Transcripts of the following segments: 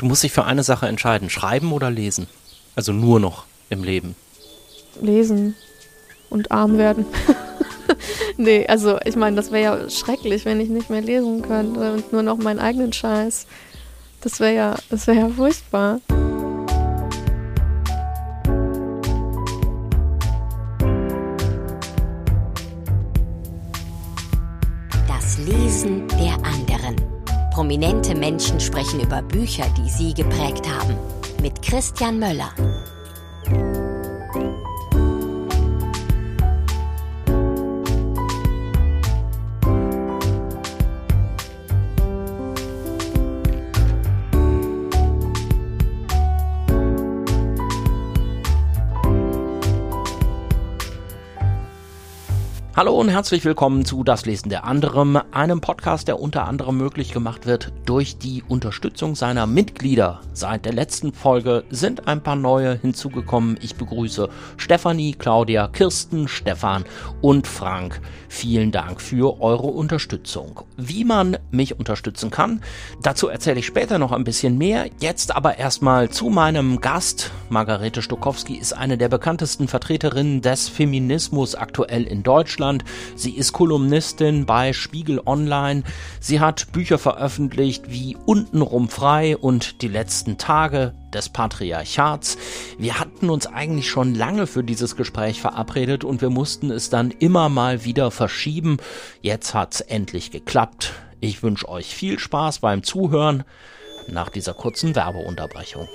Du musst dich für eine Sache entscheiden, schreiben oder lesen. Also nur noch im Leben. Lesen und arm werden. nee, also ich meine, das wäre ja schrecklich, wenn ich nicht mehr lesen könnte und nur noch meinen eigenen Scheiß. Das wäre ja, das wäre ja furchtbar. Prominente Menschen sprechen über Bücher, die sie geprägt haben. Mit Christian Möller. Hallo und herzlich willkommen zu Das Lesen der Anderem, einem Podcast, der unter anderem möglich gemacht wird durch die Unterstützung seiner Mitglieder. Seit der letzten Folge sind ein paar neue hinzugekommen. Ich begrüße Stefanie, Claudia, Kirsten, Stefan und Frank. Vielen Dank für eure Unterstützung. Wie man mich unterstützen kann, dazu erzähle ich später noch ein bisschen mehr. Jetzt aber erstmal zu meinem Gast. Margarete Stokowski ist eine der bekanntesten Vertreterinnen des Feminismus aktuell in Deutschland. Deutschland. Sie ist Kolumnistin bei Spiegel Online. Sie hat Bücher veröffentlicht wie Untenrum frei und Die letzten Tage des Patriarchats. Wir hatten uns eigentlich schon lange für dieses Gespräch verabredet und wir mussten es dann immer mal wieder verschieben. Jetzt hat's endlich geklappt. Ich wünsche euch viel Spaß beim Zuhören nach dieser kurzen Werbeunterbrechung.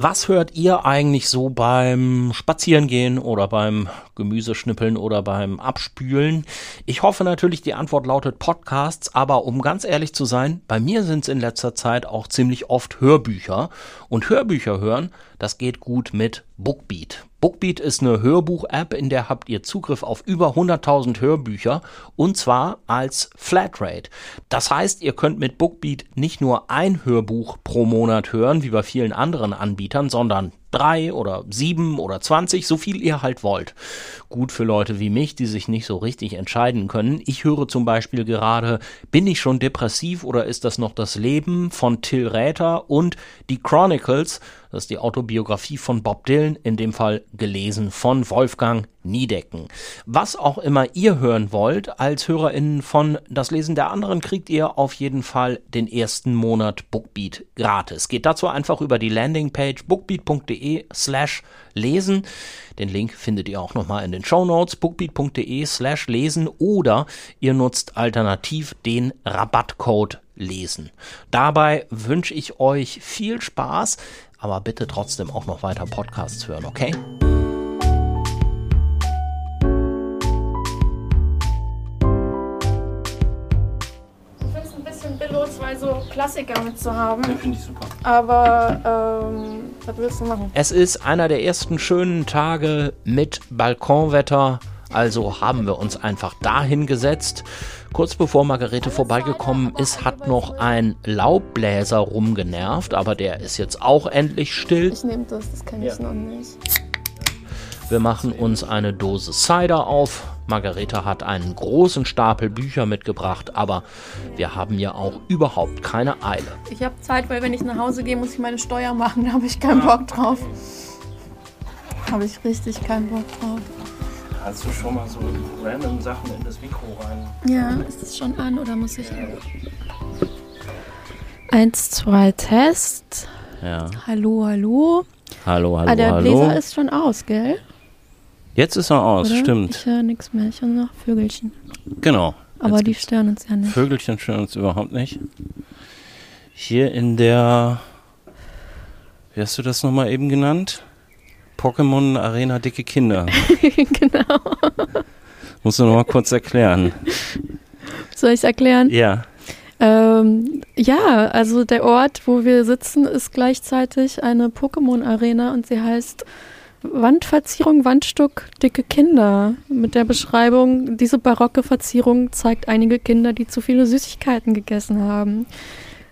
Was hört ihr eigentlich so beim Spazierengehen oder beim Gemüseschnippeln oder beim Abspülen? Ich hoffe natürlich, die Antwort lautet Podcasts, aber um ganz ehrlich zu sein, bei mir sind es in letzter Zeit auch ziemlich oft Hörbücher. Und Hörbücher hören, das geht gut mit Bookbeat. Bookbeat ist eine Hörbuch-App, in der habt ihr Zugriff auf über 100.000 Hörbücher und zwar als Flatrate. Das heißt, ihr könnt mit Bookbeat nicht nur ein Hörbuch pro Monat hören, wie bei vielen anderen Anbietern, sondern drei oder sieben oder zwanzig, so viel ihr halt wollt. Gut für Leute wie mich, die sich nicht so richtig entscheiden können. Ich höre zum Beispiel gerade Bin ich schon depressiv oder ist das noch das Leben von Till Räther und die Chronicles, das ist die Autobiografie von Bob Dylan, in dem Fall gelesen von Wolfgang Niedecken. Was auch immer ihr hören wollt, als HörerInnen von Das Lesen der anderen, kriegt ihr auf jeden Fall den ersten Monat Bookbeat gratis. Geht dazu einfach über die Landingpage bookbeat.de slash lesen. Den Link findet ihr auch nochmal in den Show Notes, bookbeat.de slash lesen oder ihr nutzt alternativ den Rabattcode lesen. Dabei wünsche ich euch viel Spaß aber bitte trotzdem auch noch weiter Podcasts hören, okay? Ich finde es ein bisschen billo, zwei so Klassiker mitzuhaben. Ja, finde ich super. Aber ähm, was willst du machen? Es ist einer der ersten schönen Tage mit Balkonwetter. Also haben wir uns einfach dahin gesetzt. Kurz bevor Margarete vorbeigekommen ist, hat noch ein Laubbläser rumgenervt, aber der ist jetzt auch endlich still. Ich nehme das, das kenne ich ja. noch nicht. Wir machen uns eine Dose Cider auf. Margarete hat einen großen Stapel Bücher mitgebracht, aber wir haben ja auch überhaupt keine Eile. Ich habe Zeit, weil wenn ich nach Hause gehe, muss ich meine Steuer machen. Da habe ich keinen Bock drauf. Habe ich richtig keinen Bock drauf. Hast du schon mal so random Sachen in das Mikro rein? Ja, ist es schon an oder muss ich. Eins, zwei, Test. Ja. Hallo, hallo. Hallo, hallo, ah, der hallo. Bläser ist schon aus, gell? Jetzt ist er aus, Oder? stimmt. Ich höre nichts mehr, ich höre noch Vögelchen. Genau. Aber die stören uns ja nicht. Vögelchen stören uns überhaupt nicht. Hier in der, wie hast du das nochmal eben genannt? Pokémon Arena Dicke Kinder. genau. Musst du nochmal kurz erklären. Soll ich es erklären? Ja. Ähm, ja, also der Ort, wo wir sitzen, ist gleichzeitig eine Pokémon-Arena und sie heißt Wandverzierung, Wandstück, dicke Kinder. Mit der Beschreibung, diese barocke Verzierung zeigt einige Kinder, die zu viele Süßigkeiten gegessen haben.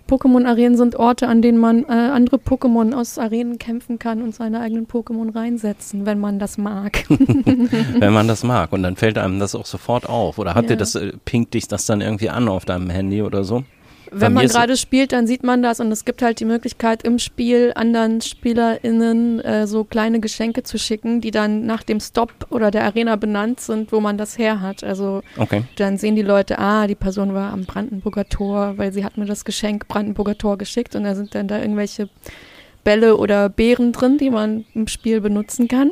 Pokémon-Arenen sind Orte, an denen man äh, andere Pokémon aus Arenen kämpfen kann und seine eigenen Pokémon reinsetzen, wenn man das mag. Wenn man das mag. Und dann fällt einem das auch sofort auf. Oder hat Ja. dir das, äh, pinkt dich das dann irgendwie an auf deinem Handy oder so? Wenn man gerade spielt, dann sieht man das und es gibt halt die Möglichkeit im Spiel anderen SpielerInnen äh, so kleine Geschenke zu schicken, die dann nach dem Stop oder der Arena benannt sind, wo man das her hat. Also Okay. dann sehen die Leute, ah, die Person war am Brandenburger Tor, weil sie hat mir das Geschenk Brandenburger Tor geschickt und da sind dann da irgendwelche Bälle oder Beeren drin, die man im Spiel benutzen kann.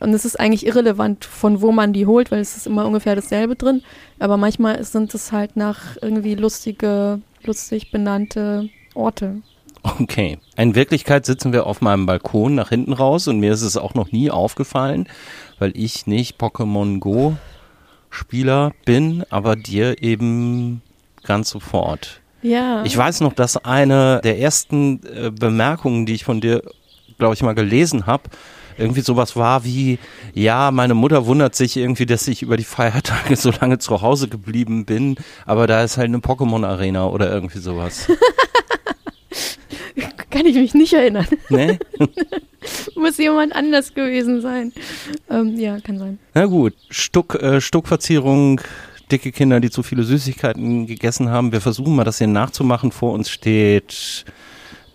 Und es ist eigentlich irrelevant, von wo man die holt, weil es ist immer ungefähr dasselbe drin. Aber manchmal sind es halt nach irgendwie lustige, lustig benannte Orte. Okay. In Wirklichkeit sitzen wir auf meinem Balkon nach hinten raus und mir ist es auch noch nie aufgefallen, weil ich nicht Pokémon Go Spieler bin, aber dir eben ganz sofort. Ja. Ich weiß noch, dass eine der ersten äh, Bemerkungen, die ich von dir, glaube ich, mal gelesen habe, irgendwie sowas war wie, ja, meine Mutter wundert sich irgendwie, dass ich über die Feiertage so lange zu Hause geblieben bin, aber da ist halt eine Pokémon-Arena oder irgendwie sowas. Kann ich mich nicht erinnern. ne? Muss jemand anders gewesen sein. Ähm, ja, kann sein. Na gut, Stuck, äh, Stuckverzierung, dicke Kinder, die zu viele Süßigkeiten gegessen haben. Wir versuchen mal das hier nachzumachen. Vor uns steht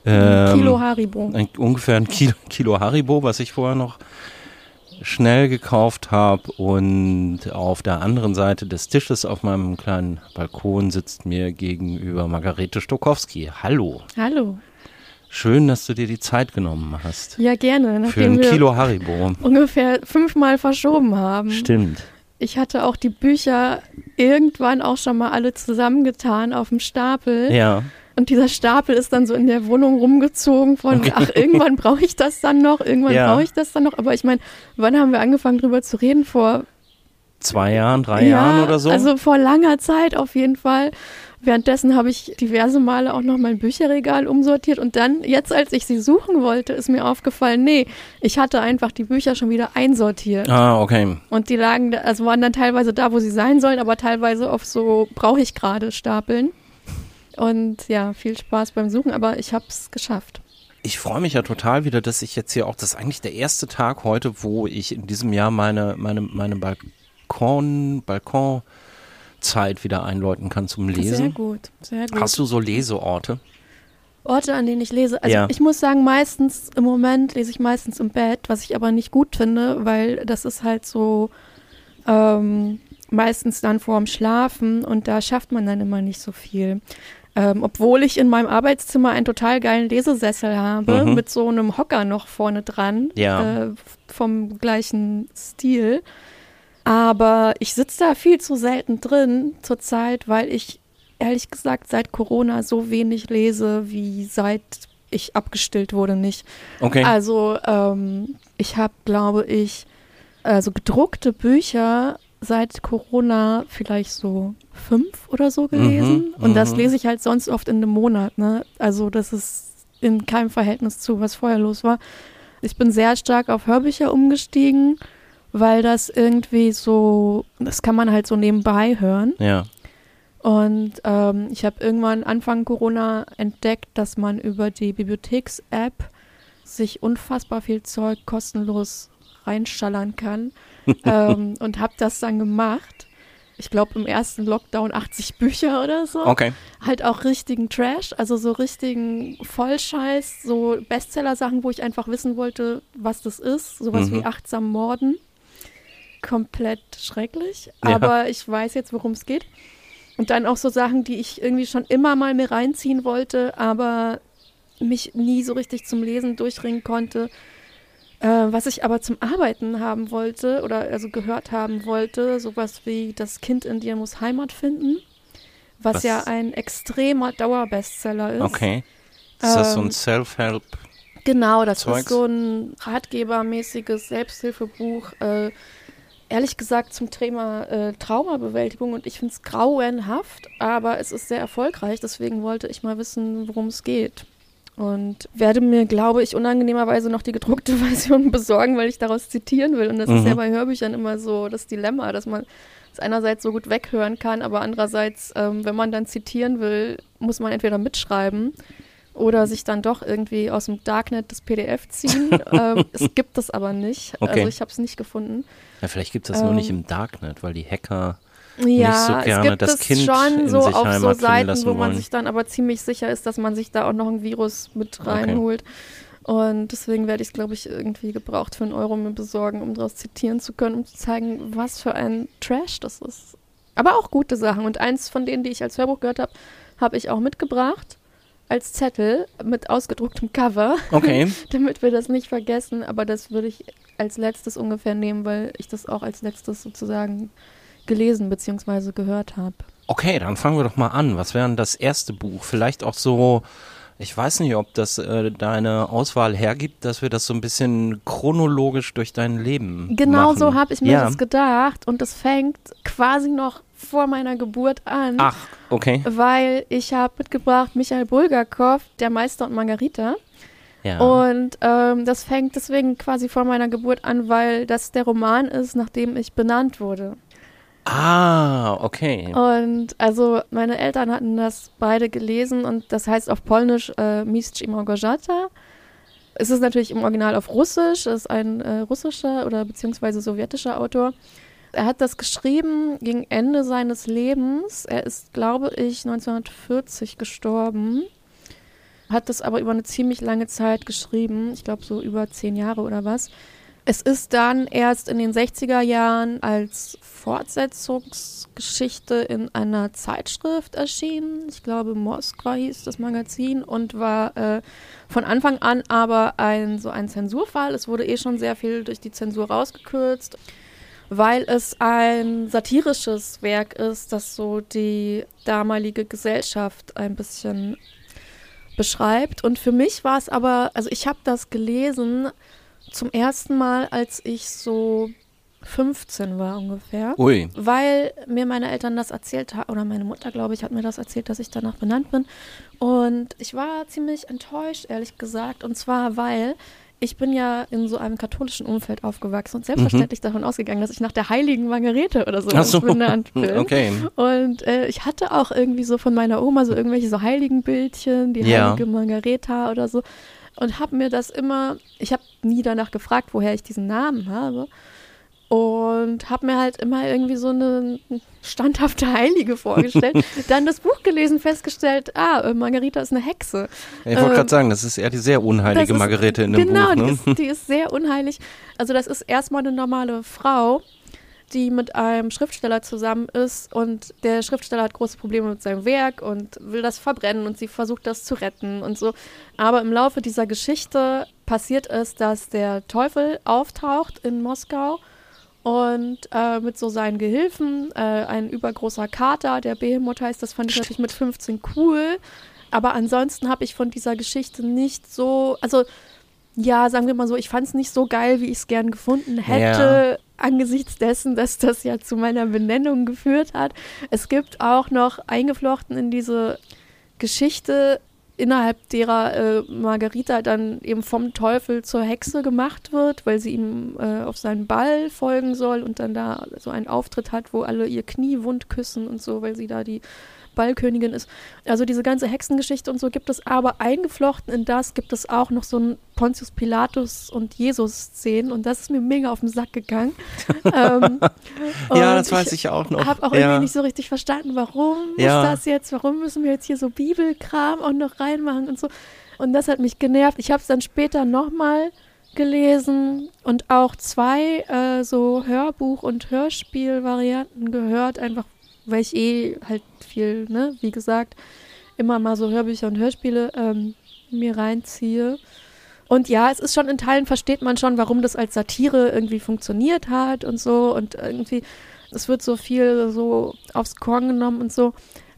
ähm, Kilo Haribo. ein, ungefähr ein Kilo, Kilo Haribo, was ich vorher noch schnell gekauft habe. Und auf der anderen Seite des Tisches auf meinem kleinen Balkon sitzt mir gegenüber Margarete Stokowski. Hallo. Hallo. Schön, dass du dir die Zeit genommen hast. Ja, gerne. Für ein wir Kilo Haribo. ungefähr fünfmal verschoben haben. Stimmt. Ich hatte auch die Bücher irgendwann auch schon mal alle zusammengetan auf dem Stapel. Ja. Und dieser Stapel ist dann so in der Wohnung rumgezogen von, Okay. ach, irgendwann brauche ich das dann noch, irgendwann Ja. brauche ich das dann noch. Aber ich meine, wann haben wir angefangen drüber zu reden? Vor Zwei Jahren, drei ja, Jahren oder so? Also vor langer Zeit auf jeden Fall. Währenddessen habe ich diverse Male auch noch mein Bücherregal umsortiert und dann, jetzt als ich sie suchen wollte, ist mir aufgefallen, nee, ich hatte einfach die Bücher schon wieder einsortiert. ah, okay. Und die lagen, also waren dann teilweise da, wo sie sein sollen, aber teilweise auf so brauche ich gerade Stapeln. Und ja, viel Spaß beim Suchen, aber ich habe es geschafft. Ich freue mich ja total wieder, dass ich jetzt hier auch, das ist eigentlich der erste Tag heute, wo ich in diesem Jahr meine, meine, meine Balkon, Balkonzeit wieder einläuten kann zum Sehr Lesen. gut, sehr gut. Hast du so Leseorte? Orte, an denen ich lese. Also Ja. ich muss sagen, meistens im Moment lese ich meistens im Bett, was ich aber nicht gut finde, weil das ist halt so ähm, meistens dann vorm Schlafen und da schafft man dann immer nicht so viel. Ähm, obwohl ich in meinem Arbeitszimmer einen total geilen Lesesessel habe, Mhm. mit so einem Hocker noch vorne dran, Ja. äh, vom gleichen Stil. Aber ich sitze da viel zu selten drin zurzeit, weil ich ehrlich gesagt seit Corona so wenig lese, wie seit ich abgestillt wurde nicht. Okay. Also ähm, ich habe, glaube ich, also gedruckte Bücher seit Corona vielleicht so fünf oder so gelesen. Mhm, Und das mhm. lese ich halt sonst oft in einem Monat. Ne? Also das ist in keinem Verhältnis zu, was vorher los war. Ich bin sehr stark auf Hörbücher umgestiegen, weil das irgendwie so, das kann man halt so nebenbei hören. ja. Und ähm, ich habe irgendwann Anfang Corona entdeckt, dass man über die Bibliotheks-App sich unfassbar viel Zeug kostenlos reinschallern kann. ähm, und habe das dann gemacht. Ich glaube im ersten Lockdown 80 Bücher oder so. Okay. Halt auch richtigen Trash, also so richtigen Vollscheiß, so Bestseller-Sachen, wo ich einfach wissen wollte, was das ist. Sowas Mhm. wie achtsam Morden. Komplett schrecklich. Ja. Aber ich weiß jetzt, worum es geht. Und dann auch so Sachen, die ich irgendwie schon immer mal mir reinziehen wollte, aber mich nie so richtig zum Lesen durchringen konnte. Äh, was ich aber zum Arbeiten haben wollte oder also gehört haben wollte, sowas wie Das Kind in dir muss Heimat finden, was, Was- ja ein extremer Dauerbestseller ist. Okay. Ist das so ein Ähm, Self-Help? Genau, das Zeugs. ist so ein ratgebermäßiges Selbsthilfebuch. Äh, ehrlich gesagt zum Thema äh, Traumabewältigung und ich finde es grauenhaft, aber es ist sehr erfolgreich. Deswegen wollte ich mal wissen, worum es geht. Und werde mir, glaube ich, unangenehmerweise noch die gedruckte Version besorgen, weil ich daraus zitieren will. Und das ist Mhm. ja bei Hörbüchern immer so das Dilemma, dass man es einerseits so gut weghören kann, aber andererseits, ähm, wenn man dann zitieren will, muss man entweder mitschreiben oder sich dann doch irgendwie aus dem Darknet das PDF ziehen. ähm, es gibt es aber nicht. Okay. Also ich habe es nicht gefunden. Ja, vielleicht gibt es das nur nicht im Darknet, weil die Hacker Ja, nicht so es gerne gibt das es Kind schon in so sich auf so Heimat finden Seiten, wo man wollen. sich dann aber ziemlich sicher ist, dass man sich da auch noch ein Virus mit reinholt. Und deswegen werde ich es, glaube ich, irgendwie gebraucht für einen Euro mir besorgen, um daraus zitieren zu können, um zu zeigen, was für ein Trash das ist. Aber auch gute Sachen. Und eins von denen, die ich als Hörbuch gehört habe, habe ich auch mitgebracht als Zettel mit ausgedrucktem Cover, Okay. damit wir das nicht vergessen. Aber das würde ich als letztes ungefähr nehmen, weil ich das auch als letztes sozusagen gelesen bzw. gehört habe. Okay, dann fangen wir doch mal an. Was wäre denn das erste Buch? Vielleicht auch so, ich weiß nicht, ob das äh, deine Auswahl hergibt, dass wir das so ein bisschen chronologisch durch dein Leben Genau machen. so habe ich mir ja. das gedacht und das fängt quasi noch vor meiner Geburt an, Ach, okay. weil ich habe mitgebracht Michael Bulgakov, Der Meister und Margarita. Ja. Und ähm, das fängt deswegen quasi vor meiner Geburt an, weil das der Roman ist, nachdem ich benannt wurde. Ah, okay. Und also meine Eltern hatten das beide gelesen und das heißt auf Polnisch äh, Mistrz i Małgorzata. Es ist natürlich im Original auf Russisch, ist ein äh, russischer oder beziehungsweise sowjetischer Autor. Er hat das geschrieben gegen Ende seines Lebens. Er ist, glaube ich, 1940 gestorben. Hat das aber über eine ziemlich lange Zeit geschrieben. Ich glaube, so über zehn Jahre oder was. Es ist dann erst in den 60er Jahren als Fortsetzungsgeschichte in einer Zeitschrift erschienen. Ich glaube, Moskwa hieß das Magazin und war äh, von Anfang an aber ein so ein Zensurfall. Es wurde eh schon sehr viel durch die Zensur rausgekürzt, weil es ein satirisches Werk ist, das so die damalige Gesellschaft ein bisschen beschreibt. Und für mich war es aber, also ich habe das gelesen zum ersten Mal, als ich so 15 war ungefähr. Ui. Weil mir meine Eltern das erzählt haben, oder meine Mutter, glaube ich, hat mir das erzählt, dass ich danach benannt bin. Und ich war ziemlich enttäuscht, ehrlich gesagt. Und zwar, weil ich bin ja in so einem katholischen Umfeld aufgewachsen und selbstverständlich davon ausgegangen, dass ich nach der heiligen Margarete oder so, so. benannt bin. Okay. Und äh, ich hatte auch irgendwie so von meiner Oma so irgendwelche so Heiligenbildchen, die Ja. heilige Margareta oder so. Und habe mir das immer, ich habe nie danach gefragt, woher ich diesen Namen habe. Und habe mir halt immer irgendwie so eine standhafte Heilige vorgestellt. Dann das Buch gelesen, festgestellt, ah, äh, Margarita ist eine Hexe. Ich wollte Ähm, gerade sagen, das ist eher die sehr unheilige Margarete in dem genau, Buch. Ne? die, die ist sehr unheilig. Also das ist erstmal eine normale Frau, die mit einem Schriftsteller zusammen ist und der Schriftsteller hat große Probleme mit seinem Werk und will das verbrennen und sie versucht das zu retten und so. Aber im Laufe dieser Geschichte passiert es, dass der Teufel auftaucht in Moskau und äh, mit so seinen Gehilfen, äh, ein übergroßer Kater, der Behemoth heißt, das fand ich natürlich mit 15 cool. Aber ansonsten habe ich von dieser Geschichte nicht so, also ja, sagen wir mal so, ich fand es nicht so geil, wie ich es gern gefunden hätte, angesichts dessen, dass das ja zu meiner Benennung geführt hat. Es gibt auch noch eingeflochten in diese Geschichte, innerhalb derer äh, Margarita dann eben vom Teufel zur Hexe gemacht wird, weil sie ihm äh, auf seinen Ball folgen soll und dann da so einen Auftritt hat, wo alle ihr Knie wund küssen und so, weil sie da die Ballkönigin ist. Also diese ganze Hexengeschichte und so gibt es, aber eingeflochten in das gibt es auch noch so ein Pontius Pilatus und Jesus-Szenen und das ist mir mega auf den Sack gegangen. ähm, Ja, das weiß ich auch noch. habe auch ja. irgendwie nicht so richtig verstanden, warum Ja. muss das jetzt, warum müssen wir jetzt hier so Bibelkram auch noch reinmachen und so. Und das hat mich genervt. Ich habe es dann später nochmal gelesen und auch zwei äh, so Hörbuch- und Hörspielvarianten gehört, einfach weil ich eh halt viel, ne, wie gesagt, immer mal so Hörbücher und Hörspiele ähm, mir reinziehe. Und ja, es ist schon in Teilen versteht man schon, warum das als Satire irgendwie funktioniert hat und so und irgendwie es wird so viel so aufs Korn genommen und so.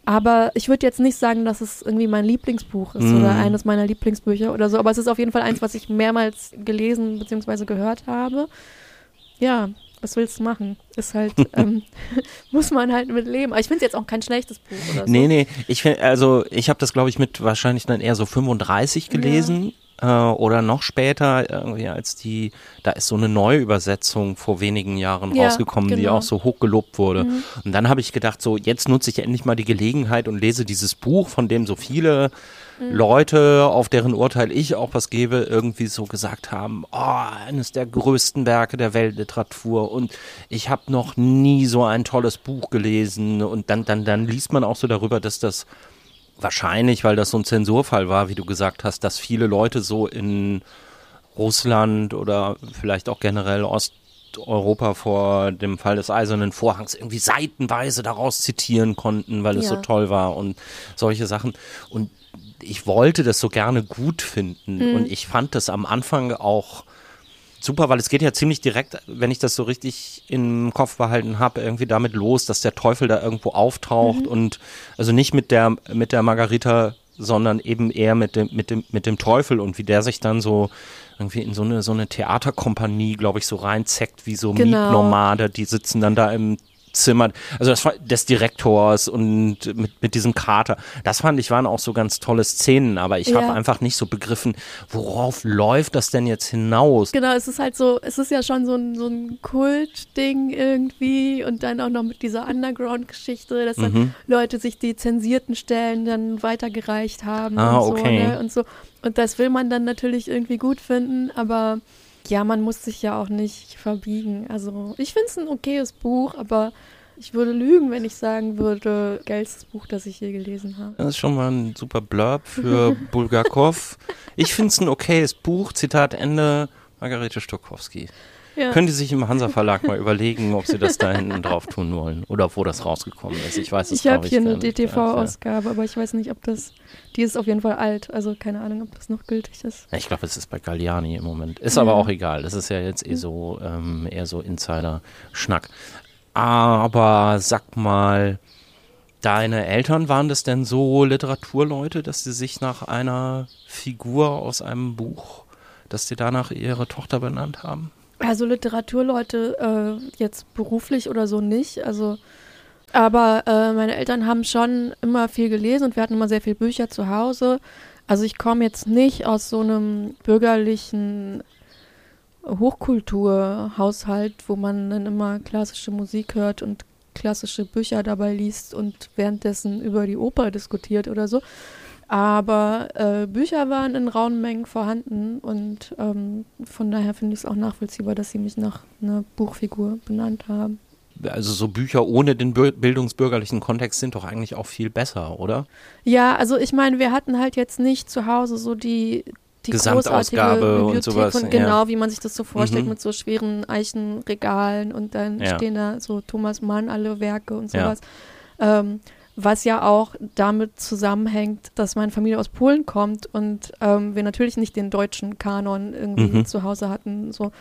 Aber ich würde jetzt nicht sagen, dass es irgendwie mein Lieblingsbuch ist Mm. oder eines meiner Lieblingsbücher oder so. Aber es ist auf jeden Fall eins, was ich mehrmals gelesen bzw. gehört habe. Ja, was willst du machen? Ist halt, ähm, muss man halt mit leben. Aber ich finde es jetzt auch kein schlechtes Buch oder so. Nee, nee, ich find, also ich habe das glaube ich mit wahrscheinlich dann eher so 35 gelesen äh, oder noch später, irgendwie als die, da ist so eine Neuübersetzung vor wenigen Jahren Ja, rausgekommen, die genau. auch so hoch gelobt wurde. Mhm. Und dann habe ich gedacht, so jetzt nutze ich endlich mal die Gelegenheit und lese dieses Buch, von dem so viele Mhm. Leute, auf deren Urteil ich auch was gebe, irgendwie so gesagt haben, oh, eines der größten Werke der Weltliteratur und ich habe noch nie so ein tolles Buch gelesen und dann, dann, dann liest man auch so darüber, dass das wahrscheinlich, weil das so ein Zensurfall war, wie du gesagt hast, dass viele Leute so in Russland oder vielleicht auch generell Osteuropa vor dem Fall des Eisernen Vorhangs irgendwie seitenweise daraus zitieren konnten, weil es Ja. so toll war und solche Sachen. Und ich wollte das so gerne gut finden Mhm. und ich fand das am Anfang auch super, weil es geht ja ziemlich direkt, wenn ich das so richtig im Kopf behalten habe, irgendwie damit los, dass der Teufel da irgendwo auftaucht und also nicht mit der mit der Margarita, sondern eben eher mit dem mit dem mit dem Teufel und wie der sich dann so irgendwie in so eine so eine Theaterkompanie, glaube ich, so reinzeckt wie so Genau. Mietnomade, die sitzen dann da im Zimmer, also das war des Direktors und mit, mit diesem Kater. Das fand ich waren auch so ganz tolle Szenen, aber ich habe Ja. einfach nicht so begriffen, worauf läuft das denn jetzt hinaus? Genau, es ist halt so, es ist ja schon so ein, so ein Kultding irgendwie und dann auch noch mit dieser Underground-Geschichte, dass dann Mhm. Leute sich die zensierten Stellen dann weitergereicht haben Ah, und so, okay. ne? Und so. Und das will man dann natürlich irgendwie gut finden, aber ja, man muss sich ja auch nicht verbiegen. Also ich finde es ein okayes Buch, aber ich würde lügen, wenn ich sagen würde, geilstes Buch, das ich je gelesen habe. Das ist schon mal ein super Blurb für Bulgakov. Ich finde es ein okayes Buch. Zitat Ende. Margarete Stokowski. Ja. Können die sich im Hansa Verlag mal überlegen, ob sie das da hinten drauf tun wollen oder wo das rausgekommen ist. Ich weiß es Ich habe hier eine. DTV-Ausgabe, aber ich weiß nicht, ob das, die ist auf jeden Fall alt, also keine Ahnung, ob das noch gültig ist. Ja, ich glaube, es ist bei Galliani im Moment. Ist Ja. aber auch egal. Das ist ja jetzt eh so, ähm, eher so Insider-Schnack. Aber sag mal, deine Eltern waren das denn so Literaturleute, dass sie sich nach einer Figur aus einem Buch, dass sie danach ihre Tochter benannt haben? Also Literaturleute äh, jetzt beruflich oder so nicht, also aber äh, meine Eltern haben schon immer viel gelesen und wir hatten immer sehr viele Bücher zu Hause. Also ich komme jetzt nicht aus so einem bürgerlichen Hochkulturhaushalt, wo man dann immer klassische Musik hört und klassische Bücher dabei liest und währenddessen über die Oper diskutiert oder so. Aber äh, Bücher waren in rauen Mengen vorhanden und ähm, von daher finde ich es auch nachvollziehbar, dass sie mich nach einer Buchfigur benannt haben. Also so Bücher ohne den bildungsbürgerlichen Kontext sind doch eigentlich auch viel besser, oder? Ja, also ich meine, wir hatten halt jetzt nicht zu Hause so die, die Gesamtausgabe großartige und Bibliothek sowas, ja. genau, wie man sich das so vorstellt, Mhm. mit so schweren Eichenregalen und dann Ja. stehen da so Thomas Mann alle Werke und Ja. sowas. Ähm, was ja auch damit zusammenhängt, dass meine Familie aus Polen kommt und ähm, wir natürlich nicht den deutschen Kanon irgendwie Mhm. zu Hause hatten. So,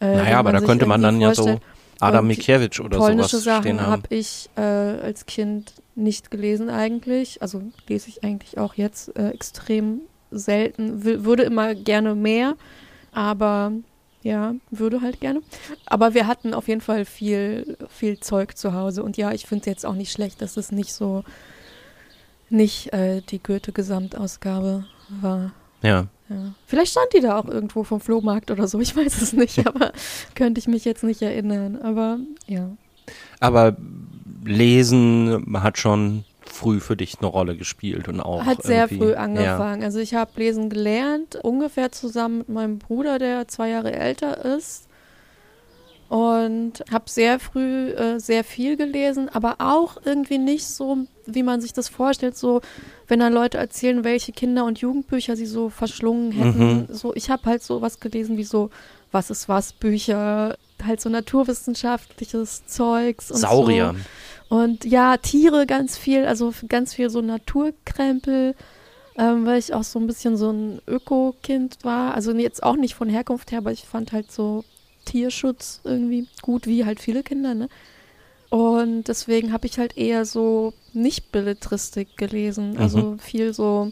äh, Naja, aber da könnte man dann irgendwie ja so vorstellt. Adam Und Mickiewicz oder Polnische sowas Sachen habe ich äh, als Kind nicht gelesen eigentlich. Also lese ich eigentlich auch jetzt äh, extrem selten. W würde immer gerne mehr, aber ja, würde halt gerne. Aber wir hatten auf jeden Fall viel, viel Zeug zu Hause. Und ja, ich finde es jetzt auch nicht schlecht, dass es nicht so, nicht äh, die Goethe-Gesamtausgabe war. Ja. Ja. Vielleicht stand die da auch irgendwo vom Flohmarkt oder so, ich weiß es nicht, aber könnte ich mich jetzt nicht erinnern. Aber ja. Aber Lesen hat schon früh für dich eine Rolle gespielt und auch Hat sehr früh angefangen. Also ich habe lesen gelernt, ungefähr zusammen mit meinem Bruder, der zwei Jahre älter ist. Und habe sehr früh äh, sehr viel gelesen, aber auch irgendwie nicht so, wie man sich das vorstellt, so wenn dann Leute erzählen, welche Kinder- und Jugendbücher sie so verschlungen hätten. Mhm. So, ich habe halt so was gelesen wie so Was ist was Bücher, halt so naturwissenschaftliches Zeugs und Saurier. so. Und ja, Tiere ganz viel, also ganz viel so Naturkrempel, ähm, weil ich auch so ein bisschen so ein Öko-Kind war. Also jetzt auch nicht von Herkunft her, aber ich fand halt so Tierschutz irgendwie gut, wie halt viele Kinder, ne? Und deswegen habe ich halt eher so nicht Belletristik gelesen. Also viel so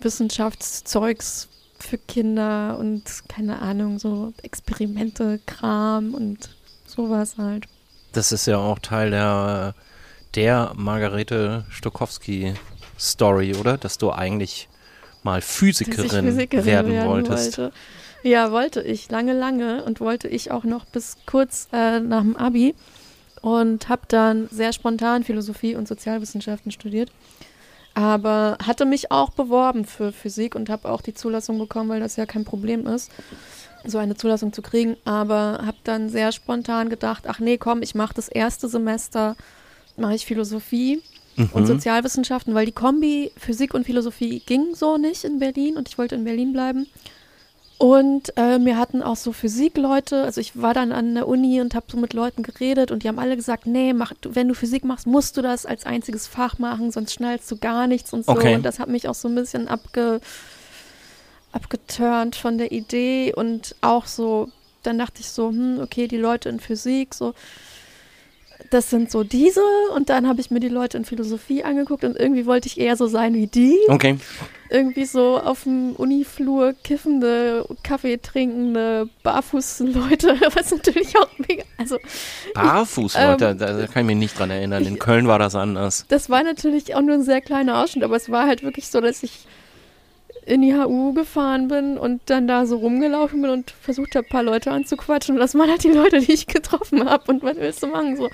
Wissenschaftszeugs für Kinder und keine Ahnung, so Experimente, Kram und sowas halt. Das ist ja auch Teil der, der Margarete Stokowski Story, oder? Dass du eigentlich mal Physikerin, Physikerin werden, werden wolltest. wollte. Ja, wollte ich lange, lange und wollte ich auch noch bis kurz äh, nach dem Abi und habe dann sehr spontan Philosophie und Sozialwissenschaften studiert. Aber hatte mich auch beworben für Physik und habe auch die Zulassung bekommen, weil das ja kein Problem ist, so eine Zulassung zu kriegen. Aber habe dann sehr spontan gedacht, ach nee, komm, ich mache das erste Semester, mache ich Philosophie und Mhm. Sozialwissenschaften, weil die Kombi Physik und Philosophie ging so nicht in Berlin und ich wollte in Berlin bleiben. Und äh, mir hatten auch so Physikleute, also ich war dann an der Uni und habe so mit Leuten geredet und die haben alle gesagt, nee, mach, wenn du Physik machst, musst du das als einziges Fach machen, sonst schnallst du gar nichts und so. Okay. Und das hat mich auch so ein bisschen abge, abgeturnt von der Idee und auch so, dann dachte ich so, hm, okay, die Leute in Physik, so, das sind so diese und dann habe ich mir die Leute in Philosophie angeguckt und irgendwie wollte ich eher so sein wie die Okay. Irgendwie so auf dem Uniflur kiffende, Kaffee trinkende, barfuß Leute, was natürlich auch mega, also Barfuß, ähm, Leute, da, da kann ich mich nicht dran erinnern. In Köln war das anders. das war natürlich auch nur ein sehr kleiner Ausschnitt, aber es war halt wirklich so, dass ich in die HU gefahren bin und dann da so rumgelaufen bin und versucht habe, ein paar Leute anzuquatschen und das waren halt die Leute, die ich getroffen habe und was willst du machen, so.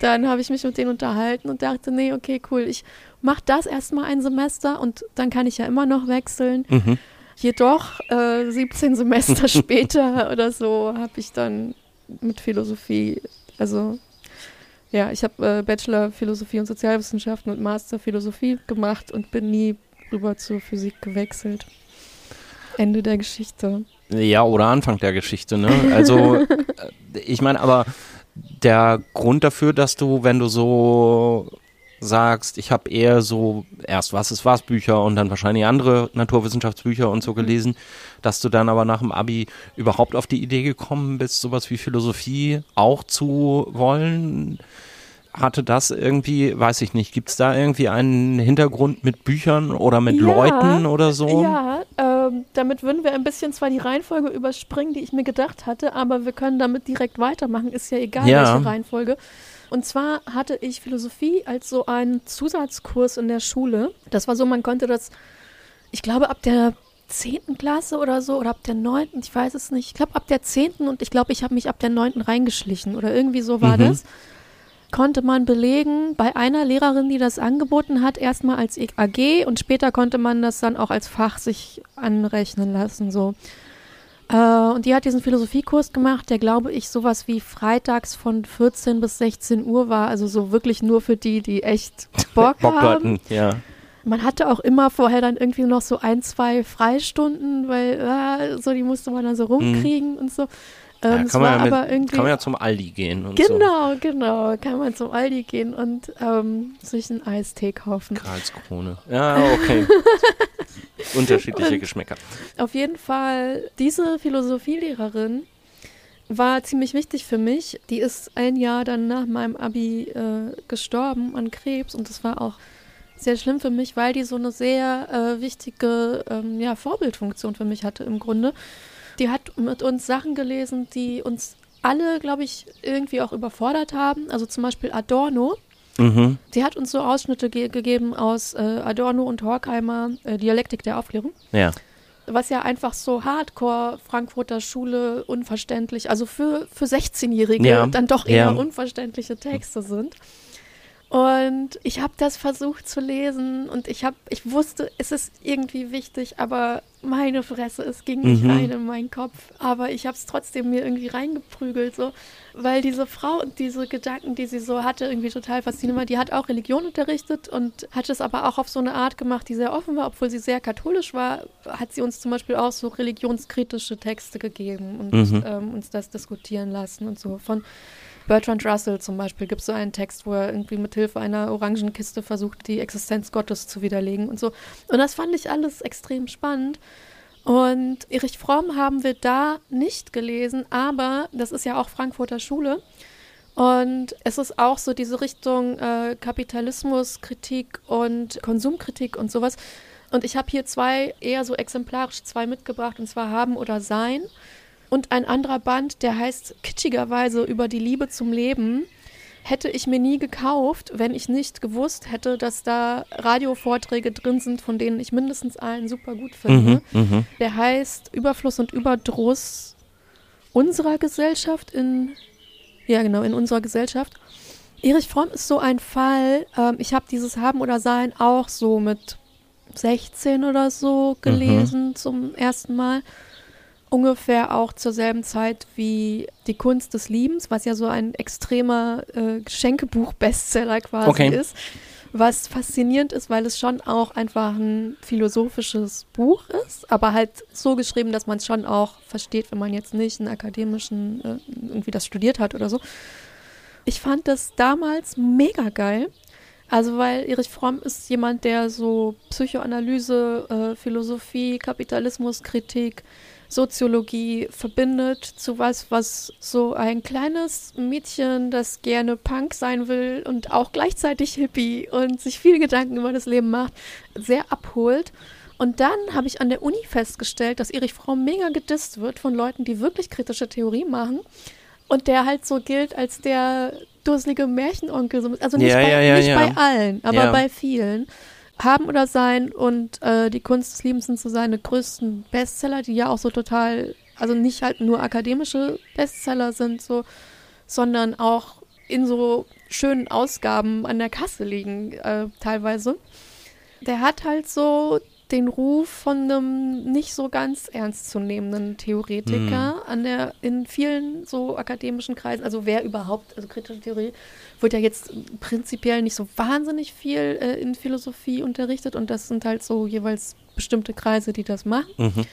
Dann habe ich mich mit denen unterhalten und dachte, nee, okay, cool, ich mache das erstmal ein Semester und dann kann ich ja immer noch wechseln. Mhm. Jedoch, äh, 17 Semester später oder so, habe ich dann mit Philosophie, also ja, ich habe äh, Bachelor Philosophie und Sozialwissenschaften und Master Philosophie gemacht und bin nie rüber zur Physik gewechselt. Ende der Geschichte. Ja, oder Anfang der Geschichte, ne? Also, äh, ich meine, aber der Grund dafür, dass du, wenn du so sagst, ich habe eher so erst was ist was Bücher und dann wahrscheinlich andere Naturwissenschaftsbücher und so gelesen, dass du dann aber nach dem Abi überhaupt auf die Idee gekommen bist, sowas wie Philosophie auch zu wollen. Hatte das irgendwie, weiß ich nicht, gibt es da irgendwie einen Hintergrund mit Büchern oder mit Ja, Leuten oder so? Ja, ähm, damit würden wir ein bisschen zwar die Reihenfolge überspringen, die ich mir gedacht hatte, aber wir können damit direkt weitermachen. Ist ja egal, Ja. welche Reihenfolge. Und zwar hatte ich Philosophie als so einen Zusatzkurs in der Schule. Das war so, man konnte das, ich glaube, ab der 10. Klasse oder so oder ab der 9., ich weiß es nicht. Ich glaube, ab der 10. und ich glaube, ich habe mich ab der 9. reingeschlichen oder irgendwie so war Mhm. das konnte man belegen bei einer Lehrerin, die das angeboten hat, erstmal als AG und später konnte man das dann auch als Fach sich anrechnen lassen. So. Äh, und die hat diesen Philosophiekurs gemacht, der glaube ich sowas wie freitags von 14 bis 16 Uhr war, also so wirklich nur für die, die echt Bock, Bock haben. hatten, ja. Man hatte auch immer vorher dann irgendwie noch so ein, zwei Freistunden, weil äh, so die musste man dann so rumkriegen und so. Ähm, ja kann, man ja mit, aber irgendwie kann man ja zum Aldi gehen und so. Genau, genau. Kann man zum Aldi gehen und ähm, sich einen Eistee kaufen. Karlskrone. Ja, okay. Unterschiedliche Und- Geschmäcker. Auf jeden Fall, diese Philosophielehrerin war ziemlich wichtig für mich. Die ist ein Jahr dann nach meinem Abi äh, gestorben an Krebs und das war auch sehr schlimm für mich, weil die so eine sehr äh, wichtige ähm, ja, Vorbildfunktion für mich hatte im Grunde. Die hat mit uns Sachen gelesen, die uns alle, glaube ich, irgendwie auch überfordert haben. Also zum Beispiel Adorno. Mhm. Sie hat uns so Ausschnitte ge gegeben aus äh, Adorno und Horkheimer, äh, Dialektik der Aufklärung, Ja. was ja einfach so Hardcore Frankfurter Schule unverständlich, also für, für 16-Jährige Ja, dann doch eher ja. unverständliche Texte sind. Und ich habe das versucht zu lesen und ich habe, ich wusste, es ist irgendwie wichtig, aber meine Fresse, es ging nicht Mhm. rein in meinen Kopf. Aber ich habe es trotzdem mir irgendwie reingeprügelt, so, weil diese Frau und diese Gedanken, die sie so hatte, irgendwie total faszinierend war. Die hat auch Religion unterrichtet und hat es aber auch auf so eine Art gemacht, die sehr offen war, obwohl sie sehr katholisch war, hat sie uns zum Beispiel auch so religionskritische Texte gegeben und Mhm. ähm, uns das diskutieren lassen und so. Von Bertrand Russell zum Beispiel gibt es so einen Text, wo er irgendwie mit Hilfe einer Orangenkiste versucht, die Existenz Gottes zu widerlegen und so. Und das fand ich alles extrem spannend. Und Erich Fromm haben wir da nicht gelesen, aber das ist ja auch Frankfurter Schule. Und es ist auch so diese Richtung äh, Kapitalismuskritik und Konsumkritik und sowas. Und ich habe hier zwei, eher so exemplarisch zwei mitgebracht, und zwar Haben oder Sein. Und ein anderer Band, der heißt kitschigerweise über die Liebe zum Leben. hätte ich mir nie gekauft, wenn ich nicht gewusst hätte, dass da Radiovorträge drin sind, von denen ich mindestens einen super gut finde. Mhm, mhm. Der heißt Überfluss und Überdruss unserer Gesellschaft in, ja genau, in unserer Gesellschaft. Erich Fromm ist so ein Fall, ähm, ich habe dieses Haben oder Sein auch so mit 16 oder so gelesen zum ersten Mal. Ungefähr auch zur selben Zeit wie Die Kunst des Liebens, was ja so ein extremer äh, Geschenkebuch-Bestseller quasi Okay. ist. Was faszinierend ist, weil es schon auch einfach ein philosophisches Buch ist, aber halt so geschrieben, dass man es schon auch versteht, wenn man jetzt nicht einen akademischen, äh, irgendwie das studiert hat oder so. Ich fand das damals mega geil. Also, weil Erich Fromm ist jemand, der so Psychoanalyse, äh, Philosophie, Kapitalismuskritik, Soziologie verbindet zu was, was so ein kleines Mädchen, das gerne Punk sein will und auch gleichzeitig Hippie und sich viele Gedanken über das Leben macht, sehr abholt. Und dann habe ich an der Uni festgestellt, dass Erich Fromm mega gedisst wird von Leuten, die wirklich kritische Theorie machen. Und der halt so gilt als der dusselige Märchenonkel. so- Also nicht, Ja, bei, ja, ja, nicht bei allen, aber bei vielen. Haben oder Sein und äh, Die Kunst des Liebens sind so seine größten Bestseller, die ja auch so total, also nicht halt nur akademische Bestseller sind, so, sondern auch in so schönen Ausgaben an der Kasse liegen, äh, teilweise. Der hat halt so den Ruf von einem nicht so ganz ernstzunehmenden Theoretiker an der in vielen so akademischen Kreisen, also wer überhaupt, also kritische Theorie wird ja jetzt prinzipiell nicht so wahnsinnig viel äh, in Philosophie unterrichtet und das sind halt so jeweils bestimmte Kreise, die das machen. Mhm.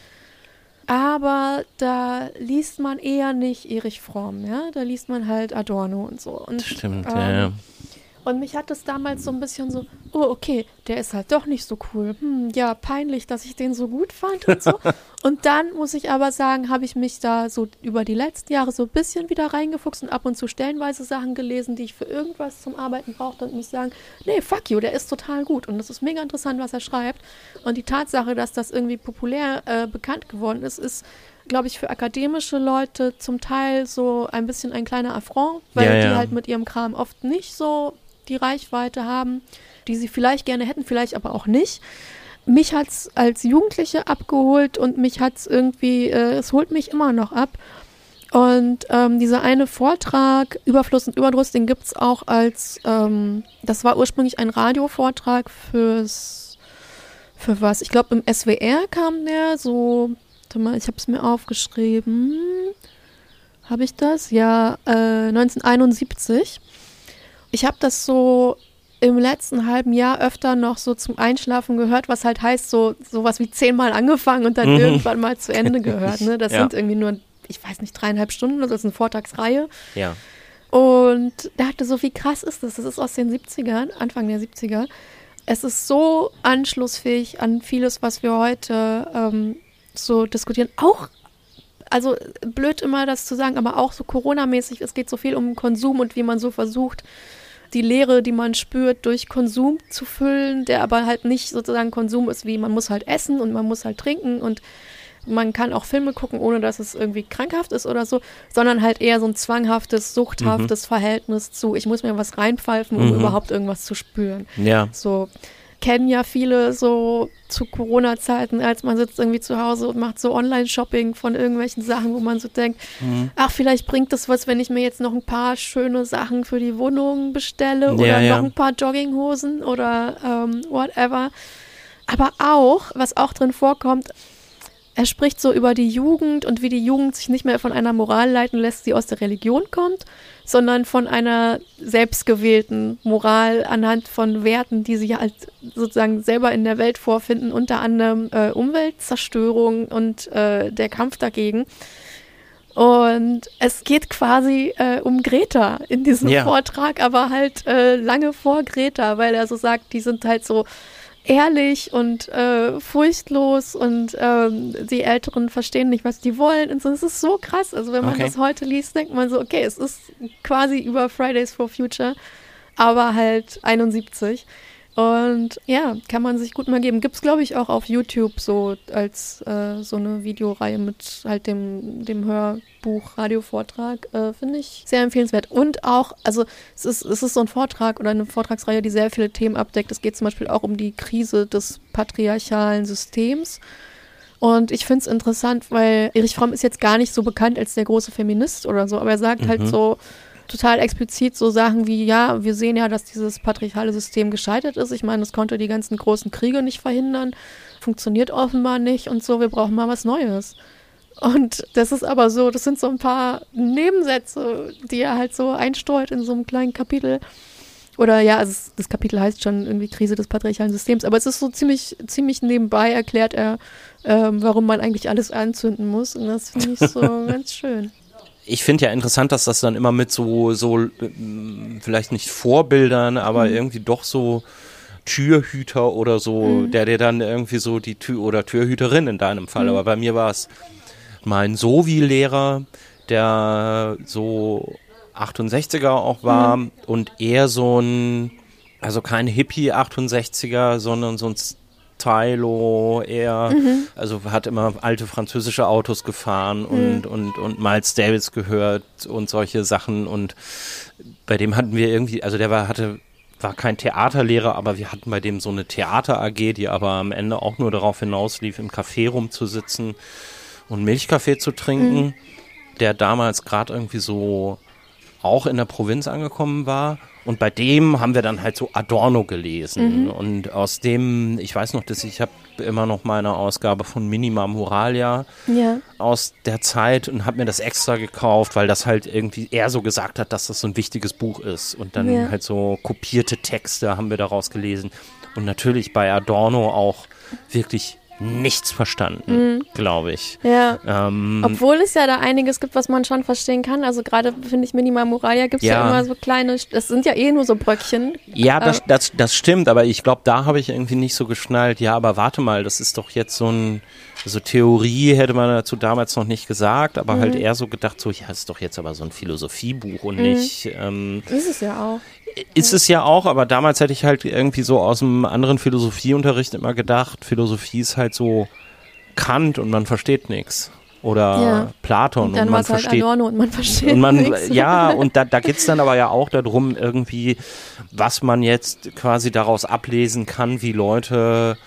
Aber da liest man eher nicht Erich Fromm, ja, da liest man halt Adorno und so. Und, Stimmt, ähm, ja, ja. Und mich hat es damals so ein bisschen so, oh, okay, der ist halt doch nicht so cool. Hm, ja, peinlich, dass ich den so gut fand und so. und dann muss ich aber sagen, habe ich mich da so über die letzten Jahre so ein bisschen wieder reingefuchst und ab und zu stellenweise Sachen gelesen, die ich für irgendwas zum Arbeiten brauchte und muss sagen, nee, fuck you, der ist total gut. Und das ist mega interessant, was er schreibt. Und die Tatsache, dass das irgendwie populär äh, bekannt geworden ist, ist glaube ich, für akademische Leute zum Teil so ein bisschen ein kleiner Affront, weil Ja, die ja. halt mit ihrem Kram oft nicht so die Reichweite haben, die sie vielleicht gerne hätten, vielleicht aber auch nicht. Mich hat es als Jugendliche abgeholt und mich hat es irgendwie, äh, es holt mich immer noch ab. Und ähm, dieser eine Vortrag, Überfluss und Überdruss, den gibt es auch als, ähm, das war ursprünglich ein Radiovortrag fürs, für was? Ich glaube, im SWR kam der so, warte mal, ich habe es mir aufgeschrieben. Habe ich das? Ja, äh, 1971. Ich habe das so im letzten halben Jahr öfter noch so zum Einschlafen gehört, was halt heißt, so sowas wie zehnmal angefangen und dann Mhm. irgendwann mal zu Ende gehört. Ne? Das Ja. sind irgendwie nur, ich weiß nicht, dreieinhalb Stunden, das ist eine Vortragsreihe. ja. Und dachte so, wie krass ist das? Das ist aus den 70ern, Anfang der 70er. Es ist so anschlussfähig an vieles, was wir heute ähm, so diskutieren. Auch, also blöd immer das zu sagen, aber auch so Corona-mäßig, es geht so viel um Konsum und wie man so versucht, die Leere, die man spürt, durch Konsum zu füllen, der aber halt nicht sozusagen Konsum ist, wie man muss halt essen und man muss halt trinken und man kann auch Filme gucken, ohne dass es irgendwie krankhaft ist oder so, sondern halt eher so ein zwanghaftes, suchthaftes Verhältnis zu, ich muss mir was reinpfeifen, um Mhm. überhaupt irgendwas zu spüren. Ja. So kennen ja viele so zu Corona-Zeiten, als man sitzt irgendwie zu Hause und macht so Online-Shopping von irgendwelchen Sachen, wo man so denkt, Mhm. ach, vielleicht bringt das was, wenn ich mir jetzt noch ein paar schöne Sachen für die Wohnung bestelle oder Ja, ja. noch ein paar Jogginghosen oder ähm, whatever. Aber auch, was auch drin vorkommt, er spricht so über die Jugend und wie die Jugend sich nicht mehr von einer Moral leiten lässt, die aus der Religion kommt, sondern von einer selbstgewählten Moral anhand von Werten, die sie halt sozusagen selber in der Welt vorfinden, unter anderem äh, Umweltzerstörung und äh, der Kampf dagegen. Und es geht quasi äh, um Greta in diesem Ja. Vortrag, aber halt äh, lange vor Greta, weil er so sagt, die sind halt so ehrlich und äh, furchtlos und ähm, die Älteren verstehen nicht, was die wollen. Und so, es ist so krass. Also wenn man Okay. das heute liest, denkt man so, okay, es ist quasi über Fridays for Future, aber halt 71. Und ja, kann man sich gut mal geben. Gibt es, glaube ich, auch auf YouTube so als äh, so eine Videoreihe mit halt dem, dem Hörbuch, Radiovortrag. Äh, Finde ich sehr empfehlenswert. Und auch, also es ist, es ist so ein Vortrag oder eine Vortragsreihe, die sehr viele Themen abdeckt. Es geht zum Beispiel auch um die Krise des patriarchalen Systems. Und ich finde es interessant, weil Erich Fromm ist jetzt gar nicht so bekannt als der große Feminist oder so, aber er sagt halt mhm. halt so, total explizit so Sachen wie, ja, wir sehen ja, dass dieses patriarchale System gescheitert ist. Ich meine, es konnte die ganzen großen Kriege nicht verhindern, funktioniert offenbar nicht und so, wir brauchen mal was Neues. Und das ist aber so, das sind so ein paar Nebensätze, die er halt so einstreut in so einem kleinen Kapitel. Oder ja, also das Kapitel heißt schon irgendwie Krise des patriarchalen Systems, aber es ist so ziemlich, ziemlich nebenbei erklärt er, ähm, warum man eigentlich alles anzünden muss. Und das finde ich so ganz schön ich finde ja interessant, dass das dann immer mit so, so äh, vielleicht nicht Vorbildern, aber mhm. irgendwie doch so Türhüter oder so, mhm. der dir dann irgendwie so die Tür oder Türhüterin in deinem Fall. Mhm. Aber bei mir war es mein Sovi-Lehrer, der so 68er auch war mhm. und eher so ein, also kein Hippie 68er, sondern so ein Tylo, er, mhm. also hat immer alte französische Autos gefahren mhm. und, und, und Miles Davis gehört und solche Sachen und bei dem hatten wir irgendwie, also der war, hatte, war kein Theaterlehrer, aber wir hatten bei dem so eine Theater AG, die aber am Ende auch nur darauf hinauslief, im Café rumzusitzen und Milchkaffee zu trinken, mhm. der damals gerade irgendwie so auch in der Provinz angekommen war und bei dem haben wir dann halt so Adorno gelesen. Mhm. Und aus dem, ich weiß noch, dass ich habe immer noch meine Ausgabe von Minima Muralia ja. aus der Zeit und habe mir das extra gekauft, weil das halt irgendwie er so gesagt hat, dass das so ein wichtiges Buch ist. Und dann ja. halt so kopierte Texte haben wir daraus gelesen. Und natürlich bei Adorno auch wirklich nichts verstanden, mhm. glaube ich. Ja. Ähm, Obwohl es ja da einiges gibt, was man schon verstehen kann. Also gerade finde ich Minimal Muraya gibt es ja. ja. immer so kleine, das sind ja eh nur so Bröckchen. Ja, das, äh, das, das stimmt, aber ich glaube, da habe ich irgendwie nicht so geschnallt, ja, aber warte mal, das ist doch jetzt so ein, also Theorie hätte man dazu damals noch nicht gesagt, aber halt mhm. halt eher so gedacht, so, ja, ist doch jetzt aber so ein Philosophiebuch und mhm. nicht. Ähm, ist es ja auch. Ist es ja auch, aber damals hätte ich halt irgendwie so aus einem anderen Philosophieunterricht immer gedacht, Philosophie ist halt so Kant und man versteht nichts. Oder ja. Platon und, und man halt versteht. Adorno und man versteht und man, nichts. Ja, und da, da geht es dann aber ja auch darum, irgendwie, was man jetzt quasi daraus ablesen kann, wie Leute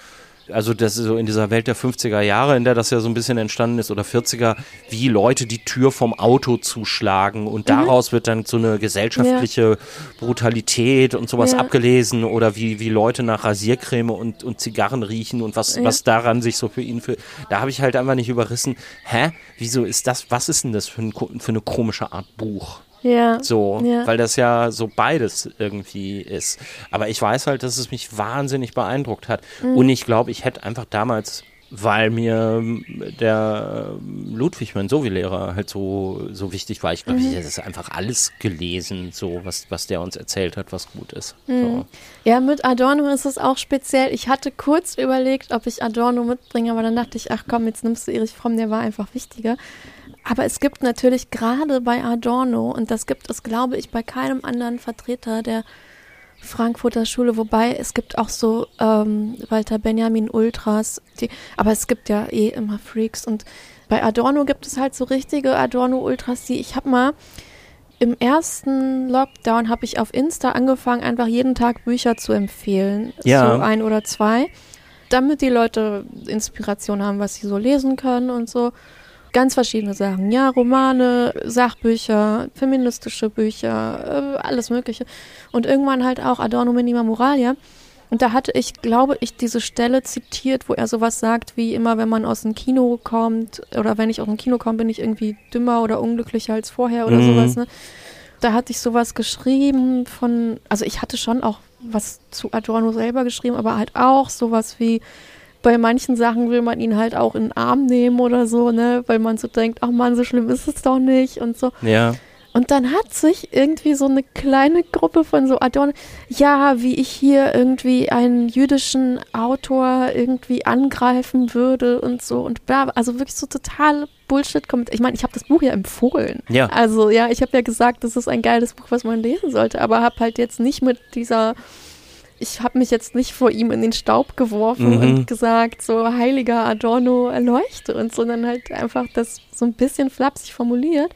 also das ist so in dieser Welt der 50er Jahre, in der das ja so ein bisschen entstanden ist, oder 40er, wie Leute die Tür vom Auto zuschlagen und mhm. daraus wird dann so eine gesellschaftliche ja. Brutalität und sowas ja. abgelesen oder wie, wie Leute nach Rasiercreme und, und Zigarren riechen und was, ja. was daran sich so für ihn für, da habe ich halt einfach nicht überrissen, hä, wieso ist das, was ist denn das für, ein, für eine komische Art Buch? Ja. So, ja. weil das ja so beides irgendwie ist. Aber ich weiß halt, dass es mich wahnsinnig beeindruckt hat. Mhm. Und ich glaube, ich hätte einfach damals, weil mir der Ludwig, mein Sovi-Lehrer, halt so, so wichtig war, ich glaube, mhm. ich hätte einfach alles gelesen, so was, was der uns erzählt hat, was gut ist. Mhm. So. Ja, mit Adorno ist es auch speziell. Ich hatte kurz überlegt, ob ich Adorno mitbringe, aber dann dachte ich, ach komm, jetzt nimmst du Erich Fromm, der war einfach wichtiger. Aber es gibt natürlich gerade bei Adorno, und das gibt es, glaube ich, bei keinem anderen Vertreter der Frankfurter Schule, wobei es gibt auch so ähm, Walter Benjamin Ultras, die, aber es gibt ja eh immer Freaks. Und bei Adorno gibt es halt so richtige Adorno-Ultras, die ich habe mal im ersten Lockdown habe ich auf Insta angefangen, einfach jeden Tag Bücher zu empfehlen, ja. so ein oder zwei, damit die Leute Inspiration haben, was sie so lesen können und so ganz verschiedene Sachen. Ja, Romane, Sachbücher, feministische Bücher, äh, alles Mögliche. Und irgendwann halt auch Adorno Minima Moralia. Und da hatte ich, glaube ich, diese Stelle zitiert, wo er sowas sagt wie immer, wenn man aus dem Kino kommt oder wenn ich aus dem Kino komme, bin ich irgendwie dümmer oder unglücklicher als vorher oder mhm. sowas. Ne? Da hatte ich sowas geschrieben von, also ich hatte schon auch was zu Adorno selber geschrieben, aber halt auch sowas wie, bei manchen Sachen will man ihn halt auch in den Arm nehmen oder so, ne, weil man so denkt, ach man, so schlimm ist es doch nicht und so. Ja. Und dann hat sich irgendwie so eine kleine Gruppe von so Adorn, ja, wie ich hier irgendwie einen jüdischen Autor irgendwie angreifen würde und so und bla, also wirklich so total Bullshit kommt. Ich meine, ich habe das Buch ja empfohlen. Ja. Also ja, ich habe ja gesagt, das ist ein geiles Buch, was man lesen sollte, aber habe halt jetzt nicht mit dieser ich habe mich jetzt nicht vor ihm in den Staub geworfen Mhm. und gesagt, so heiliger Adorno erleuchte uns, sondern halt einfach das so ein bisschen flapsig formuliert.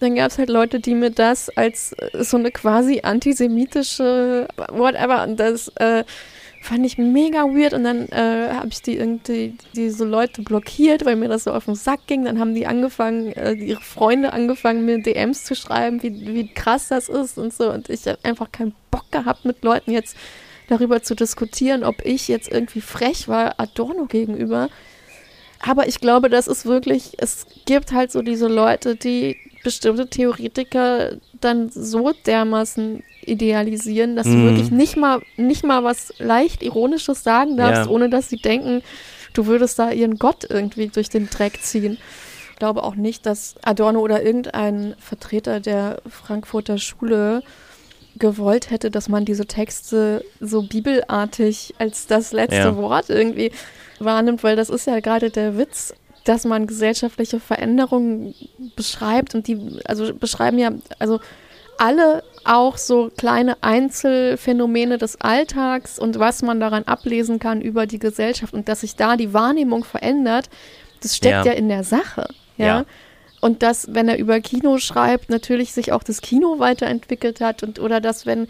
Dann gab es halt Leute, die mir das als äh, so eine quasi antisemitische whatever und das äh, fand ich mega weird und dann äh, habe ich die irgendwie diese Leute blockiert, weil mir das so auf den Sack ging. Dann haben die angefangen, äh, ihre Freunde angefangen, mir DMs zu schreiben, wie, wie krass das ist und so. Und ich habe einfach keinen Bock gehabt, mit Leuten jetzt darüber zu diskutieren, ob ich jetzt irgendwie frech war Adorno gegenüber. Aber ich glaube, das ist wirklich, es gibt halt so diese Leute, die bestimmte Theoretiker dann so dermaßen idealisieren, dass du Mhm. wirklich nicht mal, nicht mal was leicht Ironisches sagen darfst, Ja. ohne dass sie denken, du würdest da ihren Gott irgendwie durch den Dreck ziehen. Ich glaube auch nicht, dass Adorno oder irgendein Vertreter der Frankfurter Schule gewollt hätte, dass man diese Texte so bibelartig als das letzte Ja. Wort irgendwie wahrnimmt, weil das ist ja gerade der Witz, dass man gesellschaftliche Veränderungen beschreibt und die, also beschreiben ja, also alle auch so kleine Einzelfänomene des Alltags und was man daran ablesen kann über die Gesellschaft und dass sich da die Wahrnehmung verändert, das steckt Ja. ja, in der Sache. Ja. Ja. Und dass, wenn er über Kino schreibt, natürlich sich auch das Kino weiterentwickelt hat und oder dass, wenn,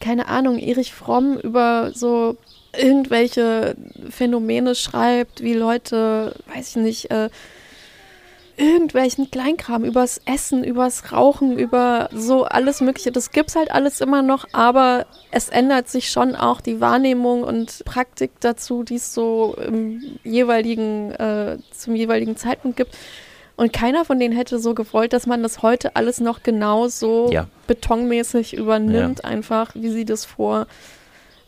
keine Ahnung, Erich Fromm über so irgendwelche Phänomene schreibt, wie Leute, weiß ich nicht, äh, irgendwelchen Kleinkram übers Essen, übers Rauchen, über so alles Mögliche. Das gibt's halt alles immer noch, aber es ändert sich schon auch die Wahrnehmung und Praktik dazu, die es so im jeweiligen, äh, zum jeweiligen Zeitpunkt gibt. Und keiner von denen hätte so gewollt, dass man das heute alles noch genau so Ja. betonmäßig übernimmt, einfach wie sie das vor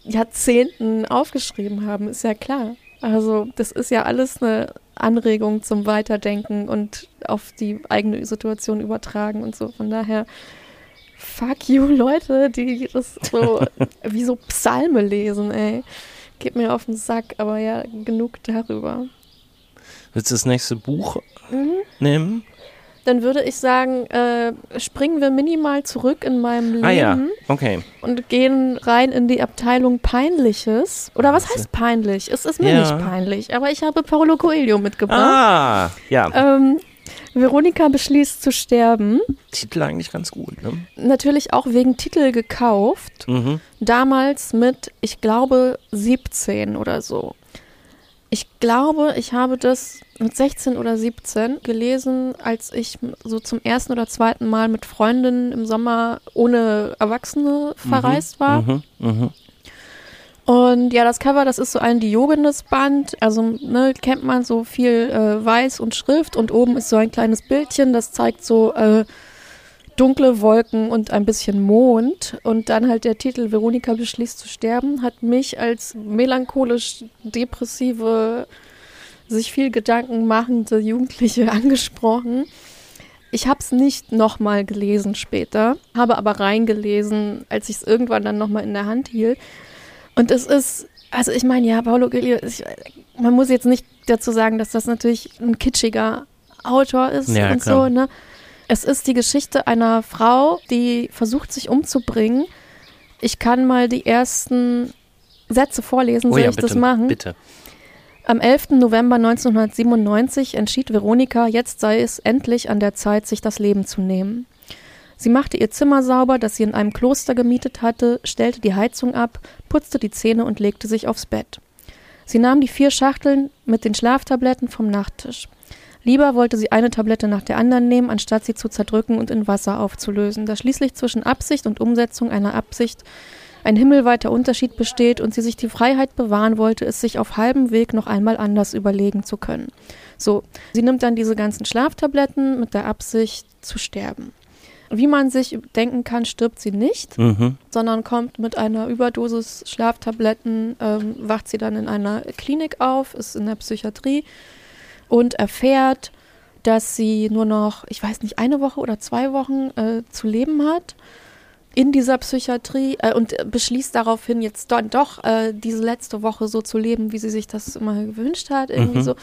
Jahrzehnten aufgeschrieben haben, ist ja klar. Also das ist ja alles eine Anregung zum Weiterdenken und auf die eigene Situation übertragen und so. Von daher, fuck you Leute, die das so wie so Psalme lesen, ey. Geht mir auf den Sack, aber ja, genug darüber. Willst du das nächste Buch Mhm. nehmen? Dann würde ich sagen, äh, springen wir minimal zurück in meinem Leben Ah ja, okay. und gehen rein in die Abteilung Peinliches. Oder was heißt peinlich? Es ist mir Ja. nicht peinlich, aber ich habe Paulo Coelho mitgebracht. Ah, ja. Ähm, Veronika beschließt zu sterben. Titel eigentlich ganz gut, ne? Natürlich auch wegen Titel gekauft. Mhm. Damals mit, ich glaube, 17 oder so. Ich glaube, ich habe das mit 16 oder 17 gelesen, als ich so zum ersten oder zweiten Mal mit Freundinnen im Sommer ohne Erwachsene verreist war. Mhm. Mhm. Und ja, das Cover, das ist so ein Diogenes-Band. Also, ne, kennt man so viel äh, Weiß und Schrift und oben ist so ein kleines Bildchen, das zeigt so äh, dunkle Wolken und ein bisschen Mond. Und dann halt der Titel Veronika beschließt zu sterben, hat mich als melancholisch depressive, sich viel Gedanken machende Jugendliche angesprochen. Ich habe es nicht nochmal gelesen später, habe aber reingelesen, als ich es irgendwann dann nochmal in der Hand hielt. Und es ist, also ich meine, ja, Paulo Coelho, ich, man muss jetzt nicht dazu sagen, dass das natürlich ein kitschiger Autor ist Ja, und klar. so, ne? Es ist die Geschichte einer Frau, die versucht, sich umzubringen. Ich kann mal die ersten Sätze vorlesen, Oh soll ja, ich bitte, das machen? bitte. Am 11. November 1997 entschied Veronika, jetzt sei es endlich an der Zeit, sich das Leben zu nehmen. Sie machte ihr Zimmer sauber, das sie in einem Kloster gemietet hatte, stellte die Heizung ab, putzte die Zähne und legte sich aufs Bett. Sie nahm die vier Schachteln mit den Schlaftabletten vom Nachttisch. Lieber wollte sie eine Tablette nach der anderen nehmen, anstatt sie zu zerdrücken und in Wasser aufzulösen, da schließlich zwischen Absicht und Umsetzung einer Absicht ein himmelweiter Unterschied besteht und sie sich die Freiheit bewahren wollte, es sich auf halbem Weg noch einmal anders überlegen zu können. So, sie nimmt dann diese ganzen Schlaftabletten mit der Absicht zu sterben. Wie man sich denken kann, stirbt sie nicht, Mhm. sondern kommt mit einer Überdosis Schlaftabletten, ähm, wacht sie dann in einer Klinik auf, ist in der Psychiatrie und erfährt, dass sie nur noch, ich weiß nicht, eine Woche oder zwei Wochen äh, zu leben hat in dieser Psychiatrie äh, und beschließt daraufhin jetzt dann doch äh, diese letzte Woche so zu leben, wie sie sich das immer gewünscht hat, irgendwie Mhm. so.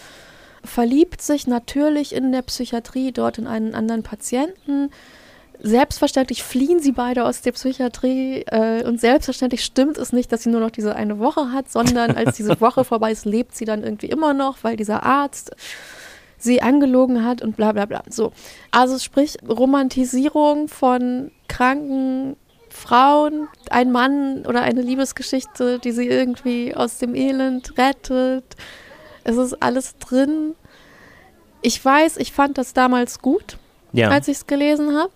Verliebt sich natürlich in der Psychiatrie dort in einen anderen Patienten, Selbstverständlich fliehen sie beide aus der Psychiatrie äh, und selbstverständlich stimmt es nicht, dass sie nur noch diese eine Woche hat, sondern als diese Woche vorbei ist, lebt sie dann irgendwie immer noch, weil dieser Arzt sie angelogen hat und bla bla bla. So. Also sprich Romantisierung von kranken Frauen, ein Mann oder eine Liebesgeschichte, die sie irgendwie aus dem Elend rettet. Es ist alles drin. Ich weiß, ich fand das damals gut, Ja. als ich es gelesen habe.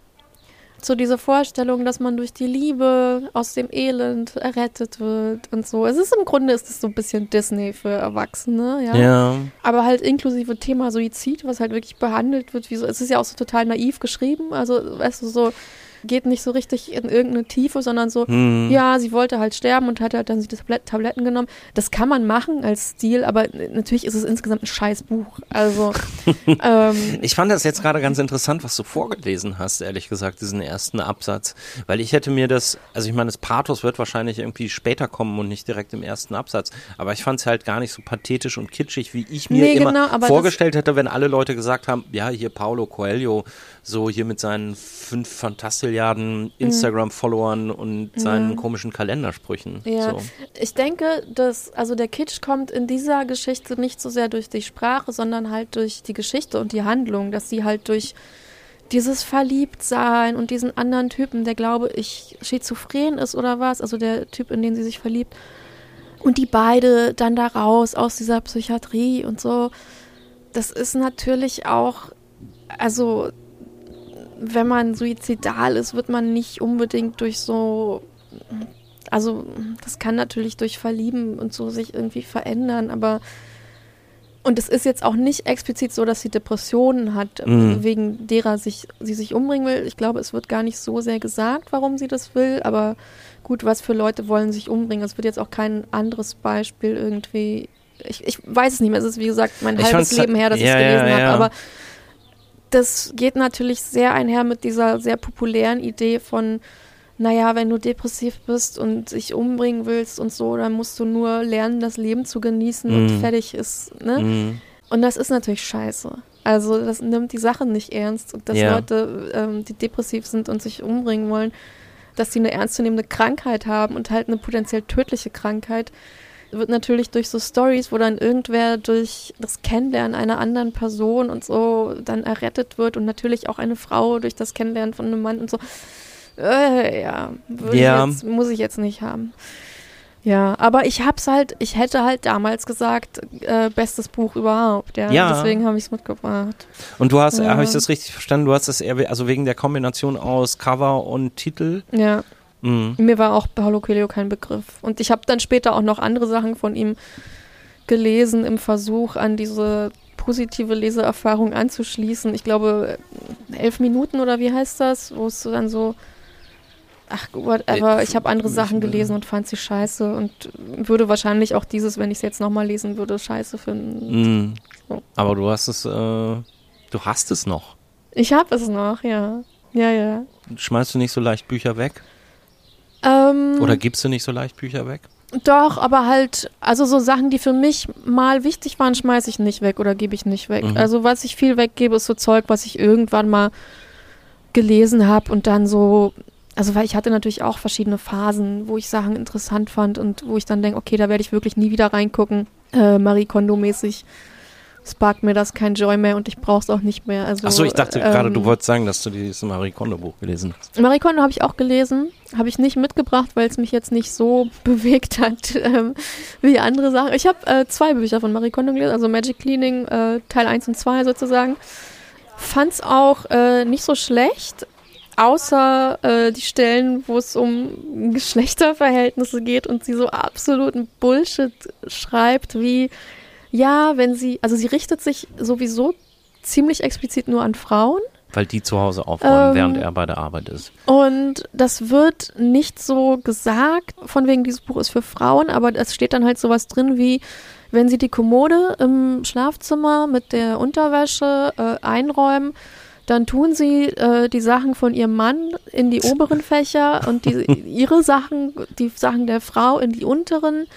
So diese Vorstellung, dass man durch die Liebe aus dem Elend errettet wird und so. Es ist im Grunde ist es so ein bisschen Disney für Erwachsene, ja. Ja. Aber halt inklusive Thema Suizid, was halt wirklich behandelt wird. Wie so, es ist ja auch so total naiv geschrieben. Also, weißt du, so geht nicht so richtig in irgendeine Tiefe, sondern so, Hm. ja, sie wollte halt sterben und hat halt dann die Tablet Tabletten genommen. Das kann man machen als Stil, aber natürlich ist es insgesamt ein scheiß Buch. Also, ähm, Ich fand das jetzt gerade ganz interessant, was du vorgelesen hast, ehrlich gesagt, diesen ersten Absatz. Weil ich hätte mir das, also ich meine, das Pathos wird wahrscheinlich irgendwie später kommen und nicht direkt im ersten Absatz. Aber ich fand es halt gar nicht so pathetisch und kitschig, wie ich mir Nee, immer genau, vorgestellt hätte, wenn alle Leute gesagt haben, ja, hier Paulo Coelho, so hier mit seinen fünf Fantastilliarden Instagram-Followern und seinen komischen Kalendersprüchen. Ja, So. ich denke, dass also der Kitsch kommt in dieser Geschichte nicht so sehr durch die Sprache, sondern halt durch die Geschichte und die Handlung, dass sie halt durch dieses Verliebtsein und diesen anderen Typen, der glaube ich schizophren ist oder was, also der Typ, in den sie sich verliebt, und die beide dann da raus aus dieser Psychiatrie und so. Das ist natürlich auch, also wenn man suizidal ist, wird man nicht unbedingt durch so also das kann natürlich durch Verlieben und so sich irgendwie verändern, aber und es ist jetzt auch nicht explizit so, dass sie Depressionen hat, Mhm. wegen derer sich, sie sich umbringen will. Ich glaube, es wird gar nicht so sehr gesagt, warum sie das will, aber gut, was für Leute wollen sich umbringen? Es wird jetzt auch kein anderes Beispiel irgendwie. Ich, ich weiß es nicht mehr. Es ist, wie gesagt, mein Ich halbes Leben her, dass ja, ich es gelesen ja, habe. ja. Aber das geht natürlich sehr einher mit dieser sehr populären Idee von, naja, wenn du depressiv bist und dich umbringen willst und so, dann musst du nur lernen, das Leben zu genießen und Mhm. fertig ist. Ne? Mhm. Und das ist natürlich scheiße. Also das nimmt die Sache nicht ernst. Und dass Ja. Leute, ähm, die depressiv sind und sich umbringen wollen, dass sie eine ernstzunehmende Krankheit haben und halt eine potenziell tödliche Krankheit, wird natürlich durch so Stories, wo dann irgendwer durch das Kennenlernen einer anderen Person und so dann errettet wird und natürlich auch eine Frau durch das Kennenlernen von einem Mann und so. Äh, ja, Ja. Ich jetzt, muss ich jetzt nicht haben. Ja, aber ich hab's halt, ich hätte halt damals gesagt, äh, bestes Buch überhaupt, ja. Ja. Deswegen habe ich es mitgebracht. Und du hast, Ja. habe ich das richtig verstanden, du hast das eher, also wegen der Kombination aus Cover und Titel. Ja. Mhm. Mir war auch Paulo Coelho kein Begriff. Und ich habe dann später auch noch andere Sachen von ihm gelesen im Versuch, an diese positive Leseerfahrung anzuschließen. Ich glaube, elf Minuten oder wie heißt das, wo es dann so, ach, whatever, ich habe andere Sachen gelesen und fand sie scheiße und würde wahrscheinlich auch dieses, wenn ich es jetzt nochmal lesen würde, scheiße finden. Mhm. So. Aber du hast es, äh, du hast es noch. Ich habe es noch, ja. Ja, ja. Schmeißt du nicht so leicht Bücher weg? Ähm, Oder gibst du nicht so leicht Bücher weg? Doch, aber halt, also so Sachen, die für mich mal wichtig waren, schmeiße ich nicht weg oder gebe ich nicht weg. Mhm. Also was ich viel weggebe, ist so Zeug, was ich irgendwann mal gelesen habe und dann so, also weil ich hatte natürlich auch verschiedene Phasen, wo ich Sachen interessant fand und wo ich dann denke, okay, da werde ich wirklich nie wieder reingucken, äh, Marie Kondo-mäßig. Sparkt mir das kein Joy mehr und ich brauche es auch nicht mehr. Also, Achso, ich dachte gerade, ähm, du wolltest sagen, dass du dieses Marie Kondo Buch gelesen hast. Marie Kondo habe ich auch gelesen, habe ich nicht mitgebracht, weil es mich jetzt nicht so bewegt hat ähm, wie andere Sachen. Ich habe äh, zwei Bücher von Marie Kondo gelesen, also Magic Cleaning äh, Teil 1 und 2 sozusagen. Fand's auch äh, nicht so schlecht, außer äh, die Stellen, wo es um Geschlechterverhältnisse geht und sie so absoluten Bullshit schreibt, wie ja, wenn sie, also sie richtet sich sowieso ziemlich explizit nur an Frauen. Weil die zu Hause aufräumen, Ähm, während er bei der Arbeit ist. Und das wird nicht so gesagt, von wegen dieses Buch ist für Frauen, aber es steht dann halt sowas drin wie, wenn sie die Kommode im Schlafzimmer mit der Unterwäsche äh, einräumen, dann tun sie äh, die Sachen von ihrem Mann in die oberen Fächer und die, ihre Sachen, die Sachen der Frau in die unteren.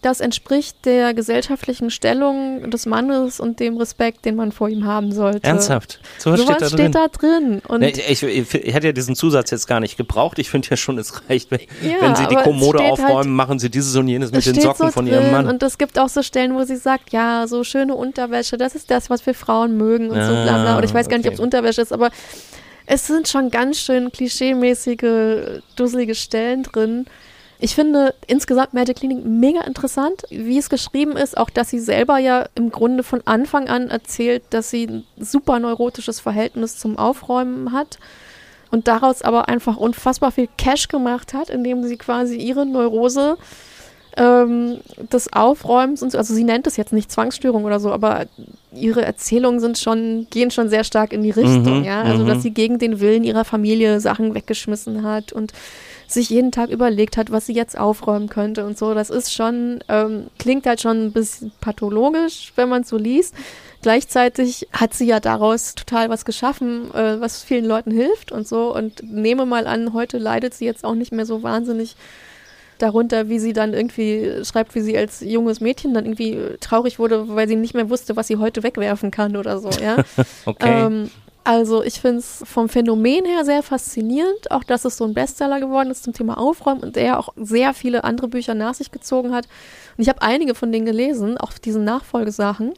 Das entspricht der gesellschaftlichen Stellung des Mannes und dem Respekt, den man vor ihm haben sollte. Ernsthaft? So was, steht, da, steht drin. da drin. Nee, ich, ich, ich, hätte ja diesen Zusatz jetzt gar nicht gebraucht. Ich finde ja schon, es reicht, wenn, ja, wenn Sie die Kommode aufräumen, halt, machen Sie dieses und jenes mit den Socken so von. Ihrem Mann. Und es gibt auch so Stellen, wo sie sagt, ja, so schöne Unterwäsche, das ist das, was wir Frauen mögen und ah, so bla bla. Und ich weiß gar okay. nicht, ob es Unterwäsche ist, aber es sind schon ganz schön klischeemäßige, dusselige Stellen drin. Ich finde insgesamt Magic Cleaning mega interessant, wie es geschrieben ist, auch dass sie selber ja im Grunde von Anfang an erzählt, dass sie ein super neurotisches Verhältnis zum Aufräumen hat und daraus aber einfach unfassbar viel Cash gemacht hat, indem sie quasi ihre Neurose ähm, des Aufräumens und so, also sie nennt es jetzt nicht Zwangsstörung oder so, aber ihre Erzählungen sind schon, gehen schon sehr stark in die Richtung, mhm, ja. Also dass mhm. sie gegen den Willen ihrer Familie Sachen weggeschmissen hat und sich jeden Tag überlegt hat, was sie jetzt aufräumen könnte und so. Das ist schon, ähm, klingt halt schon ein bisschen pathologisch, wenn man es so liest. Gleichzeitig hat sie ja daraus total was geschaffen, äh, was vielen Leuten hilft und so. Und nehme mal an, heute leidet sie jetzt auch nicht mehr so wahnsinnig darunter, wie sie dann irgendwie schreibt, wie sie als junges Mädchen dann irgendwie traurig wurde, weil sie nicht mehr wusste, was sie heute wegwerfen kann oder so, ja. okay. Ähm, also ich finde es vom Phänomen her sehr faszinierend, auch dass es so ein Bestseller geworden ist zum Thema Aufräumen und er auch sehr viele andere Bücher nach sich gezogen hat. Und ich habe einige von denen gelesen, auch diesen Nachfolgesachen.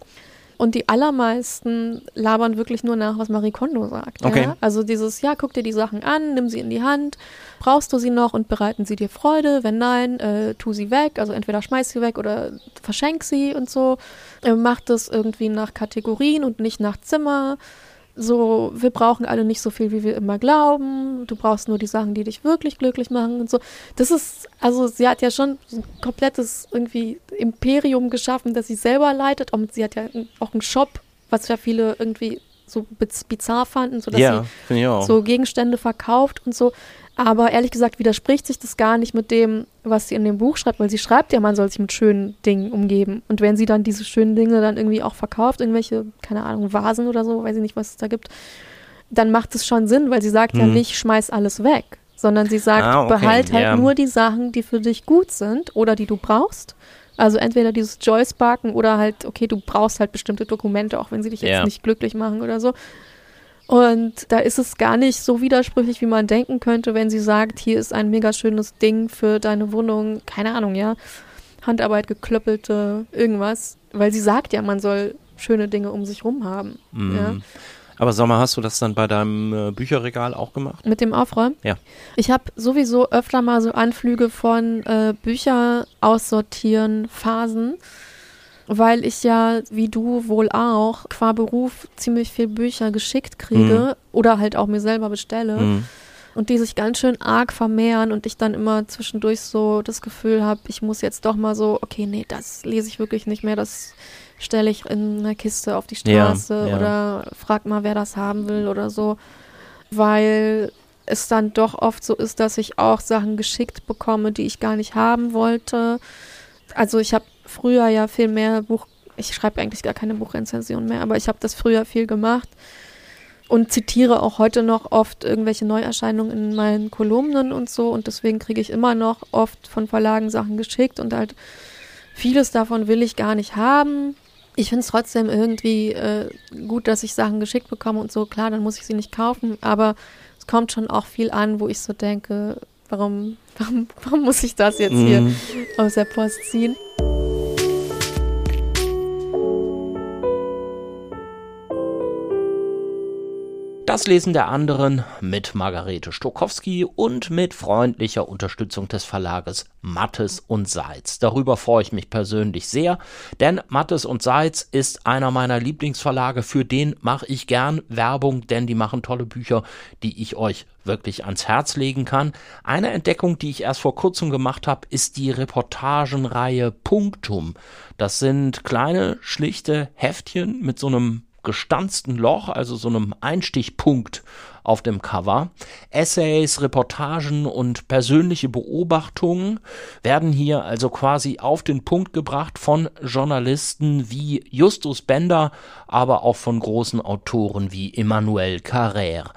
Und die allermeisten labern wirklich nur nach, was Marie Kondo sagt. Okay. Ja? Also dieses, ja, guck dir die Sachen an, nimm sie in die Hand, brauchst du sie noch und bereiten sie dir Freude? Wenn nein, äh, tu sie weg. Also entweder schmeiß sie weg oder verschenk sie und so. Äh, mach das irgendwie nach Kategorien und nicht nach Zimmer so, wir brauchen alle nicht so viel, wie wir immer glauben. Du brauchst nur die Sachen, die dich wirklich glücklich machen und so. Das ist, also sie hat ja schon ein komplettes irgendwie Imperium geschaffen, das sie selber leitet. Und sie hat ja auch einen Shop, was ja viele irgendwie so bizarr fanden, so dass ja, sie so Gegenstände verkauft und so. Aber ehrlich gesagt widerspricht sich das gar nicht mit dem, was sie in dem Buch schreibt, weil sie schreibt ja, man soll sich mit schönen Dingen umgeben. Und wenn sie dann diese schönen Dinge dann irgendwie auch verkauft, irgendwelche, keine Ahnung, Vasen oder so, weiß ich nicht, was es da gibt, dann macht es schon Sinn, weil sie sagt hm. ja nicht, schmeiß alles weg, sondern sie sagt, ah, okay, behalt halt yeah. nur die Sachen, die für dich gut sind oder die du brauchst. Also entweder dieses Joy-Sparken oder halt, okay, du brauchst halt bestimmte Dokumente, auch wenn sie dich jetzt yeah. nicht glücklich machen oder so. Und da ist es gar nicht so widersprüchlich, wie man denken könnte, wenn sie sagt, hier ist ein mega schönes Ding für deine Wohnung, keine Ahnung, ja, Handarbeit, geklöppelte, irgendwas. Weil sie sagt ja, man soll schöne Dinge um sich rum haben. Mm. Ja. Aber sag mal, hast du das dann bei deinem äh, Bücherregal auch gemacht? Mit dem Aufräumen? Ja. Ich habe sowieso öfter mal so Anflüge von äh, Bücher aussortieren, Phasen weil ich ja, wie du wohl auch, qua Beruf ziemlich viel Bücher geschickt kriege mhm. oder halt auch mir selber bestelle. Mhm. Und die sich ganz schön arg vermehren und ich dann immer zwischendurch so das Gefühl habe, ich muss jetzt doch mal so, okay, nee, das lese ich wirklich nicht mehr, das stelle ich in einer Kiste auf die Straße ja, ja. oder frag mal, wer das haben will oder so. Weil es dann doch oft so ist, dass ich auch Sachen geschickt bekomme, die ich gar nicht haben wollte. Also ich habe früher ja viel mehr Buch, ich schreibe eigentlich gar keine Buchrezension mehr, aber ich habe das früher viel gemacht und zitiere auch heute noch oft irgendwelche Neuerscheinungen in meinen Kolumnen und so und deswegen kriege ich immer noch oft von Verlagen Sachen geschickt und halt vieles davon will ich gar nicht haben. Ich finde es trotzdem irgendwie äh, gut, dass ich Sachen geschickt bekomme und so. Klar, dann muss ich sie nicht kaufen, aber es kommt schon auch viel an, wo ich so denke, warum, warum, warum muss ich das jetzt hier mhm. aus der Post ziehen? Das Lesen der anderen mit Margarete Stokowski und mit freundlicher Unterstützung des Verlages Mattes und Seitz. Darüber freue ich mich persönlich sehr, denn Mattes und Seitz ist einer meiner Lieblingsverlage, für den mache ich gern Werbung, denn die machen tolle Bücher, die ich euch wirklich ans Herz legen kann. Eine Entdeckung, die ich erst vor kurzem gemacht habe, ist die Reportagenreihe Punktum. Das sind kleine, schlichte Heftchen mit so einem gestanzten Loch, also so einem Einstichpunkt auf dem Cover. Essays, Reportagen und persönliche Beobachtungen werden hier also quasi auf den Punkt gebracht von Journalisten wie Justus Bender, aber auch von großen Autoren wie Emmanuel Carrère.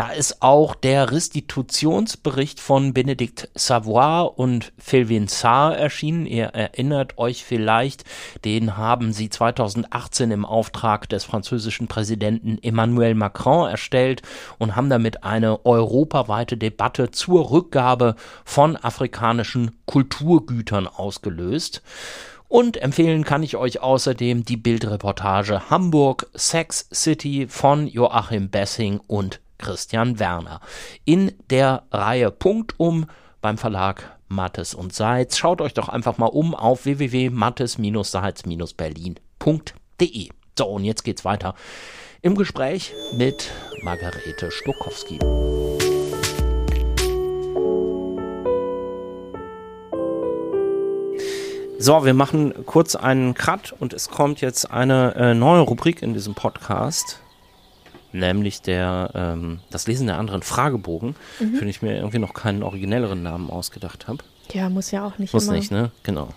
Da ist auch der Restitutionsbericht von Benedikt Savoy und Phil Vinsart erschienen. Ihr erinnert euch vielleicht, den haben sie 2018 im Auftrag des französischen Präsidenten Emmanuel Macron erstellt und haben damit eine europaweite Debatte zur Rückgabe von afrikanischen Kulturgütern ausgelöst. Und empfehlen kann ich euch außerdem die Bildreportage Hamburg Sex City von Joachim Bessing und Christian Werner. In der Reihe Punktum beim Verlag Mattes und Seitz. Schaut euch doch einfach mal um auf www.mattes-seitz-berlin.de. So, und jetzt geht's weiter im Gespräch mit Margarete Stokowski. So, wir machen kurz einen Cut und es kommt jetzt eine äh, neue Rubrik in diesem Podcast nämlich der ähm, das Lesen der anderen Fragebogen, mhm. für den ich mir irgendwie noch keinen originelleren Namen ausgedacht habe. Ja, muss ja auch nicht Muss immer. nicht, ne? Genau.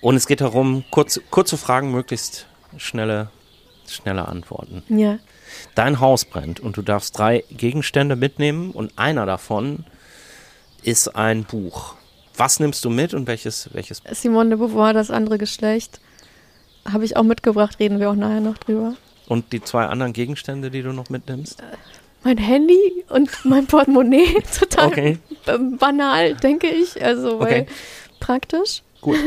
Und es geht darum, kurz, kurze Fragen, möglichst schnelle, schnelle Antworten. Ja. Dein Haus brennt und du darfst drei Gegenstände mitnehmen und einer davon ist ein Buch. Was nimmst du mit und welches, welches? Simone de Beauvoir, das andere Geschlecht. Habe ich auch mitgebracht, reden wir auch nachher noch drüber. Und die zwei anderen Gegenstände, die du noch mitnimmst? Mein Handy und mein Portemonnaie. Total okay. banal, denke ich. Also, weil okay. praktisch. Gut.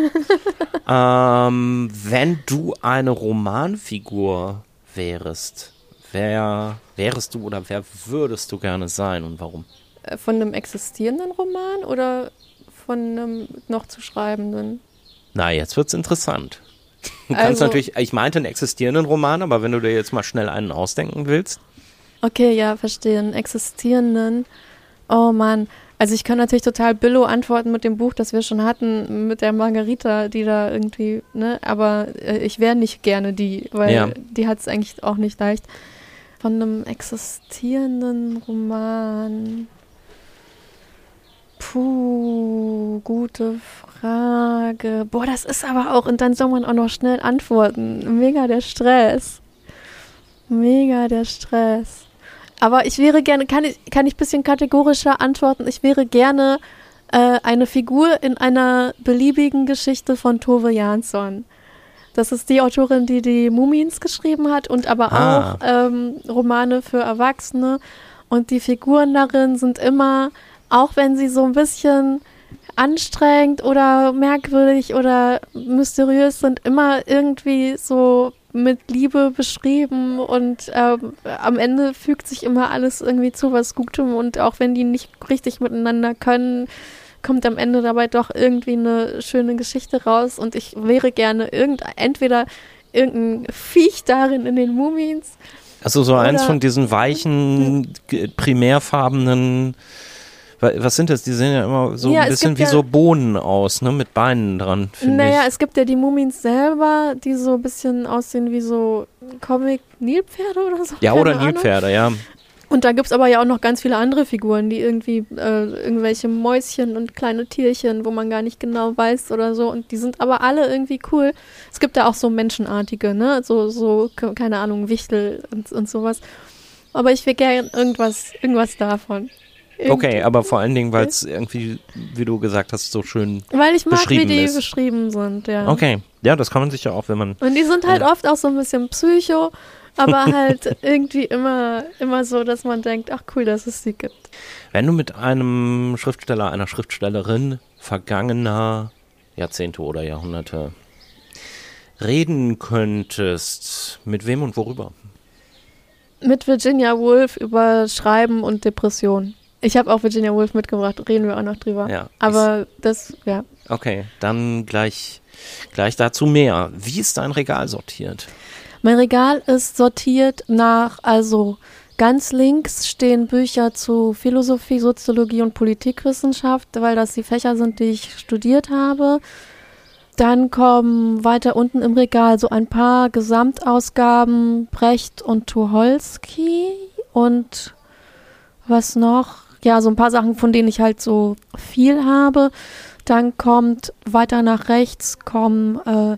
ähm, wenn du eine Romanfigur wärst, wer wärst du oder wer würdest du gerne sein und warum? Äh, von einem existierenden Roman oder von einem noch zu schreibenden? Na, jetzt wird's interessant. Du kannst also, natürlich, ich meinte einen existierenden Roman, aber wenn du dir jetzt mal schnell einen ausdenken willst. Okay, ja, verstehe. Einen existierenden. Oh Mann. Also ich kann natürlich total Billo antworten mit dem Buch, das wir schon hatten, mit der Margarita, die da irgendwie, ne, aber äh, ich wäre nicht gerne die, weil ja. die hat es eigentlich auch nicht leicht. Von einem existierenden Roman. Puh, gute Frage. Boah, das ist aber auch, und dann soll man auch noch schnell antworten. Mega der Stress. Mega der Stress. Aber ich wäre gerne, kann ich, kann ich ein bisschen kategorischer antworten? Ich wäre gerne äh, eine Figur in einer beliebigen Geschichte von Tove Jansson. Das ist die Autorin, die die Mumins geschrieben hat und aber ah. auch ähm, Romane für Erwachsene. Und die Figuren darin sind immer auch wenn sie so ein bisschen anstrengend oder merkwürdig oder mysteriös sind, immer irgendwie so mit Liebe beschrieben und ähm, am Ende fügt sich immer alles irgendwie zu was Gutem und auch wenn die nicht richtig miteinander können, kommt am Ende dabei doch irgendwie eine schöne Geschichte raus und ich wäre gerne irgend entweder irgendein Viech darin in den Mumins. Also so eins von diesen weichen, primärfarbenen was sind das? Die sehen ja immer so ja, ein bisschen wie ja, so Bohnen aus, ne? Mit Beinen dran. Naja, ich. es gibt ja die Mumins selber, die so ein bisschen aussehen wie so Comic-Nilpferde oder so. Ja, oder Nilpferde, ja. Und da gibt es aber ja auch noch ganz viele andere Figuren, die irgendwie äh, irgendwelche Mäuschen und kleine Tierchen, wo man gar nicht genau weiß oder so. Und die sind aber alle irgendwie cool. Es gibt ja auch so menschenartige, ne? So, so keine Ahnung, Wichtel und, und sowas. Aber ich will gerne irgendwas, irgendwas davon. Okay, aber vor allen Dingen, weil es irgendwie, wie du gesagt hast, so schön Weil ich mag, wie die ist. beschrieben sind, ja. Okay, ja, das kann man sich ja auch, wenn man. Und die sind halt ja. oft auch so ein bisschen psycho, aber halt irgendwie immer, immer so, dass man denkt, ach cool, dass es sie gibt. Wenn du mit einem Schriftsteller, einer Schriftstellerin vergangener Jahrzehnte oder Jahrhunderte reden könntest, mit wem und worüber? Mit Virginia Woolf über Schreiben und Depression. Ich habe auch Virginia Woolf mitgebracht, reden wir auch noch drüber. Ja, Aber das, ja. Okay, dann gleich, gleich dazu mehr. Wie ist dein Regal sortiert? Mein Regal ist sortiert nach, also ganz links stehen Bücher zu Philosophie, Soziologie und Politikwissenschaft, weil das die Fächer sind, die ich studiert habe. Dann kommen weiter unten im Regal so ein paar Gesamtausgaben Brecht und Tucholsky und was noch? Ja, so ein paar Sachen, von denen ich halt so viel habe. Dann kommt weiter nach rechts kommen äh,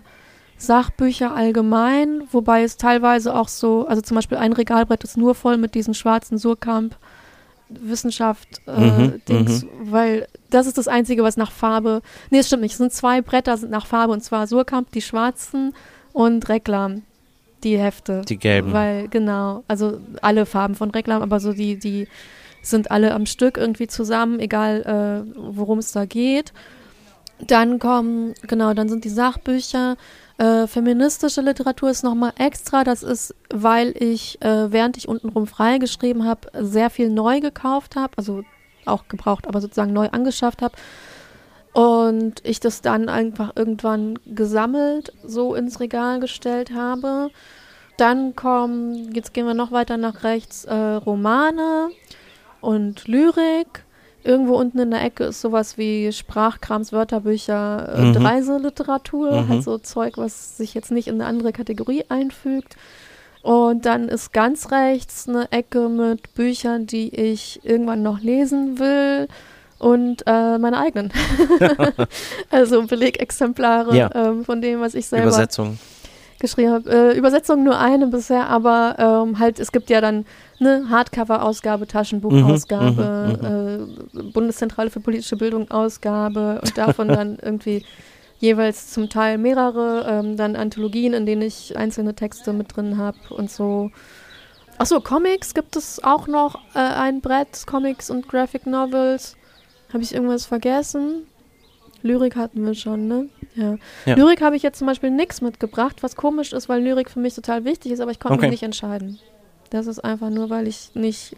Sachbücher allgemein, wobei es teilweise auch so, also zum Beispiel ein Regalbrett ist nur voll mit diesen schwarzen Surkamp Wissenschaft äh, Mhm, Dings, weil das ist das Einzige, was nach Farbe. Nee, es stimmt nicht. Es sind zwei Bretter sind nach Farbe und zwar Surkamp, die schwarzen und Reklam, die Hefte. Die gelben. Weil, genau, also alle Farben von Reklam, aber so die, die sind alle am Stück irgendwie zusammen, egal äh, worum es da geht. Dann kommen, genau, dann sind die Sachbücher. Äh, feministische Literatur ist nochmal extra. Das ist, weil ich, äh, während ich untenrum freigeschrieben habe, sehr viel neu gekauft habe. Also auch gebraucht, aber sozusagen neu angeschafft habe. Und ich das dann einfach irgendwann gesammelt so ins Regal gestellt habe. Dann kommen, jetzt gehen wir noch weiter nach rechts, äh, Romane und Lyrik. Irgendwo unten in der Ecke ist sowas wie Sprachkrams, Wörterbücher und Mhm. Reiseliteratur. Mhm. Halt so Zeug, was sich jetzt nicht in eine andere Kategorie einfügt. Und dann ist ganz rechts eine Ecke mit Büchern, die ich irgendwann noch lesen will und äh, meine eigenen. also Belegexemplare Ja. ähm, von dem, was ich selber Übersetzung. Geschrieben habe. Äh, Übersetzung nur eine bisher, aber ähm, halt, es gibt ja dann eine Hardcover-Ausgabe, Taschenbuchausgabe, äh, Bundeszentrale für politische Bildung Ausgabe und davon dann irgendwie jeweils zum Teil mehrere, ähm, dann Anthologien, in denen ich einzelne Texte mit drin habe und so. Achso, Comics gibt es auch noch äh, ein Brett, Comics und Graphic Novels. Habe ich irgendwas vergessen? Lyrik hatten wir schon, ne? Ja. Ja. Lyrik habe ich jetzt zum Beispiel nichts mitgebracht, was komisch ist, weil Lyrik für mich total wichtig ist, aber ich konnte Okay. mich nicht entscheiden. Das ist einfach nur, weil ich nicht.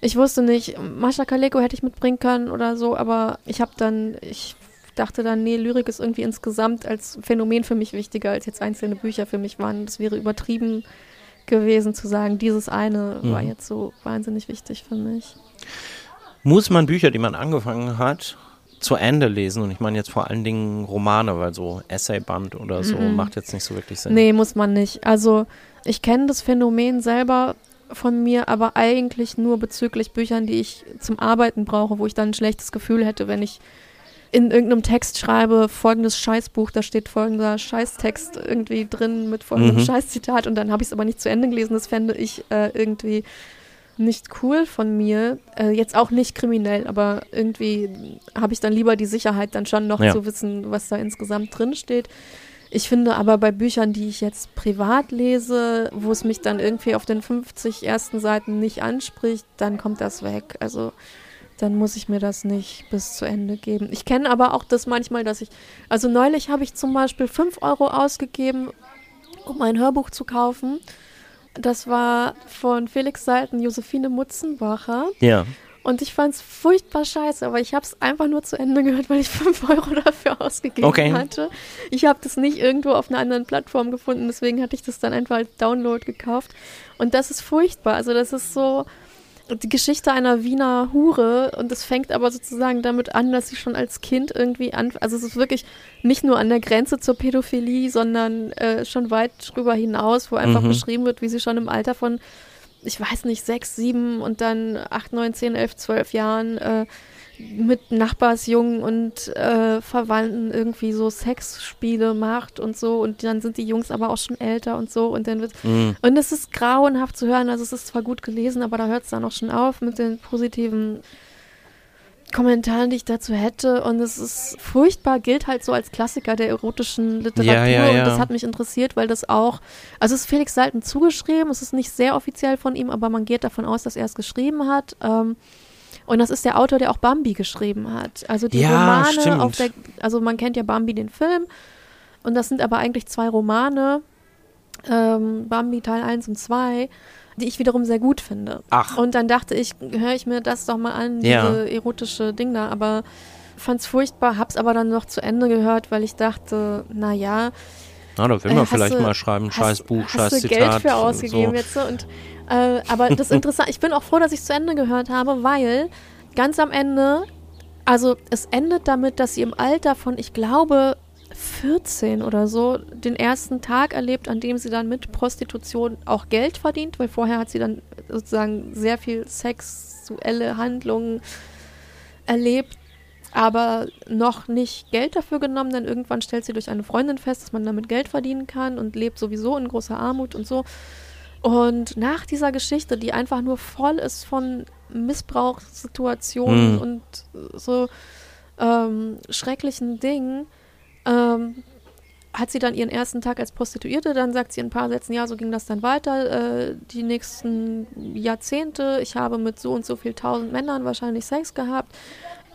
Ich wusste nicht, Mascha Kaleko hätte ich mitbringen können oder so, aber ich habe dann, ich dachte dann, nee, Lyrik ist irgendwie insgesamt als Phänomen für mich wichtiger, als jetzt einzelne Bücher für mich waren. Das wäre übertrieben gewesen zu sagen, dieses eine war Mhm. jetzt so wahnsinnig wichtig für mich. Muss man Bücher, die man angefangen hat, zu Ende lesen? Und ich meine jetzt vor allen Dingen Romane, weil so Essayband oder so Mhm. macht jetzt nicht so wirklich Sinn. Nee, muss man nicht. Also ich kenne das Phänomen selber von mir, aber eigentlich nur bezüglich Büchern, die ich zum Arbeiten brauche, wo ich dann ein schlechtes Gefühl hätte, wenn ich in irgendeinem Text schreibe, folgendes Scheißbuch, da steht folgender Scheißtext irgendwie drin mit folgendem Mhm. Scheißzitat und dann habe ich es aber nicht zu Ende gelesen. Das fände ich äh, irgendwie nicht cool von mir. Äh, jetzt auch nicht kriminell, aber irgendwie habe ich dann lieber die Sicherheit, dann schon noch Ja. zu wissen, was da insgesamt drin steht. Ich finde aber bei Büchern, die ich jetzt privat lese, wo es mich dann irgendwie auf den 50 ersten Seiten nicht anspricht, dann kommt das weg. Also dann muss ich mir das nicht bis zu Ende geben. Ich kenne aber auch das manchmal, dass ich, also neulich habe ich zum Beispiel 5 Euro ausgegeben, um ein Hörbuch zu kaufen. Das war von Felix Salten, Josephine Mutzenbacher. Ja. Und ich fand es furchtbar scheiße, aber ich habe es einfach nur zu Ende gehört, weil ich 5 Euro dafür ausgegeben Okay. hatte. Ich habe das nicht irgendwo auf einer anderen Plattform gefunden, deswegen hatte ich das dann einfach als Download gekauft. Und das ist furchtbar. Also das ist so die Geschichte einer Wiener Hure und es fängt aber sozusagen damit an, dass sie schon als Kind irgendwie an, also es ist wirklich nicht nur an der Grenze zur Pädophilie, sondern äh, schon weit drüber hinaus, wo einfach Mhm. beschrieben wird, wie sie schon im Alter von ich weiß nicht, sechs, sieben und dann acht, neun, zehn, elf, zwölf Jahren äh, mit Nachbarsjungen und äh, Verwandten irgendwie so Sexspiele macht und so. Und dann sind die Jungs aber auch schon älter und so. Und dann wird Mhm. und es ist grauenhaft zu hören, also es ist zwar gut gelesen, aber da hört es dann auch schon auf mit den positiven Kommentaren, die ich dazu hätte. Und es ist furchtbar, gilt halt so als Klassiker der erotischen Literatur. Ja, ja, ja. und das hat mich interessiert, weil das auch, also es ist Felix Salten zugeschrieben, es ist nicht sehr offiziell von ihm, aber man geht davon aus, dass er es geschrieben hat. Ähm, und das ist der Autor, der auch Bambi geschrieben hat. Also die Ja, Romane stimmt. auf der, also man kennt ja Bambi den Film und das sind aber eigentlich zwei Romane, ähm, Bambi Teil 1 und 2, die ich wiederum sehr gut finde. Ach. Und dann dachte ich, höre ich mir das doch mal an, Ja. diese erotische Ding da, aber fand's furchtbar, hab's aber dann noch zu Ende gehört, weil ich dachte, naja, Na, da will Äh, man hast vielleicht du- mal schreiben, scheiß Buch, scheiß hast du Zitat. Geld für ausgegeben so. jetzt so und äh, aber das interessant, ich bin auch froh, dass ich es zu Ende gehört habe, weil ganz am Ende, also es endet damit, dass sie im Alter von, ich glaube, 14 oder so den ersten Tag erlebt, an dem sie dann mit Prostitution auch Geld verdient, weil vorher hat sie dann sozusagen sehr viel sexuelle Handlungen erlebt aber noch nicht Geld dafür genommen. Dann irgendwann stellt sie durch eine Freundin fest, dass man damit Geld verdienen kann und lebt sowieso in großer Armut und so. Und nach dieser Geschichte, die einfach nur voll ist von Missbrauchssituationen Mhm. und so ähm, schrecklichen Dingen, ähm, hat sie dann ihren ersten Tag als Prostituierte. Dann sagt sie in ein paar Sätzen, ja, so ging das dann weiter. Äh, die nächsten Jahrzehnte, ich habe mit so und so viel tausend Männern wahrscheinlich Sex gehabt.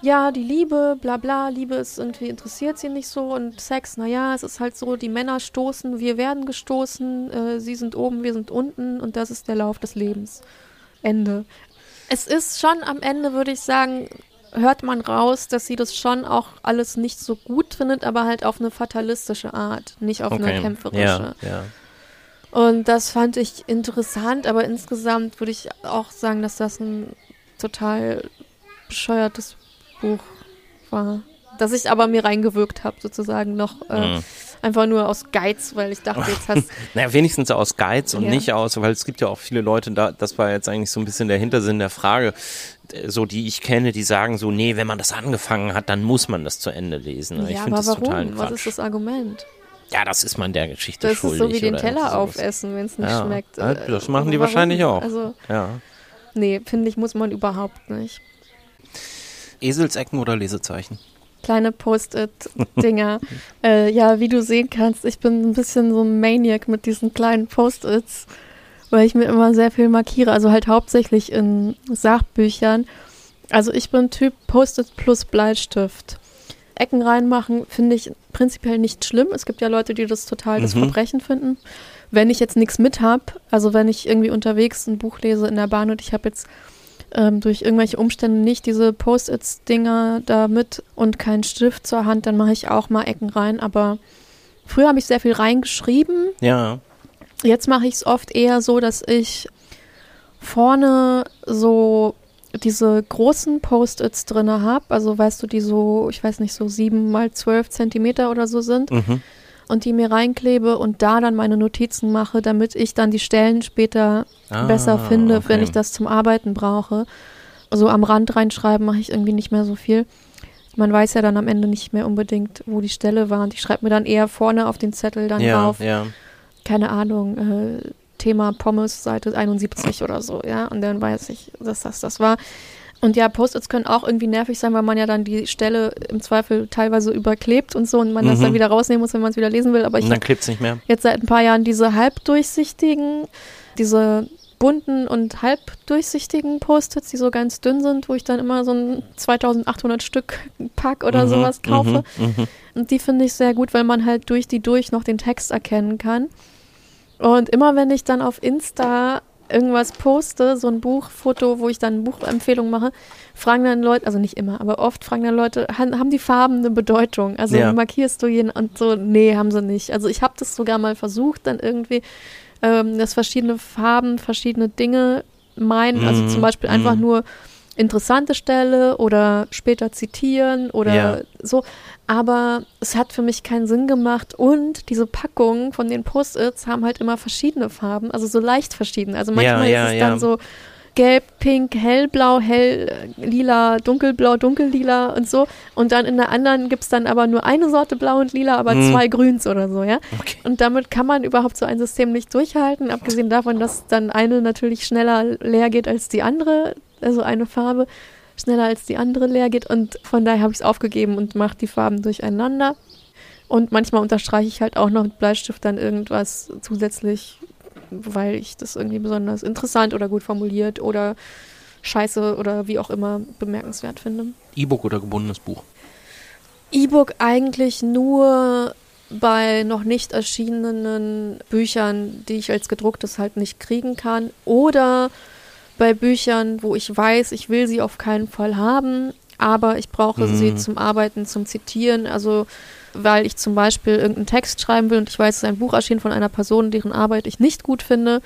Ja, die Liebe, bla bla, Liebe ist irgendwie interessiert sie nicht so und Sex, naja, es ist halt so, die Männer stoßen, wir werden gestoßen, äh, sie sind oben, wir sind unten und das ist der Lauf des Lebens. Ende. Es ist schon am Ende, würde ich sagen, hört man raus, dass sie das schon auch alles nicht so gut findet, aber halt auf eine fatalistische Art, nicht auf eine kämpferische. Ja, ja. Und das fand ich interessant, aber insgesamt würde ich auch sagen, dass das ein total bescheuertes Buch war. Dass ich aber mir reingewirkt habe, sozusagen noch äh, Mhm. einfach nur aus Geiz, weil ich dachte, jetzt hast Naja, wenigstens aus Geiz und Ja. nicht aus, weil es gibt ja auch viele Leute, da, das war jetzt eigentlich so ein bisschen der Hintersinn der Frage, äh, so die ich kenne, die sagen so, nee, wenn man das angefangen hat, dann muss man das zu Ende lesen. ich ja, finde aber das total warum? Was Quatsch. ist das Argument? Ja, das ist man der Geschichte Das ist schuldig. so wie den Teller aufessen, wenn es nicht Ja, schmeckt. ja, Äh, das machen die warum? wahrscheinlich auch. Also, Ja. nee, finde ich, muss man überhaupt nicht. Eselsecken oder Lesezeichen? Kleine Post-it-Dinger. äh, ja, wie du sehen kannst, ich bin ein bisschen so ein Maniac mit diesen kleinen Post-its, weil ich mir immer sehr viel markiere, also halt hauptsächlich in Sachbüchern. Also ich bin Typ Post-it plus Bleistift. Ecken reinmachen finde ich prinzipiell nicht schlimm. Es gibt ja Leute, die das total das Mhm. Verbrechen finden. Wenn ich jetzt nichts mit habe, also wenn ich irgendwie unterwegs ein Buch lese in der Bahn und ich habe jetzt ähm, durch irgendwelche Umstände nicht diese Post-its-Dinger da mit und keinen Stift zur Hand, dann mache ich auch mal Ecken rein. Aber früher habe ich sehr viel reingeschrieben. Ja. Jetzt mache ich es oft eher so, dass ich vorne so diese großen Post-its drinne habe. Also weißt du, die so, ich weiß nicht, so sieben mal zwölf Zentimeter oder so sind. Mhm. Und die mir reinklebe und da dann meine Notizen mache, damit ich dann die Stellen später Ah, besser finde, wenn okay. ich das zum Arbeiten brauche. So am Rand reinschreiben mache ich irgendwie nicht mehr so viel. Man weiß ja dann am Ende nicht mehr unbedingt, wo die Stelle war. Und ich schreibe mir dann eher vorne auf den Zettel dann Ja, drauf, ja. keine Ahnung, äh, Thema Pommes, Seite 71 oder so, ja. Und dann weiß ich, dass das das war. Und ja, Post-its können auch irgendwie nervig sein, weil man ja dann die Stelle im Zweifel teilweise überklebt und so und man das Mhm. dann wieder rausnehmen muss, wenn man es wieder lesen will. Aber ich Und dann klebt's nicht mehr. jetzt seit ein paar Jahren diese halbdurchsichtigen, diese bunten und halbdurchsichtigen Post-its, die so ganz dünn sind, wo ich dann immer so ein 2800 Stück Pack oder Mhm, sowas kaufe. Mhm, mhm. Und die finde ich sehr gut, weil man halt durch die durch noch den Text erkennen kann. Und immer wenn ich dann auf Insta irgendwas poste, so ein Buchfoto, wo ich dann Buchempfehlungen mache, fragen dann Leute, also nicht immer, aber oft fragen dann Leute, haben die Farben eine Bedeutung? Also Ja. markierst du jeden und so, nee, haben sie nicht. Also ich habe das sogar mal versucht, dann irgendwie, ähm, dass verschiedene Farben verschiedene Dinge meinen. Also Mhm, zum Beispiel einfach mhm. nur interessante Stelle oder später zitieren oder Ja. so. Aber es hat für mich keinen Sinn gemacht. Und diese Packungen von den Post-its haben halt immer verschiedene Farben, also so leicht verschieden. Also manchmal ja, ist es dann so gelb, pink, hellblau, hell, lila, dunkelblau, dunkellila und so. Und dann in der anderen gibt es dann aber nur eine Sorte blau und lila, aber Mhm. zwei grüns oder so, ja. Okay. Und damit kann man überhaupt so ein System nicht durchhalten, abgesehen davon, dass dann eine natürlich schneller leer geht als die andere, also eine Farbe schneller als die andere leer geht. Und von daher habe ich es aufgegeben und mache die Farben durcheinander. Und manchmal unterstreiche ich halt auch noch mit Bleistift dann irgendwas zusätzlich, weil ich das irgendwie besonders interessant oder gut formuliert oder scheiße oder wie auch immer bemerkenswert finde. E-Book oder gebundenes Buch? E-Book eigentlich nur bei noch nicht erschienenen Büchern, die ich als gedrucktes halt nicht kriegen kann. Oder bei Büchern, wo ich weiß, ich will sie auf keinen Fall haben, aber ich brauche sie Mhm. zum Arbeiten, zum Zitieren. Also weil ich zum Beispiel irgendeinen Text schreiben will und ich weiß, es ist ein Buch erschienen von einer Person, deren Arbeit ich nicht gut finde.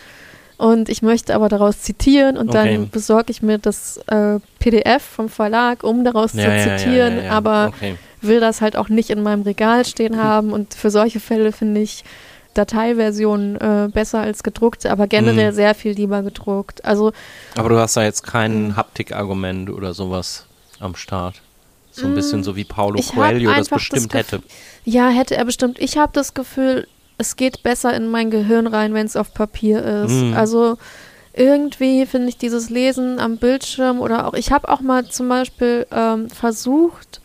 Und ich möchte aber daraus zitieren und Okay. dann besorge ich mir das äh, PDF vom Verlag, um daraus zu zitieren. Aber Okay. will das halt auch nicht in meinem Regal stehen haben und für solche Fälle finde ich Dateiversionen äh, besser als gedruckt, aber generell Mhm. sehr viel lieber gedruckt. Also Aber du hast da jetzt kein Haptikargument oder sowas am Start. So ein bisschen Mm, so wie Paulo ich Coelho das bestimmt das hätte. Ja, hätte er bestimmt. Ich habe das Gefühl, es geht besser in mein Gehirn rein, wenn es auf Papier ist. Mhm. Also irgendwie finde ich dieses Lesen am Bildschirm oder auch, ich habe auch mal zum Beispiel ähm, versucht,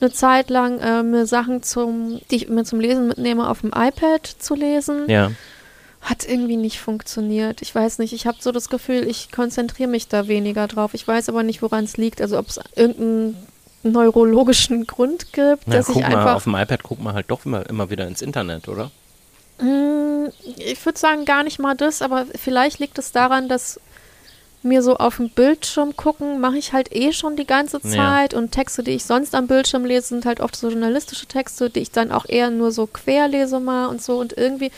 eine Zeit lang äh, mir Sachen zum, die ich mir zum Lesen mitnehme, auf dem iPad zu lesen. Ja. Hat irgendwie nicht funktioniert. Ich weiß nicht, ich habe so das Gefühl, ich konzentriere mich da weniger drauf. Ich weiß aber nicht, woran es liegt. Also ob es irgendeinen neurologischen Grund gibt, Na, dass ich guck mal, einfach auf dem iPad guckt man halt doch immer, immer wieder ins Internet, oder? Mm, Ich würde sagen, gar nicht mal das, aber vielleicht liegt es daran, dass mir so auf dem Bildschirm gucken, mache ich halt eh schon die ganze Ja. Zeit und Texte, die ich sonst am Bildschirm lese, sind halt oft so journalistische Texte, die ich dann auch eher nur so quer lese mal und so und irgendwie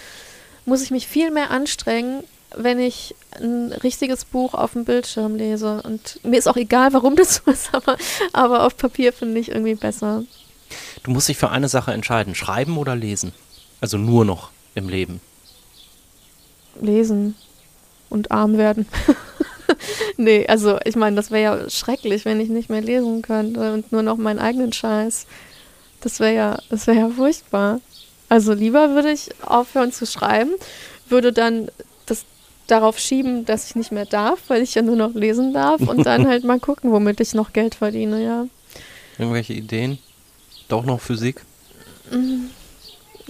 muss ich mich viel mehr anstrengen, wenn ich ein richtiges Buch auf dem Bildschirm lese und mir ist auch egal, warum das so ist, aber, aber auf Papier finde ich irgendwie besser. Du musst dich für eine Sache entscheiden, schreiben oder lesen. Also nur noch im Leben. lesen und arm werden. nee, also ich meine, das wäre ja schrecklich, wenn ich nicht mehr lesen könnte und nur noch meinen eigenen Scheiß. Das wäre ja, das wäre ja furchtbar. Also lieber würde ich aufhören zu schreiben, würde dann das darauf schieben, dass ich nicht mehr darf, weil ich ja nur noch lesen darf und dann halt mal gucken, womit ich noch Geld verdiene, ja. Irgendwelche Ideen? Doch noch Physik?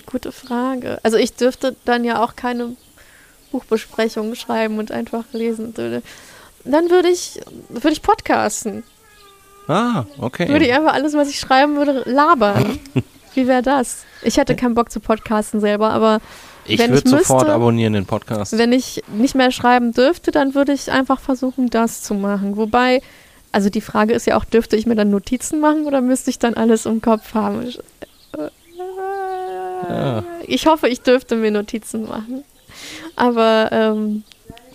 Gute Frage. Also ich dürfte dann ja auch keine Buchbesprechungen schreiben und einfach lesen. Dann würde ich, würde ich podcasten. Ah, okay. Würde ich einfach alles, was ich schreiben würde, labern. Wie wäre das? Ich hätte keinen Bock zu podcasten selber, aber ich wenn würde ich sofort müsste- abonnieren den Podcast. wenn ich nicht mehr schreiben dürfte, dann würde ich einfach versuchen, das zu machen. Wobei, also die Frage ist ja auch, dürfte ich mir dann Notizen machen oder müsste ich dann alles im Kopf haben? Ja. Ich hoffe, ich dürfte mir Notizen machen. Aber ähm,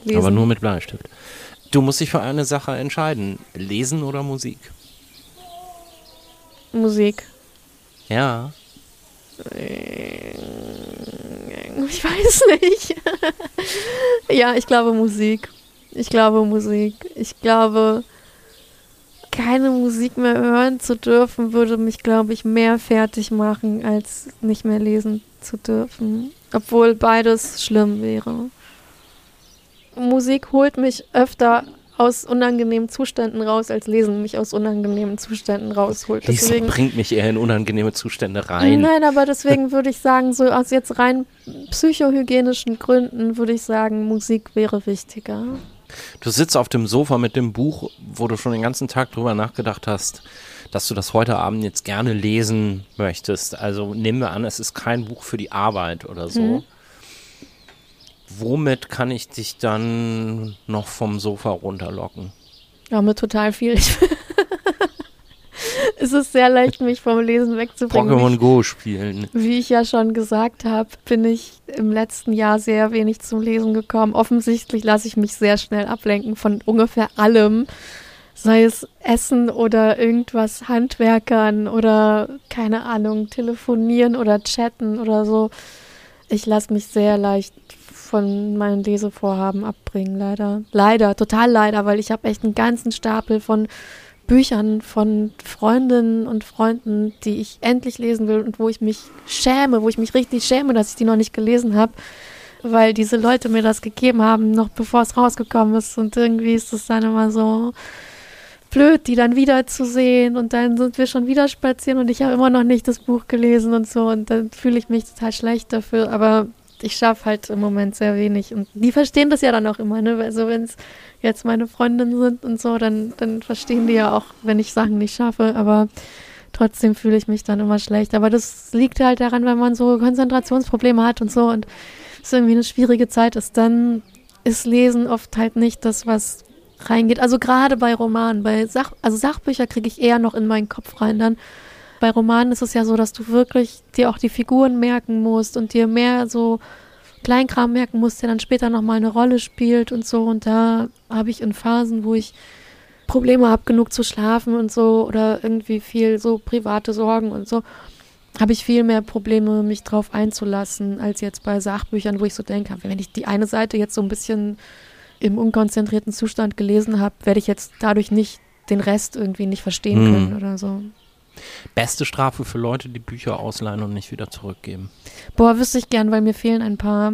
lesen. Aber nur mit Bleistift. Du musst dich für eine Sache entscheiden. Lesen oder Musik? Musik. Ja. Ich weiß nicht. ja, ich glaube Musik. Ich glaube Musik. Ich glaube, keine Musik mehr hören zu dürfen, würde mich, glaube ich, mehr fertig machen, als nicht mehr lesen zu dürfen. Obwohl beides schlimm wäre. Musik holt mich öfter aus unangenehmen Zuständen raus, als Lesen mich aus unangenehmen Zuständen rausholt. Lesen Deswegen bringt mich eher in unangenehme Zustände rein. Nein, aber deswegen würde ich sagen, so aus jetzt rein psychohygienischen Gründen würde ich sagen, Musik wäre wichtiger. Du sitzt auf dem Sofa mit dem Buch, wo du schon den ganzen Tag drüber nachgedacht hast, dass du das heute Abend jetzt gerne lesen möchtest. Also nehmen wir an, es ist kein Buch für die Arbeit oder so. Mhm. Womit kann ich dich dann noch vom Sofa runterlocken? Ja, mit total viel. es ist sehr leicht, mich vom Lesen wegzubringen. Pokémon Go spielen. wie ich ja schon gesagt habe, bin ich im letzten Jahr sehr wenig zum Lesen gekommen. Offensichtlich lasse ich mich sehr schnell ablenken von ungefähr allem. Sei es Essen oder irgendwas Handwerkern oder keine Ahnung, telefonieren oder chatten oder so. Ich lasse mich sehr leicht von meinen Lesevorhaben abbringen, leider. Leider, total leider, weil ich habe echt einen ganzen Stapel von Büchern von Freundinnen und Freunden, die ich endlich lesen will und wo ich mich schäme, wo ich mich richtig schäme, dass ich die noch nicht gelesen habe, weil diese Leute mir das gegeben haben, noch bevor es rausgekommen ist. Und irgendwie ist es dann immer so blöd, die dann wiederzusehen und dann sind wir schon wieder spazieren und ich habe immer noch nicht das Buch gelesen und so und dann fühle ich mich total schlecht dafür, aber ich schaffe halt im Moment sehr wenig und die verstehen das ja dann auch immer, ne? Also wenn es jetzt meine Freundinnen sind und so, dann, dann verstehen die ja auch, wenn ich Sachen nicht schaffe, aber trotzdem fühle ich mich dann immer schlecht. Aber das liegt halt daran, wenn man so Konzentrationsprobleme hat und so und es irgendwie eine schwierige Zeit ist, dann ist Lesen oft halt nicht das, was reingeht. Also gerade bei Romanen, bei Sach also Sachbücher kriege ich eher noch in meinen Kopf rein dann. Bei Romanen ist es ja so, dass du wirklich dir auch die Figuren merken musst und dir mehr so Kleinkram merken musst, der dann später nochmal eine Rolle spielt und so. Und da habe ich in Phasen, wo ich Probleme habe, genug zu schlafen und so oder irgendwie viel so private Sorgen und so, habe ich viel mehr Probleme, mich drauf einzulassen, als jetzt bei Sachbüchern, wo ich so denke, wenn ich die eine Seite jetzt so ein bisschen im unkonzentrierten Zustand gelesen habe, werde ich jetzt dadurch nicht den Rest irgendwie nicht verstehen Hm. können oder so. Beste Strafe für Leute, die Bücher ausleihen und nicht wieder zurückgeben. Boah, wüsste ich gern, weil mir fehlen ein paar.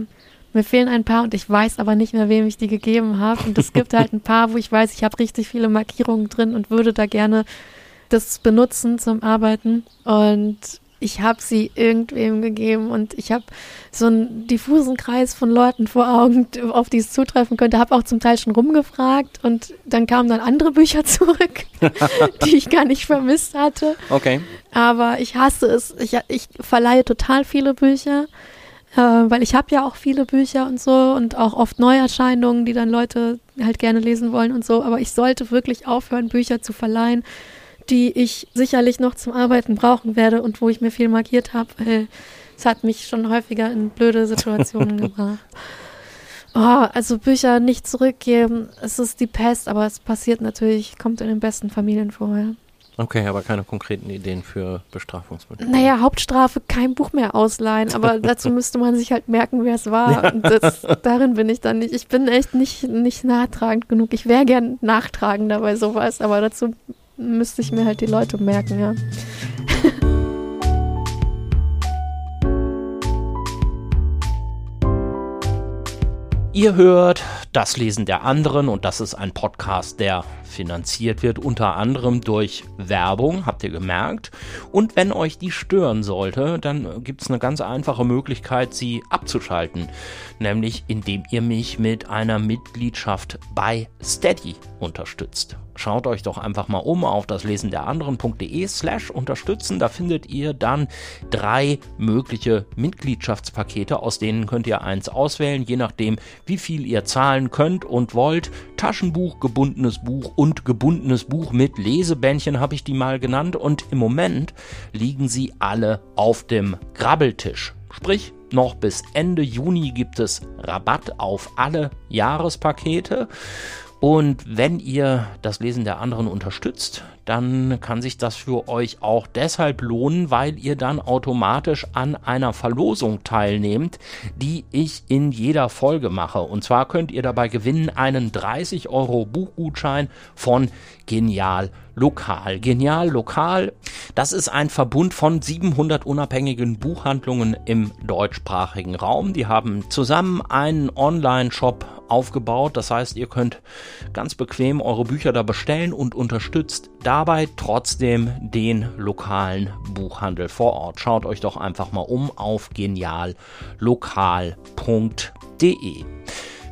Mir fehlen ein paar und ich weiß aber nicht mehr, wem ich die gegeben habe. Und es gibt halt ein paar, wo ich weiß, ich habe richtig viele Markierungen drin und würde da gerne das benutzen zum Arbeiten. Und ich habe sie irgendwem gegeben und ich habe so einen diffusen Kreis von Leuten vor Augen, auf die es zutreffen könnte. Habe auch zum Teil schon rumgefragt und dann kamen dann andere Bücher zurück, die ich gar nicht vermisst hatte. Okay. Aber ich hasse es. Ich, ich verleihe total viele Bücher, äh, weil ich habe ja auch viele Bücher und so und auch oft Neuerscheinungen, die dann Leute halt gerne lesen wollen und so. Aber ich sollte wirklich aufhören, Bücher zu verleihen die ich sicherlich noch zum Arbeiten brauchen werde und wo ich mir viel markiert habe, weil es hat mich schon häufiger in blöde Situationen gebracht. Oh, also Bücher nicht zurückgeben, es ist die Pest, aber es passiert natürlich, kommt in den besten Familien vorher. Okay, aber keine konkreten Ideen für Bestrafungsmittel. Naja, Hauptstrafe, kein Buch mehr ausleihen, aber dazu müsste man sich halt merken, wer es war. Ja. Das, darin bin ich dann nicht. Ich bin echt nicht, nicht nachtragend genug. Ich wäre gern nachtragender bei sowas, aber dazu müsste ich mir halt die Leute merken, ja. Ihr hört das Lesen der anderen und das ist ein Podcast, der finanziert wird unter anderem durch Werbung, habt ihr gemerkt. Und wenn euch die stören sollte, dann gibt es eine ganz einfache Möglichkeit, sie abzuschalten, nämlich indem ihr mich mit einer Mitgliedschaft bei Steady unterstützt schaut euch doch einfach mal um auf das Lesen der anderen.de slash unterstützen. Da findet ihr dann drei mögliche Mitgliedschaftspakete, aus denen könnt ihr eins auswählen, je nachdem, wie viel ihr zahlen könnt und wollt. Taschenbuch, gebundenes Buch und gebundenes Buch mit Lesebändchen habe ich die mal genannt und im Moment liegen sie alle auf dem Grabbeltisch. Sprich, noch bis Ende Juni gibt es Rabatt auf alle Jahrespakete. Und wenn ihr das Lesen der anderen unterstützt, dann kann sich das für euch auch deshalb lohnen, weil ihr dann automatisch an einer Verlosung teilnehmt, die ich in jeder Folge mache. Und zwar könnt ihr dabei gewinnen einen 30 Euro Buchgutschein von Genial Lokal. Genial Lokal, das ist ein Verbund von 700 unabhängigen Buchhandlungen im deutschsprachigen Raum. Die haben zusammen einen Online-Shop aufgebaut. Das heißt, ihr könnt ganz bequem eure Bücher da bestellen und unterstützt dabei trotzdem den lokalen Buchhandel vor Ort. Schaut euch doch einfach mal um auf geniallokal.de.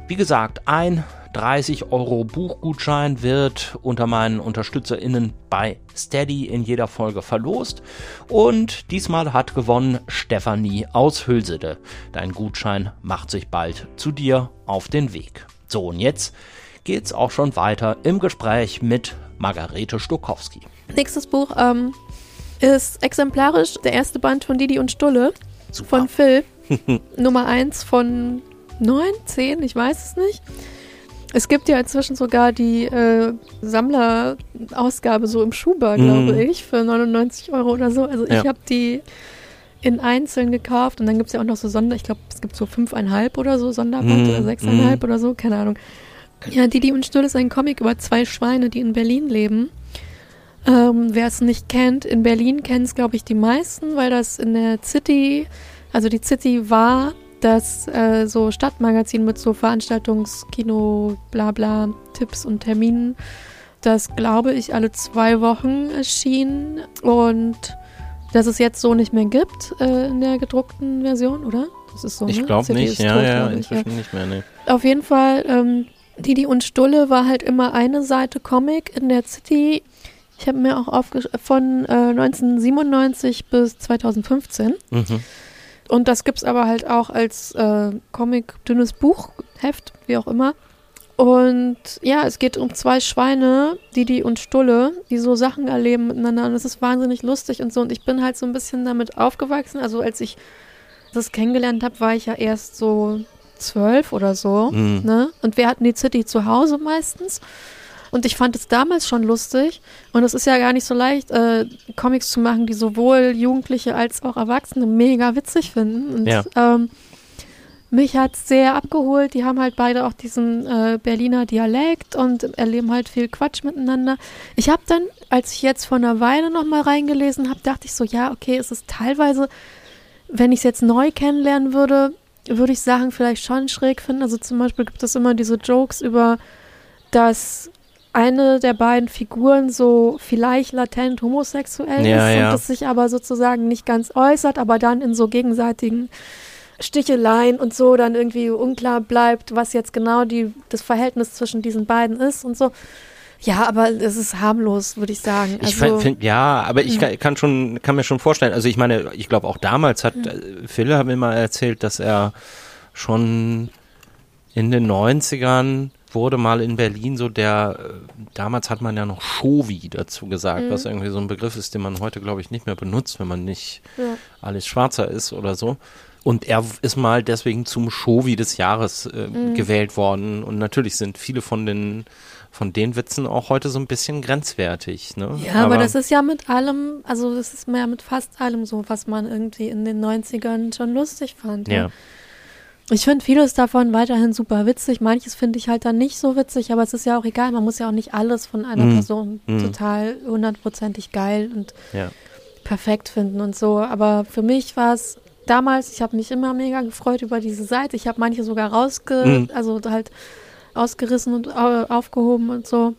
Wie gesagt, ein 30 Euro Buchgutschein wird unter meinen UnterstützerInnen bei Steady in jeder Folge verlost. Und diesmal hat gewonnen Stefanie aus Hülsede. Dein Gutschein macht sich bald zu dir auf den Weg. So, und jetzt geht's auch schon weiter im Gespräch mit Margarete Stokowski. Nächstes Buch ähm, ist exemplarisch der erste Band von Didi und Stulle Super. von Phil. Nummer 1 von 9, 10, ich weiß es nicht. Es gibt ja inzwischen sogar die äh, Sammlerausgabe so im Schuber, glaube mm. ich, für 99 Euro oder so. Also ja. ich habe die in Einzeln gekauft und dann gibt es ja auch noch so Sonder, ich glaube, es gibt so fünfeinhalb oder so Sonderband mm. oder sechseinhalb mm. oder so, keine Ahnung. Ja, Didi und Stuhl ist ein Comic über zwei Schweine, die in Berlin leben. Ähm, Wer es nicht kennt, in Berlin kennen es, glaube ich, die meisten, weil das in der City, also die City war das äh, so Stadtmagazin mit so Veranstaltungskino, bla bla, Tipps und Terminen, das glaube ich alle zwei Wochen erschien und das es jetzt so nicht mehr gibt äh, in der gedruckten Version, oder? Das ist so, Ich ne? glaube nicht, ja, tot, ja, inzwischen ja. nicht mehr, ne. Auf jeden Fall, ähm, Didi und Stulle war halt immer eine Seite Comic in der City. Ich habe mir auch aufgeschrieben, von äh, 1997 bis 2015. Mhm. Und das gibt es aber halt auch als äh, Comic, dünnes Buchheft, wie auch immer. Und ja, es geht um zwei Schweine, Didi und Stulle, die so Sachen erleben miteinander. Und es ist wahnsinnig lustig und so. Und ich bin halt so ein bisschen damit aufgewachsen. Also als ich das kennengelernt habe, war ich ja erst so zwölf oder so. Mhm. Ne? Und wir hatten die City zu Hause meistens. Und ich fand es damals schon lustig. Und es ist ja gar nicht so leicht, äh, Comics zu machen, die sowohl Jugendliche als auch Erwachsene mega witzig finden. Und ja. ähm, mich hat sehr abgeholt. Die haben halt beide auch diesen äh, Berliner Dialekt und erleben halt viel Quatsch miteinander. Ich habe dann als ich jetzt vor einer Weile nochmal reingelesen habe, dachte ich so, ja, okay, es ist teilweise, wenn ich es jetzt neu kennenlernen würde, würde ich Sachen vielleicht schon schräg finden. Also zum Beispiel gibt es immer diese Jokes über, dass eine der beiden Figuren so vielleicht latent homosexuell Ja, ist ja. und das sich aber sozusagen nicht ganz äußert, aber dann in so gegenseitigen Sticheleien und so dann irgendwie unklar bleibt, was jetzt genau die, das Verhältnis zwischen diesen beiden ist und so. Ja, aber es ist harmlos, würde ich sagen. Ich Also, finde, ja, aber ich kann, kann schon, kann mir schon vorstellen, also ich meine, ich glaube auch damals hat, äh, Phil hat mir mal erzählt, dass er schon in den 90ern wurde mal in Berlin so der, äh, damals hat man ja noch Shovi dazu gesagt, was irgendwie so ein Begriff ist, den man heute, glaube ich, nicht mehr benutzt, wenn man nicht Ja. alles Schwarzer ist oder so. Und er ist mal deswegen zum Shovi des Jahres äh, gewählt worden. Und natürlich sind viele von den, von den Witzen auch heute so ein bisschen grenzwertig. Ne? Ja, aber, das ist ja mit allem, also das ist ja mit fast allem so, was man irgendwie in den 90ern schon lustig fand. ja. Ich finde vieles davon weiterhin super witzig. Manches finde ich halt dann nicht so witzig, aber es ist ja auch egal. Man muss ja auch nicht alles von einer Mhm. Person Mhm. total hundertprozentig geil und Ja. perfekt finden und so. Aber für mich war es damals, ich habe mich immer mega gefreut über diese Seite. Ich habe manche sogar rausge, Mhm. also halt ausgerissen und au- aufgehoben und so.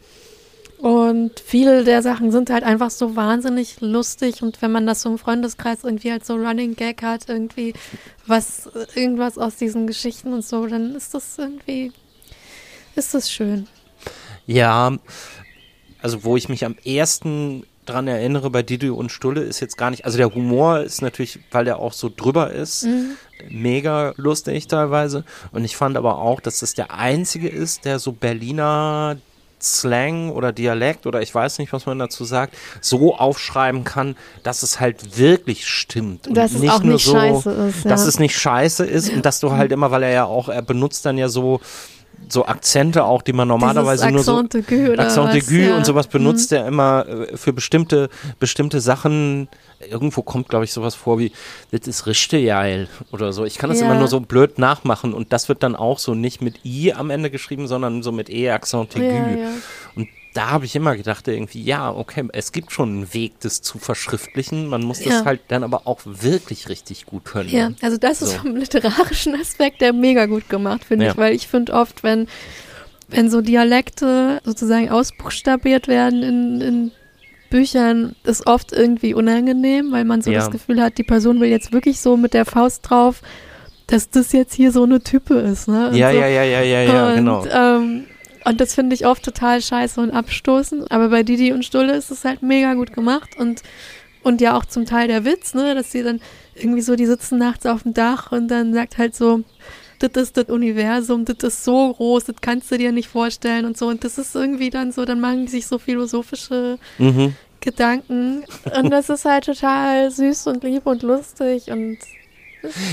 Und viele der Sachen sind halt einfach so wahnsinnig lustig und wenn man das so im Freundeskreis irgendwie als so Running Gag hat, irgendwie was, irgendwas aus diesen Geschichten und so, dann ist das irgendwie, ist das schön. Ja, also wo ich mich am ersten dran erinnere bei Didi und Stulle ist jetzt gar nicht, also der Humor ist natürlich, weil der auch so drüber ist, mega lustig teilweise. Und ich fand aber auch, dass das der einzige ist, der so Berliner Slang oder Dialekt oder ich weiß nicht, was man dazu sagt, so aufschreiben kann, dass es halt wirklich stimmt. Und Dass es auch nur nicht so, scheiße ist, Dass ja. es nicht scheiße ist und dass du halt immer, weil er ja auch, er benutzt dann ja so so Akzente auch, die man normalerweise nur so Accent aigu oder Accent aigu ja. und sowas benutzt er immer äh, für bestimmte bestimmte Sachen. Irgendwo kommt, glaube ich, sowas vor wie, das ist richtig geil oder so. Ich kann das Ja. immer nur so blöd nachmachen und das wird dann auch so nicht mit I am Ende geschrieben, sondern so mit E, Accent aigu. Ja, ja. Da habe ich immer gedacht, irgendwie, ja, okay, es gibt schon einen Weg, das zu verschriftlichen. Man muss Ja. das halt dann aber auch wirklich richtig gut können. Ja, also das ist So. vom literarischen Aspekt der mega gut gemacht, finde Ja. ich, weil ich finde oft, wenn, wenn so Dialekte sozusagen ausbuchstabiert werden in, in Büchern, ist oft irgendwie unangenehm, weil man so Ja. das Gefühl hat, die Person will jetzt wirklich so mit der Faust drauf, dass das jetzt hier so eine Type ist, ne? Und Ja, so. ja, ja, ja, ja, ja, und, genau. Ähm, und das finde ich oft total scheiße und abstoßend. Aber bei Didi und Stulle ist es halt mega gut gemacht und, und ja auch zum Teil der Witz, ne, dass sie dann irgendwie so, die sitzen nachts auf dem Dach und dann sagt halt so, das ist das Universum, das ist so groß, das kannst du dir nicht vorstellen und so. Und das ist irgendwie dann so, dann machen die sich so philosophische Mhm. Gedanken. Und das ist halt total süß und lieb und lustig und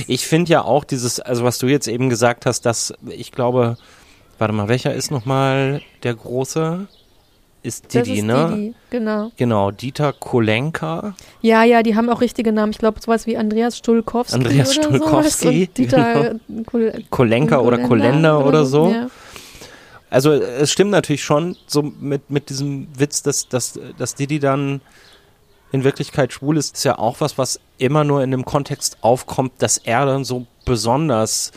Ich finde ja auch dieses, also was du jetzt eben gesagt hast, dass ich glaube, warte mal, welcher ist nochmal der große? Ist das Didi, ist ne? Didi, genau. Genau, Dieter Kolenka. Ja, ja, die haben auch richtige Namen. Ich glaube, sowas wie Andreas Stulkowski. Andreas oder Stulkowski, Dieter Kol Kolenka oder Kolender oder so. Ja. Also es stimmt natürlich schon, so mit, mit diesem Witz, dass, dass, dass Didi dann in Wirklichkeit schwul ist, ist ja auch was, was immer nur in dem Kontext aufkommt, dass er dann so besonders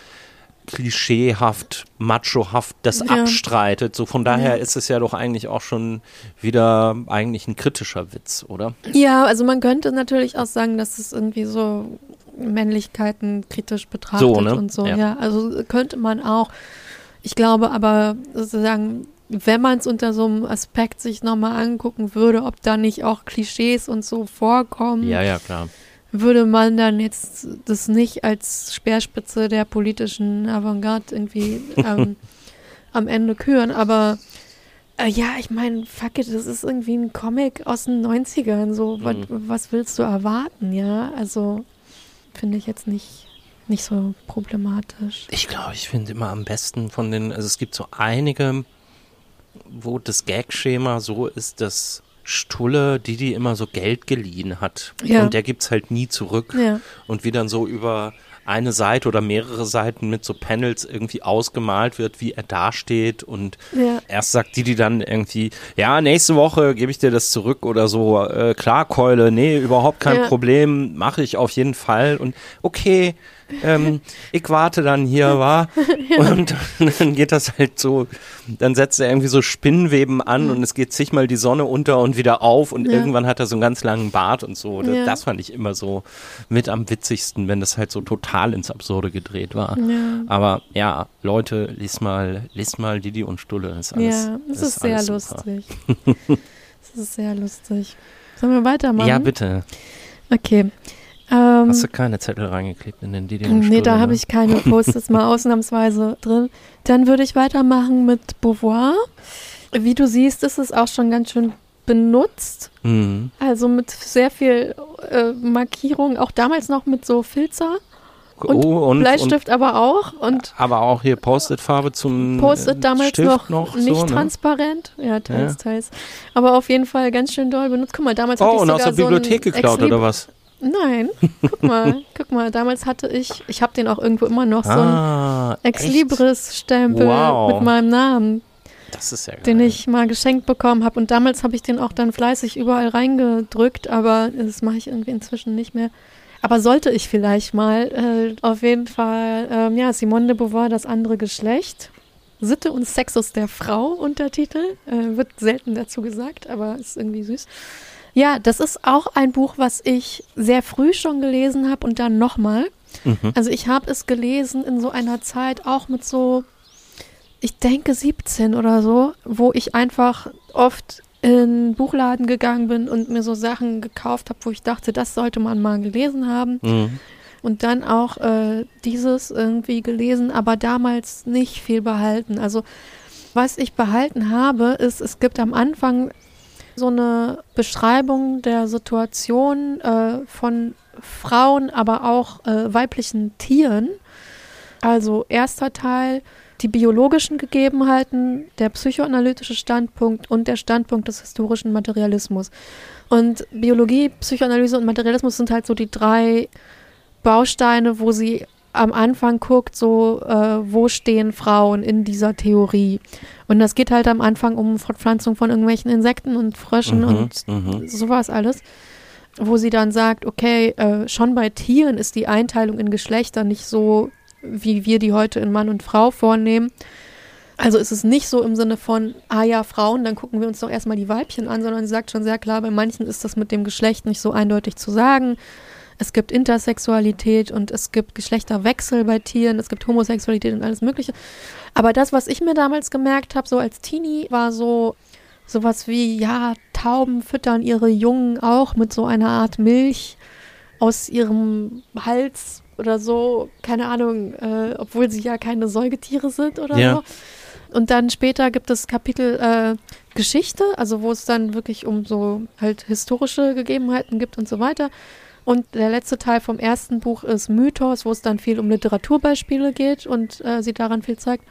klischeehaft, machohaft das Ja. abstreitet. So von daher Ja. ist es ja doch eigentlich auch schon wieder eigentlich ein kritischer Witz, oder? ja, also man könnte natürlich auch sagen, dass es irgendwie so Männlichkeiten kritisch betrachtet So, ne? und so. Ja. Ja. also könnte man auch. Ich glaube aber sozusagen, wenn man es unter so einem Aspekt sich nochmal angucken würde, ob da nicht auch Klischees und so vorkommen, Ja, ja, klar. Würde man dann jetzt das nicht als Speerspitze der politischen Avantgarde irgendwie ähm, am Ende küren. Aber äh, ja, ich meine, fuck it, das ist irgendwie ein Comic aus den 90ern. So, was, was willst du erwarten, ja? Also finde ich jetzt nicht, nicht so problematisch. Ich glaube, ich finde immer am besten von den, also es gibt so einige, wo das Gag-Schema so ist, dass Stulle Didi immer so Geld geliehen hat. Ja. Und der gibt's halt nie zurück. Ja. Und wie dann so über eine Seite oder mehrere Seiten mit so Panels irgendwie ausgemalt wird, wie er dasteht und Ja. erst sagt die, die dann irgendwie, ja, nächste Woche gebe ich dir das zurück oder so, äh, klar, Keule, nee, überhaupt kein Ja. Problem, mache ich auf jeden Fall und okay, ähm, ich warte dann hier, war und dann geht das halt so, dann setzt er irgendwie so Spinnweben an und es geht zigmal die Sonne unter und wieder auf und Ja. irgendwann hat er so einen ganz langen Bart und so. Das, Ja. das fand ich immer so mit am witzigsten, wenn das halt so total ins Absurde gedreht war. Ja. Aber ja, Leute, lies mal, lies mal Didi und Stulle. Ist alles, ja, es ist, sehr alles super. lustig. Es ist sehr lustig. Sollen wir weitermachen? Ja, bitte. Okay. Ähm, Hast du keine Zettel reingeklebt in den und Stulle? nee, da habe ne? ich keine Post-its mal ausnahmsweise drin. Dann würde ich weitermachen mit Beauvoir. Wie du siehst, ist es auch schon ganz schön benutzt. Mhm. Also mit sehr viel äh, Markierung, auch damals noch mit so Filzer. Und oh, und, und, Bleistift aber auch. Und aber auch hier Post-it-Farbe zum Post-it äh, damals Stift noch, noch nicht so, ne? transparent. Ja, teils, Ja. teils. Aber auf jeden Fall ganz schön doll benutzt. Guck mal, damals hatte Oh, ich und sogar aus der so Bibliothek geklaut Ex-Lib- oder was? Nein, guck mal, guck mal, damals hatte ich, ich habe den auch irgendwo immer noch, so ah, Ex echt? Libris-Stempel Wow. mit meinem Namen, Das ist ja geil. den ich mal geschenkt bekommen habe. Und damals habe ich den auch dann fleißig überall reingedrückt, aber das mache ich irgendwie inzwischen nicht mehr. Aber sollte ich vielleicht mal, äh, auf jeden Fall, ähm, ja, Simone de Beauvoir, das andere Geschlecht. Sitte und Sexus der Frau, Untertitel. Äh, wird selten dazu gesagt, aber ist irgendwie süß. Ja, das ist auch ein Buch, was ich sehr früh schon gelesen habe und dann nochmal. Mhm. Also ich habe es gelesen in so einer Zeit auch mit so, ich denke 17 oder so, wo ich einfach oft in den Buchladen gegangen bin und mir so Sachen gekauft habe, wo ich dachte, das sollte man mal gelesen haben. Mhm. Und dann auch äh, dieses irgendwie gelesen, aber damals nicht viel behalten. Also was ich behalten habe, ist, es gibt am Anfang so eine Beschreibung der Situation äh, von Frauen, aber auch äh, weiblichen Tieren. Also erster Teil, die biologischen Gegebenheiten, der psychoanalytische Standpunkt und der Standpunkt des historischen Materialismus. Und Biologie, Psychoanalyse und Materialismus sind halt so die drei Bausteine, wo sie am Anfang guckt, so, äh, wo stehen Frauen in dieser Theorie. Und das geht halt am Anfang um Fortpflanzung von irgendwelchen Insekten und Fröschen Mhm, und mhm. sowas alles. Wo sie dann sagt, okay, äh, schon bei Tieren ist die Einteilung in Geschlechter nicht so, wie wir die heute in Mann und Frau vornehmen. Also ist es nicht so im Sinne von, ah ja, Frauen, dann gucken wir uns doch erstmal die Weibchen an, sondern sie sagt schon sehr klar, bei manchen ist das mit dem Geschlecht nicht so eindeutig zu sagen. Es gibt Intersexualität und es gibt Geschlechterwechsel bei Tieren, es gibt Homosexualität und alles Mögliche. Aber das, was ich mir damals gemerkt habe, so als Teenie, war so sowas wie, ja, Tauben füttern ihre Jungen auch mit so einer Art Milch aus ihrem Hals oder so, keine Ahnung, äh, obwohl sie ja keine Säugetiere sind oder Ja. so. Und dann später gibt es Kapitel äh, Geschichte, also wo es dann wirklich um so halt historische Gegebenheiten gibt und so weiter. Und der letzte Teil vom ersten Buch ist Mythos, wo es dann viel um Literaturbeispiele geht und äh, sie daran viel zeigt.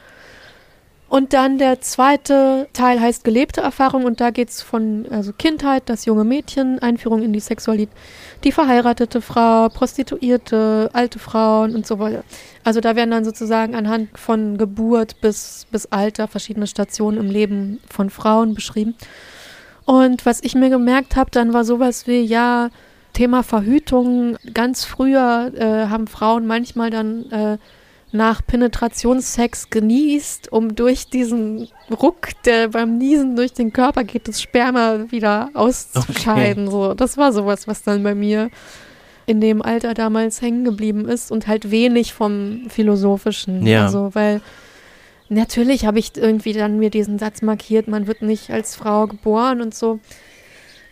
Und dann der zweite Teil heißt gelebte Erfahrung und da geht es von also Kindheit, das junge Mädchen, Einführung in die Sexualität, die verheiratete Frau, Prostituierte, alte Frauen und so weiter. Also da werden dann sozusagen anhand von Geburt bis, bis Alter verschiedene Stationen im Leben von Frauen beschrieben. Und was ich mir gemerkt habe, dann war sowas wie, ja, Thema Verhütung. Ganz früher äh, haben Frauen manchmal dann äh, nach Penetrationssex genießt, um durch diesen Ruck, der beim Niesen durch den Körper geht, das Sperma wieder auszuscheiden. So, das war sowas, was dann bei mir in dem Alter damals hängen geblieben ist und halt wenig vom Philosophischen. Ja. Also, weil natürlich habe ich irgendwie dann mir diesen Satz markiert, man wird nicht als Frau geboren und so.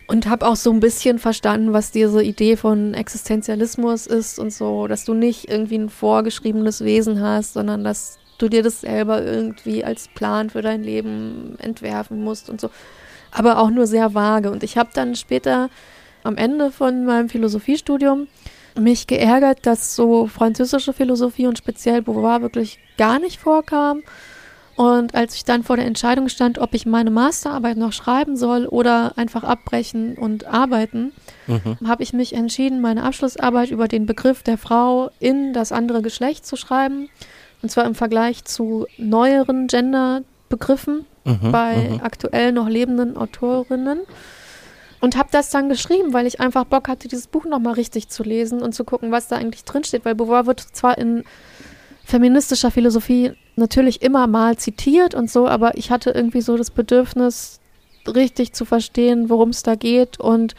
Und habe auch so ein bisschen verstanden, was diese Idee von Existenzialismus ist und so, dass du nicht irgendwie ein vorgeschriebenes Wesen hast, sondern dass du dir das selber irgendwie als Plan für dein Leben entwerfen musst und so. Aber auch nur sehr vage. Und ich habe dann später am Ende von meinem Philosophiestudium mich geärgert, dass so französische Philosophie und speziell Beauvoir wirklich gar nicht vorkam. Und als ich dann vor der Entscheidung stand, ob ich meine Masterarbeit noch schreiben soll oder einfach abbrechen und arbeiten, mhm. habe ich mich entschieden, meine Abschlussarbeit über den Begriff der Frau in das andere Geschlecht zu schreiben. Und zwar im Vergleich zu neueren Genderbegriffen mhm, bei mhm. aktuell noch lebenden Autorinnen. Und habe das dann geschrieben, weil ich einfach Bock hatte, dieses Buch nochmal richtig zu lesen und zu gucken, was da eigentlich drinsteht. Weil Beauvoir wird zwar in feministischer Philosophie natürlich immer mal zitiert und so, aber ich hatte irgendwie so das Bedürfnis, richtig zu verstehen, worum es da geht. Und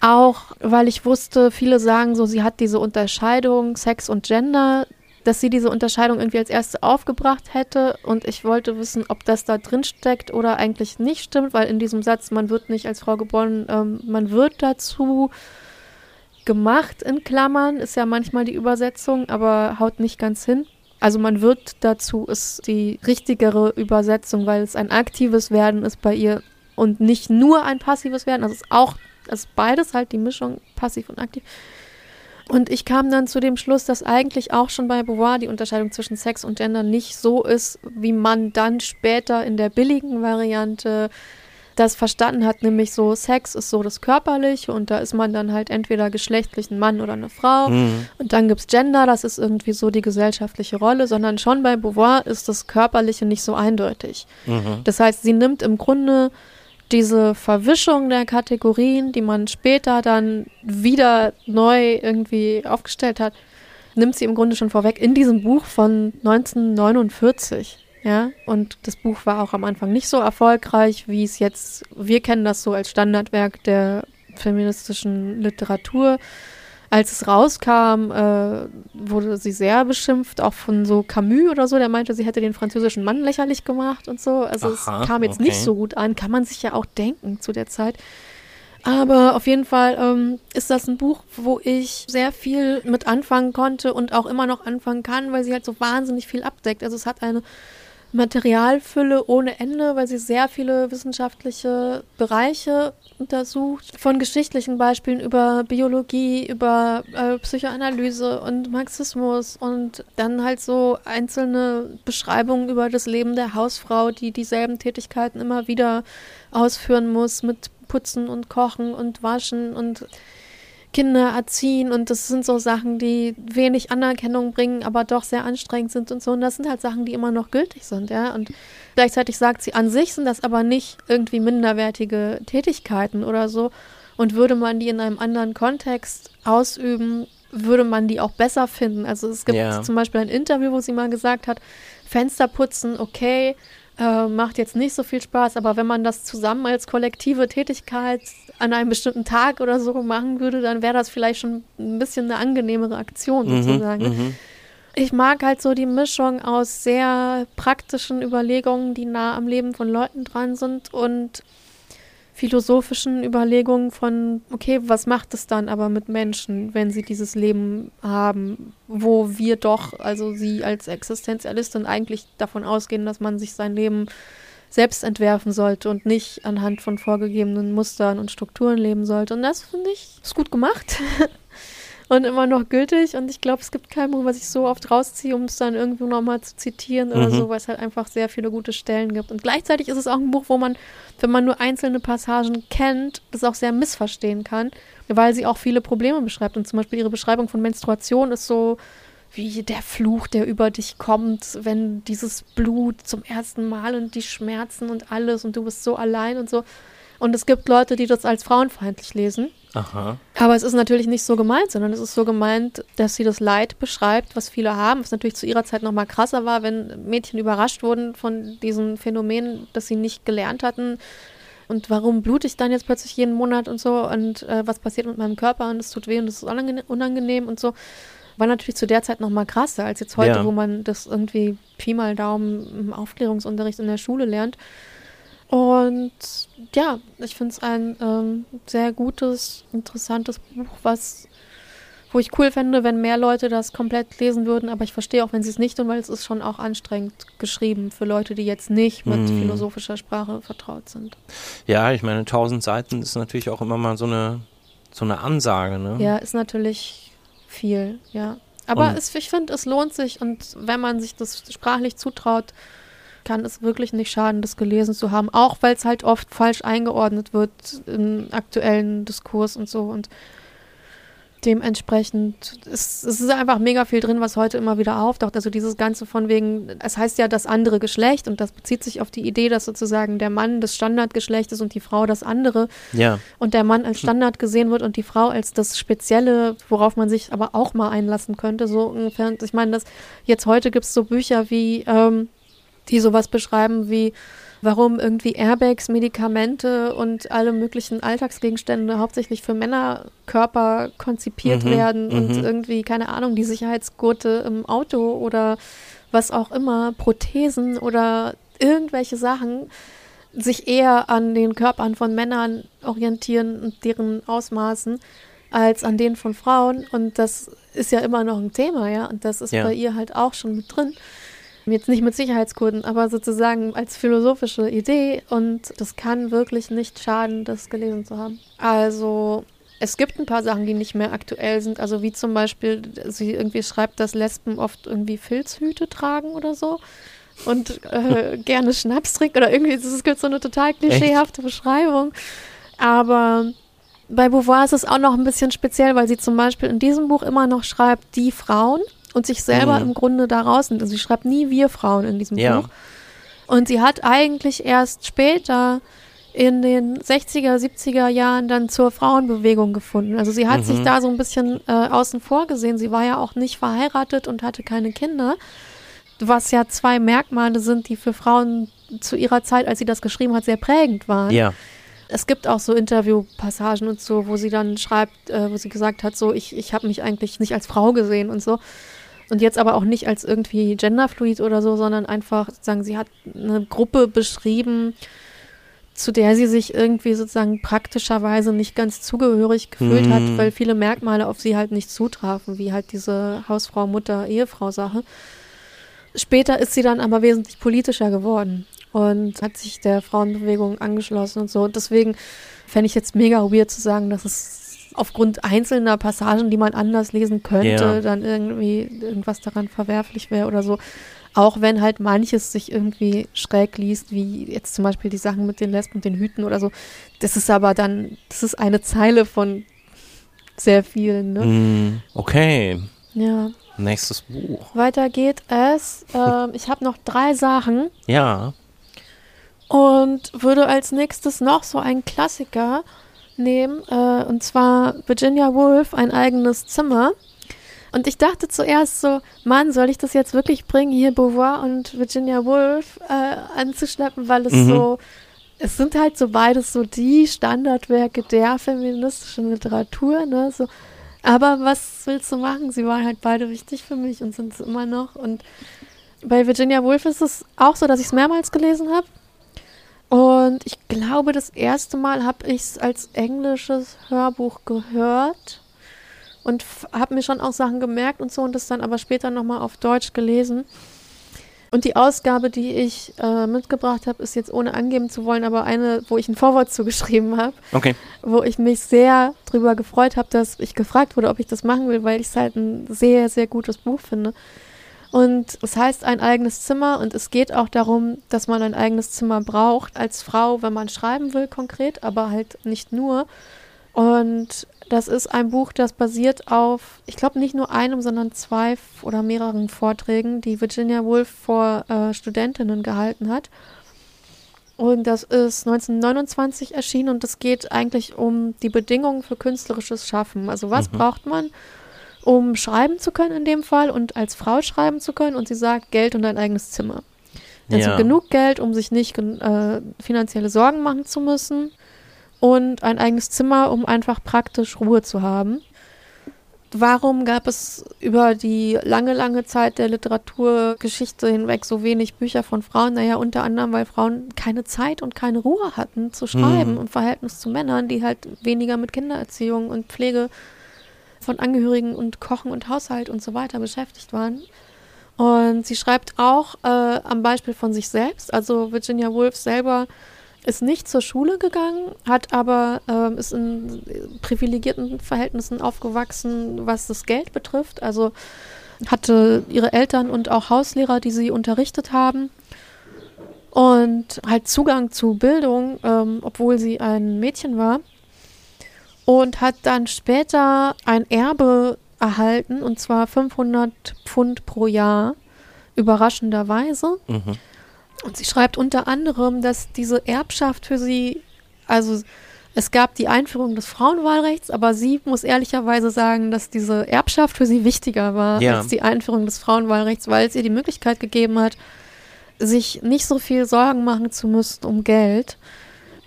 auch, weil ich wusste, viele sagen so, sie hat diese Unterscheidung Sex und Gender, dass sie diese Unterscheidung irgendwie als erste aufgebracht hätte. Und ich wollte wissen, ob das da drin steckt oder eigentlich nicht stimmt, weil in diesem Satz, man wird nicht als Frau geboren, ähm, man wird dazu gemacht in Klammern, ist ja manchmal die Übersetzung, aber haut nicht ganz hin. Also man wird dazu ist die richtigere Übersetzung, weil es ein aktives Werden ist bei ihr und nicht nur ein passives Werden. Also es ist auch, es ist beides halt die Mischung passiv und aktiv. Und ich kam dann zu dem Schluss, dass eigentlich auch schon bei Beauvoir die Unterscheidung zwischen Sex und Gender nicht so ist, wie man dann später in der billigen Variante das verstanden hat, nämlich so Sex ist so das Körperliche und da ist man dann halt entweder geschlechtlich ein Mann oder eine Frau mhm. und dann gibt es Gender, das ist irgendwie so die gesellschaftliche Rolle, sondern schon bei Beauvoir ist das Körperliche nicht so eindeutig. Mhm. Das heißt, sie nimmt im Grunde diese Verwischung der Kategorien, die man später dann wieder neu irgendwie aufgestellt hat, nimmt sie im Grunde schon vorweg in diesem Buch von 1949. Ja, und das Buch war auch am Anfang nicht so erfolgreich, wie es jetzt, wir kennen das so als Standardwerk der feministischen Literatur. Als es rauskam, äh, wurde sie sehr beschimpft, auch von so Camus oder so, der meinte, sie hätte den französischen Mann lächerlich gemacht und so. Also Aha, es kam jetzt okay. nicht so gut an, kann man sich ja auch denken zu der Zeit. Aber auf jeden Fall ähm, ist das ein Buch, wo ich sehr viel mit anfangen konnte und auch immer noch anfangen kann, weil sie halt so wahnsinnig viel abdeckt. Also es hat eine Materialfülle ohne Ende, weil sie sehr viele wissenschaftliche Bereiche untersucht. Von geschichtlichen Beispielen über Biologie, über äh, Psychoanalyse und Marxismus und dann halt so einzelne Beschreibungen über das Leben der Hausfrau, die dieselben Tätigkeiten immer wieder ausführen muss mit Putzen und Kochen und Waschen und Kinder erziehen und das sind so Sachen, die wenig Anerkennung bringen, aber doch sehr anstrengend sind und so. Und das sind halt Sachen, die immer noch gültig sind, ja. Und gleichzeitig sagt sie, an sich sind das aber nicht irgendwie minderwertige Tätigkeiten oder so. Und würde man die in einem anderen Kontext ausüben, würde man die auch besser finden. Also es gibt ja. zum Beispiel ein Interview, wo sie mal gesagt hat, Fenster putzen, okay, äh, macht jetzt nicht so viel Spaß, aber wenn man das zusammen als kollektive Tätigkeit an einem bestimmten Tag oder so machen würde, dann wäre das vielleicht schon ein bisschen eine angenehmere Aktion mhm, sozusagen. Mhm, ich mag halt so die Mischung aus sehr praktischen Überlegungen, die nah am Leben von Leuten dran sind und philosophischen Überlegungen von, okay, was macht es dann aber mit Menschen, wenn sie dieses Leben haben, wo wir doch, also sie als Existenzialistin eigentlich davon ausgehen, dass man sich sein Leben selbst entwerfen sollte und nicht anhand von vorgegebenen Mustern und Strukturen leben sollte. Und das finde ich ist gut gemacht. und immer noch gültig. Und ich glaube, es gibt kein Buch, was ich so oft rausziehe, um es dann irgendwo nochmal zu zitieren oder mhm. so, weil es halt einfach sehr viele gute Stellen gibt. Und gleichzeitig ist es auch ein Buch, wo man, wenn man nur einzelne Passagen kennt, das auch sehr missverstehen kann, weil sie auch viele Probleme beschreibt. Und zum Beispiel ihre Beschreibung von Menstruation ist so wie der Fluch, der über dich kommt, wenn dieses Blut zum ersten Mal und die Schmerzen und alles und du bist so allein und so. Und es gibt Leute, die das als frauenfeindlich lesen. Aha. Aber es ist natürlich nicht so gemeint, sondern es ist so gemeint, dass sie das Leid beschreibt, was viele haben, was natürlich zu ihrer Zeit noch mal krasser war, wenn Mädchen überrascht wurden von diesen Phänomenen, dass sie nicht gelernt hatten. Und warum blute ich dann jetzt plötzlich jeden Monat und so? Und äh, was passiert mit meinem Körper? Und es tut weh und es ist unangenehm und so. War natürlich zu der Zeit noch mal krasser als jetzt heute, ja. wo man das irgendwie Pi mal Daumen im Aufklärungsunterricht in der Schule lernt. Und ja, ich finde es ein ähm, sehr gutes, interessantes Buch, was wo ich cool fände, wenn mehr Leute das komplett lesen würden, aber ich verstehe auch, wenn sie es nicht tun, weil es ist schon auch anstrengend geschrieben für Leute, die jetzt nicht mit hm. philosophischer Sprache vertraut sind. Ja, ich meine, tausend Seiten ist natürlich auch immer mal so eine, so eine Ansage, ne? Ja, ist natürlich viel, ja. Aber es, ich finde, es lohnt sich und wenn man sich das sprachlich zutraut, kann es wirklich nicht schaden, das gelesen zu haben. Auch weil es halt oft falsch eingeordnet wird im aktuellen Diskurs und so. Und dementsprechend ist es ist einfach mega viel drin, was heute immer wieder auftaucht. Also dieses Ganze von wegen, es heißt ja das andere Geschlecht und das bezieht sich auf die Idee, dass sozusagen der Mann das Standardgeschlecht ist und die Frau das andere. Ja. Und der Mann als Standard gesehen wird und die Frau als das Spezielle, worauf man sich aber auch mal einlassen könnte. So ungefähr, ich meine, das jetzt heute gibt es so Bücher wie, ähm, die sowas beschreiben wie warum irgendwie Airbags, Medikamente und alle möglichen Alltagsgegenstände hauptsächlich für Männerkörper konzipiert Mhm, werden und mhm. irgendwie, keine Ahnung, die Sicherheitsgurte im Auto oder was auch immer, Prothesen oder irgendwelche Sachen sich eher an den Körpern von Männern orientieren und deren Ausmaßen als an denen von Frauen. Und das ist ja immer noch ein Thema, ja. Und das ist Ja. bei ihr halt auch schon mit drin. Jetzt nicht mit Sicherheitskurden, aber sozusagen als philosophische Idee. Und das kann wirklich nicht schaden, das gelesen zu haben. Also, es gibt ein paar Sachen, die nicht mehr aktuell sind. Also, wie zum Beispiel, sie irgendwie schreibt, dass Lesben oft irgendwie Filzhüte tragen oder so. Und äh, gerne Schnaps trinken oder irgendwie, es gibt so eine total klischeehafte Beschreibung. Aber bei Beauvoir ist es auch noch ein bisschen speziell, weil sie zum Beispiel in diesem Buch immer noch schreibt, die Frauen und sich selber Mhm. im Grunde daraus nimmt. Also sie schreibt nie wir Frauen in diesem Ja. Buch. Und sie hat eigentlich erst später in den 60er, 70er Jahren dann zur Frauenbewegung gefunden. Also sie hat Mhm. sich da so ein bisschen äh, außen vor gesehen. Sie war ja auch nicht verheiratet und hatte keine Kinder, was ja zwei Merkmale sind, die für Frauen zu ihrer Zeit, als sie das geschrieben hat, sehr prägend waren Ja. es gibt auch so Interviewpassagen und so, wo sie dann schreibt, äh, wo sie gesagt hat, so, ich, ich habe mich eigentlich nicht als Frau gesehen und so. Und jetzt aber auch nicht als irgendwie genderfluid oder so, sondern einfach sozusagen, sie hat eine Gruppe beschrieben, zu der sie sich irgendwie sozusagen praktischerweise nicht ganz zugehörig gefühlt Mhm. hat, weil viele Merkmale auf sie halt nicht zutrafen, wie halt diese Hausfrau, Mutter, Ehefrau-Sache. Später ist sie dann aber wesentlich politischer geworden und hat sich der Frauenbewegung angeschlossen und so. Und deswegen fände ich jetzt mega weird zu sagen, dass es aufgrund einzelner Passagen, die man anders lesen könnte, Ja. dann irgendwie irgendwas daran verwerflich wäre oder so. Auch wenn halt manches sich irgendwie schräg liest, wie jetzt zum Beispiel die Sachen mit den Lesben und den Hüten oder so. Das ist aber dann, das ist eine Zeile von sehr vielen, ne? Mm, Okay. Ja. Nächstes Buch. Weiter geht es. Ähm, ich habe noch drei Sachen Ja. und würde als nächstes noch so einen Klassiker nehmen, äh, und zwar Virginia Woolf, ein eigenes Zimmer. Und ich dachte zuerst so, Mann, soll ich das jetzt wirklich bringen, hier Beauvoir und Virginia Woolf äh, anzuschleppen, weil es Mhm. so, es sind halt so beides so die Standardwerke der feministischen Literatur, ne, so. Aber was willst du machen? Sie waren halt beide wichtig für mich und sind es immer noch. Und bei Virginia Woolf ist es auch so, dass ich es mehrmals gelesen habe. Und ich glaube, das erste Mal habe ich es als englisches Hörbuch gehört und habe mir schon auch Sachen gemerkt und so und das dann aber später nochmal auf Deutsch gelesen. Und die Ausgabe, die ich äh, mitgebracht habe, ist jetzt ohne angeben zu wollen, aber eine, wo ich ein Vorwort zugeschrieben habe, Okay. wo ich mich sehr drüber gefreut habe, dass ich gefragt wurde, ob ich das machen will, weil ich es halt ein sehr, sehr gutes Buch finde. Und es heißt ein eigenes Zimmer und es geht auch darum, dass man ein eigenes Zimmer braucht als Frau, wenn man schreiben will konkret, aber halt nicht nur. Und das ist ein Buch, das basiert auf, ich glaube nicht nur einem, sondern zwei oder mehreren Vorträgen, die Virginia Woolf vor äh, Studentinnen gehalten hat. Und das ist 1929 erschienen und es geht eigentlich um die Bedingungen für künstlerisches Schaffen. Also was Mhm. braucht man, um schreiben zu können in dem Fall und als Frau schreiben zu können? Und sie sagt Geld und ein eigenes Zimmer. Also Ja. genug Geld, um sich nicht äh, finanzielle Sorgen machen zu müssen und ein eigenes Zimmer, um einfach praktisch Ruhe zu haben. Warum gab es über die lange, lange Zeit der Literaturgeschichte hinweg so wenig Bücher von Frauen? Naja, unter anderem, weil Frauen keine Zeit und keine Ruhe hatten zu schreiben Mhm. im Verhältnis zu Männern, die halt weniger mit Kindererziehung und Pflege von Angehörigen und Kochen und Haushalt und so weiter beschäftigt waren. Und sie schreibt auch äh, am Beispiel von sich selbst. Also Virginia Woolf selber ist nicht zur Schule gegangen, hat aber ähm, ist in privilegierten Verhältnissen aufgewachsen, was das Geld betrifft. Also hatte ihre Eltern und auch Hauslehrer, die sie unterrichtet haben. und halt Zugang zu Bildung, ähm, obwohl sie ein Mädchen war. Und hat dann später ein Erbe erhalten, und zwar 500 Pfund pro Jahr, überraschenderweise. Mhm. Und sie schreibt unter anderem, dass diese Erbschaft für sie, also es gab die Einführung des Frauenwahlrechts, aber sie muss ehrlicherweise sagen, dass diese Erbschaft für sie wichtiger war Ja. als die Einführung des Frauenwahlrechts, weil es ihr die Möglichkeit gegeben hat, sich nicht so viel Sorgen machen zu müssen um Geld.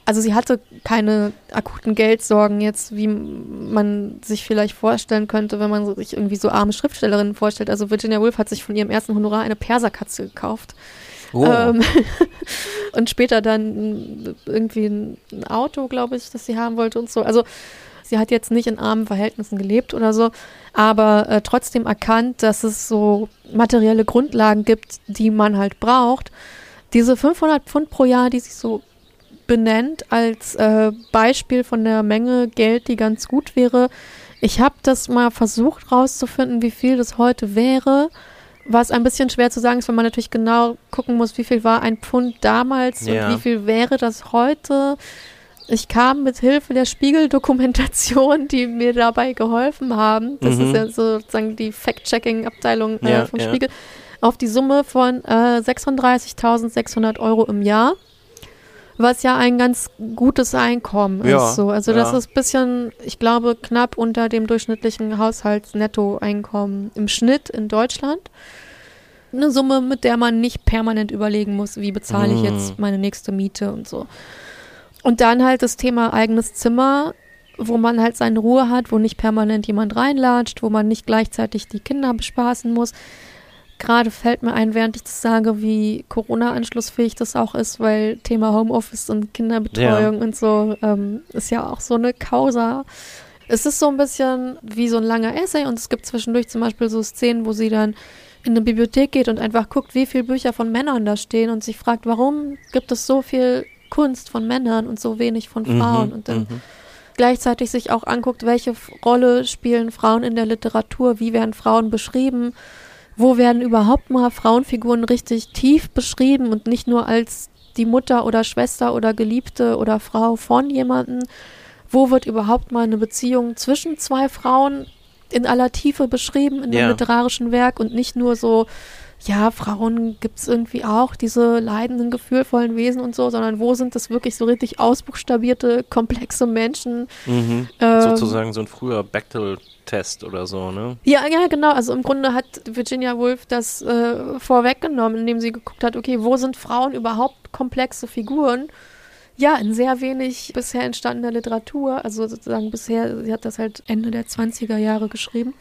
Also sie hatte keine akuten Geldsorgen jetzt, wie man sich vielleicht vorstellen könnte, wenn man sich irgendwie so arme Schriftstellerinnen vorstellt. Also Virginia Woolf hat sich von ihrem ersten Honorar eine Perserkatze gekauft. Oh. Ähm, und später dann irgendwie ein Auto, glaube ich, das sie haben wollte und so. Also sie hat jetzt nicht in armen Verhältnissen gelebt oder so, aber äh, trotzdem erkannt, dass es so materielle Grundlagen gibt, die man halt braucht. Diese 500 Pfund pro Jahr, die sie so benennt als äh, Beispiel von der Menge Geld, die ganz gut wäre. Ich habe das mal versucht rauszufinden, wie viel das heute wäre. Was ein bisschen schwer zu sagen ist, weil man natürlich genau gucken muss, wie viel war ein Pfund damals Ja. und wie viel wäre das heute. Ich kam mit Hilfe der Spiegeldokumentation, die mir dabei geholfen haben. Das Mhm. ist ja sozusagen die Fact-Checking-Abteilung äh, Ja, vom. Spiegel. Auf die Summe von äh, 36.600 Euro im Jahr. Was ja ein ganz gutes Einkommen Ja, ist. So. Also das ja. ist ein bisschen, ich glaube, knapp unter dem durchschnittlichen Haushaltsnettoeinkommen im Schnitt in Deutschland. Eine Summe, mit der man nicht permanent überlegen muss, wie bezahle ich jetzt meine nächste Miete und so. Und dann halt das Thema eigenes Zimmer, wo man halt seine Ruhe hat, wo nicht permanent jemand reinlatscht, wo man nicht gleichzeitig die Kinder bespaßen muss. Gerade fällt mir ein, während ich das sage, wie Corona-anschlussfähig das auch ist, weil Thema Homeoffice und Kinderbetreuung und so ähm, ist ja auch so eine Causa. Es ist so ein bisschen wie so ein langer Essay und es gibt zwischendurch zum Beispiel so Szenen, wo sie dann in eine Bibliothek geht und einfach guckt, wie viele Bücher von Männern da stehen und sich fragt, warum gibt es so viel Kunst von Männern und so wenig von Frauen und dann mhm. gleichzeitig sich auch anguckt, welche Rolle spielen Frauen in der Literatur, wie werden Frauen beschrieben, wo werden überhaupt mal Frauenfiguren richtig tief beschrieben und nicht nur als die Mutter oder Schwester oder Geliebte oder Frau von jemandem, wo wird überhaupt mal eine Beziehung zwischen zwei Frauen in aller Tiefe beschrieben in Ja. einem literarischen Werk und nicht nur so, ja, Frauen gibt es irgendwie auch, diese leidenden, gefühlvollen Wesen und so, sondern wo sind das wirklich so richtig ausbuchstabierte, komplexe Menschen? Mhm. Ähm, Sozusagen so ein früher Bechtel-Test oder so, ne? Ja, ja, genau. Also im Grunde hat Virginia Woolf das äh, vorweggenommen, indem sie geguckt hat, okay, wo sind Frauen überhaupt komplexe Figuren? Ja, in sehr wenig bisher entstandener Literatur. Also sozusagen bisher, sie hat das halt Ende der 20er Jahre geschrieben.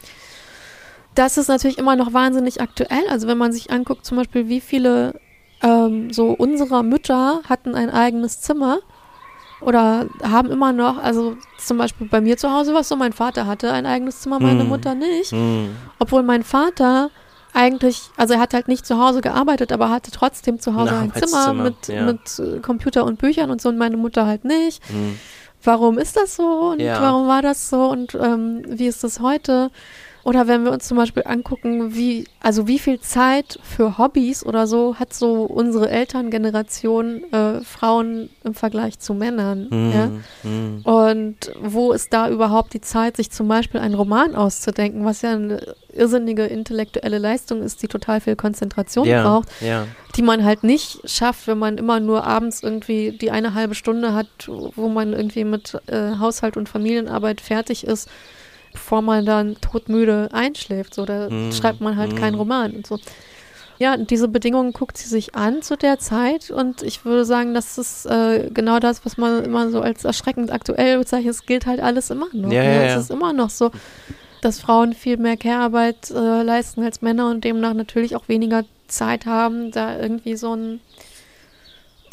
Das ist natürlich immer noch wahnsinnig aktuell. Also wenn man sich anguckt, zum Beispiel, wie viele ähm, so unserer Mütter hatten ein eigenes Zimmer oder haben immer noch, also zum Beispiel bei mir zu Hause war es so, mein Vater hatte ein eigenes Zimmer, meine Hm. Mutter nicht. Mhm. Obwohl mein Vater eigentlich, also er hat halt nicht zu Hause gearbeitet, aber hatte trotzdem zu Hause Ein ein Zimmer mit, ja. mit äh, Computer und Büchern und so und meine Mutter halt nicht. Mhm. Warum ist das so und Ja. warum war das so und ähm, wie ist das heute? Oder wenn wir uns zum Beispiel angucken, wie, also wie viel Zeit für Hobbys oder so hat so unsere Elterngeneration äh, Frauen im Vergleich zu Männern. Mhm. Ja? Mhm. Und wo ist da überhaupt die Zeit, sich zum Beispiel einen Roman auszudenken, was ja eine irrsinnige intellektuelle Leistung ist, die total viel Konzentration Ja, braucht, ja. die man halt nicht schafft, wenn man immer nur abends irgendwie die eine halbe Stunde hat, wo man irgendwie mit äh, Haushalt und Familienarbeit fertig ist, bevor man dann todmüde einschläft. So, da Mm, schreibt man halt mm. keinen Roman und so. Ja, diese Bedingungen guckt sie sich an zu der Zeit und ich würde sagen, das ist äh, genau das, was man immer so als erschreckend aktuell bezeichnet. Es gilt halt alles immer noch. Ja, ne? ja, Es ja. ist immer noch so, dass Frauen viel mehr Care-Arbeit äh, leisten als Männer und demnach natürlich auch weniger Zeit haben, da irgendwie so ein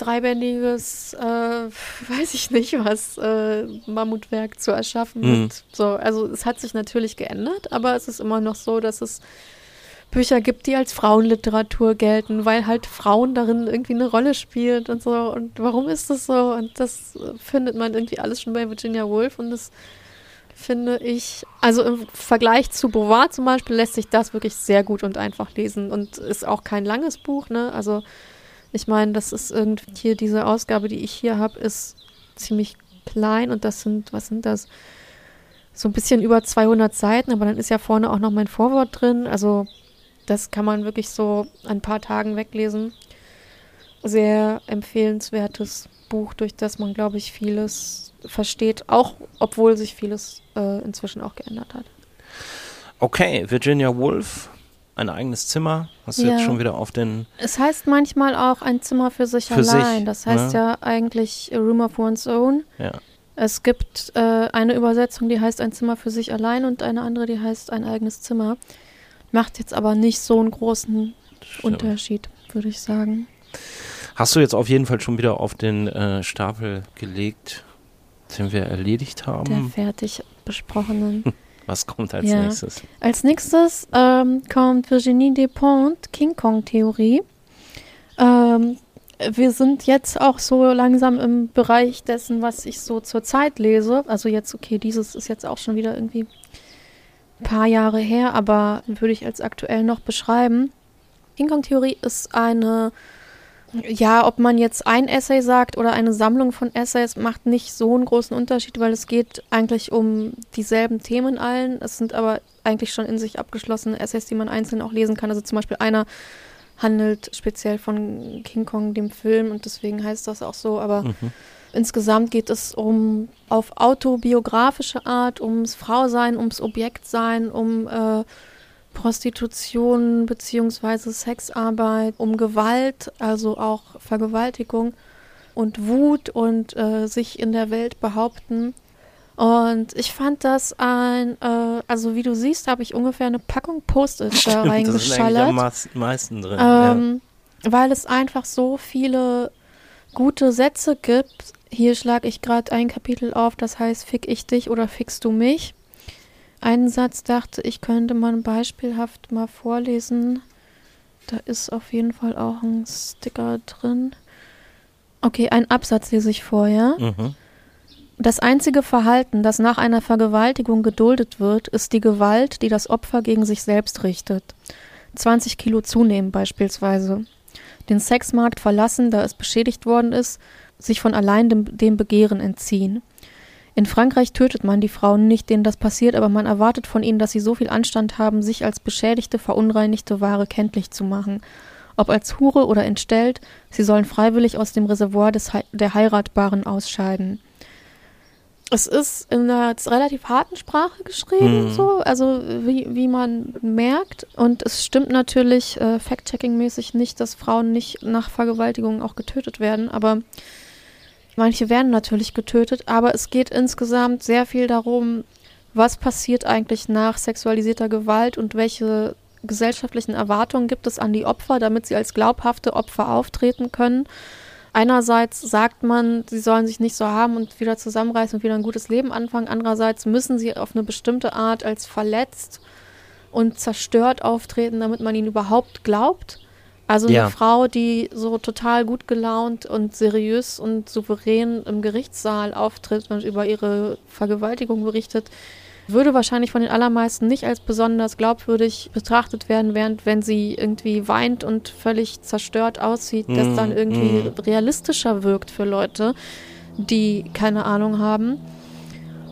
dreibändiges, äh, weiß ich nicht was, äh, Mammutwerk zu erschaffen. Mhm. So, also es hat sich natürlich geändert, aber es ist immer noch so, dass es Bücher gibt, die als Frauenliteratur gelten, weil halt Frauen darin irgendwie eine Rolle spielen und so. Und warum ist das so? Und das findet man irgendwie alles schon bei Virginia Woolf und das finde ich, also im Vergleich zu Beauvoir zum Beispiel lässt sich das wirklich sehr gut und einfach lesen und ist auch kein langes Buch, ne? Also Ich meine, das ist irgendwie hier diese Ausgabe, die ich hier habe, ist ziemlich klein und das sind, was sind das? So ein bisschen über 200 Seiten, aber dann ist ja vorne auch noch mein Vorwort drin. Also das kann man wirklich so ein paar Tagen weglesen. Sehr empfehlenswertes Buch, durch das man, glaube ich, vieles versteht, auch obwohl sich vieles äh, inzwischen auch geändert hat. Okay, Virginia Woolf, ein eigenes Zimmer. Hast du Ja. jetzt schon wieder auf den. Es heißt manchmal auch ein Zimmer für sich Für allein. sich, das heißt ne? ja eigentlich a Room of One's Own. Ja. Es gibt äh, eine Übersetzung, die heißt ein Zimmer für sich allein und eine andere, die heißt ein eigenes Zimmer. Macht jetzt aber nicht so einen großen Stimmt. Unterschied, würde ich sagen. Hast du jetzt auf jeden Fall schon wieder auf den äh, Stapel gelegt, den wir erledigt Der haben? fertig besprochenen. Was kommt als Ja. nächstes? Als nächstes ähm, kommt Virginie Despentes King Kong Theorie. Ähm, wir sind jetzt auch so langsam im Bereich dessen, was ich so zurzeit lese. Also jetzt, okay, dieses ist jetzt auch schon wieder irgendwie ein paar Jahre her, aber würde ich als aktuell noch beschreiben. King Kong Theorie ist eine, ja, ob man jetzt ein Essay sagt oder eine Sammlung von Essays, macht nicht so einen großen Unterschied, weil es geht eigentlich um dieselben Themen allen. Es sind aber eigentlich schon in sich abgeschlossene Essays, die man einzeln auch lesen kann. Also zum Beispiel einer handelt speziell von King Kong, dem Film, und deswegen heißt das auch so. Aber Mhm. insgesamt geht es um auf autobiografische Art, ums Frausein, ums Objektsein, um äh, Prostitution beziehungsweise Sexarbeit, um Gewalt, also auch Vergewaltigung und Wut und äh, sich in der Welt behaupten. Und ich fand das ein, äh, also wie du siehst, habe ich ungefähr eine Packung Post-its da das sind am reingeschallert. meis- meisten drin. Ähm, Weil es einfach so viele gute Sätze gibt. Hier schlage ich gerade ein Kapitel auf, das heißt Fick ich dich oder fickst du mich. Einen Satz dachte ich, könnte man beispielhaft mal vorlesen. Da ist auf jeden Fall auch ein Sticker drin. Okay, ein Absatz lese ich vor, ja? ja. Mhm. Das einzige Verhalten, das nach einer Vergewaltigung geduldet wird, ist die Gewalt, die das Opfer gegen sich selbst richtet. 20 Kilo zunehmen beispielsweise. Den Sexmarkt verlassen, da es beschädigt worden ist, sich von allein dem, dem Begehren entziehen. In Frankreich tötet man die Frauen nicht, denen das passiert, aber man erwartet von ihnen, dass sie so viel Anstand haben, sich als beschädigte, verunreinigte Ware kenntlich zu machen. Ob als Hure oder entstellt, sie sollen freiwillig aus dem Reservoir des, Hei- der Heiratbaren ausscheiden. Es ist in einer relativ harten Sprache geschrieben, Mhm. so, also wie, wie man merkt. Und es stimmt natürlich äh, fact-checking-mäßig nicht, dass Frauen nicht nach Vergewaltigungen auch getötet werden, aber manche werden natürlich getötet. Aber es geht insgesamt sehr viel darum, was passiert eigentlich nach sexualisierter Gewalt und welche gesellschaftlichen Erwartungen gibt es an die Opfer, damit sie als glaubhafte Opfer auftreten können. Einerseits sagt man, sie sollen sich nicht so haben und wieder zusammenreißen und wieder ein gutes Leben anfangen. Andererseits müssen sie auf eine bestimmte Art als verletzt und zerstört auftreten, damit man ihnen überhaupt glaubt. Also eine Ja. Frau, die so total gut gelaunt und seriös und souverän im Gerichtssaal auftritt und über ihre Vergewaltigung berichtet, würde wahrscheinlich von den allermeisten nicht als besonders glaubwürdig betrachtet werden, während wenn sie irgendwie weint und völlig zerstört aussieht, das Mm, dann irgendwie mm. realistischer wirkt für Leute, die keine Ahnung haben.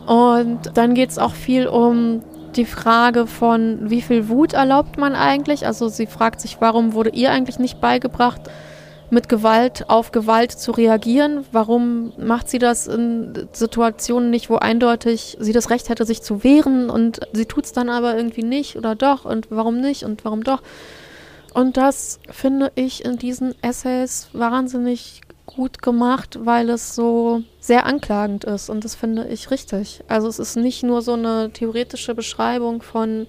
Und dann geht es auch viel um die Frage von, wie viel Wut erlaubt man eigentlich? Also sie fragt sich, warum wurde ihr eigentlich nicht beigebracht, mit Gewalt auf Gewalt zu reagieren? Warum macht sie das in Situationen nicht, wo eindeutig sie das Recht hätte, sich zu wehren und sie tut es dann aber irgendwie nicht oder doch und warum nicht und warum doch? Und das finde ich in diesen Essays wahnsinnig gut gemacht, weil es so sehr anklagend ist und das finde ich richtig. Also es ist nicht nur so eine theoretische Beschreibung von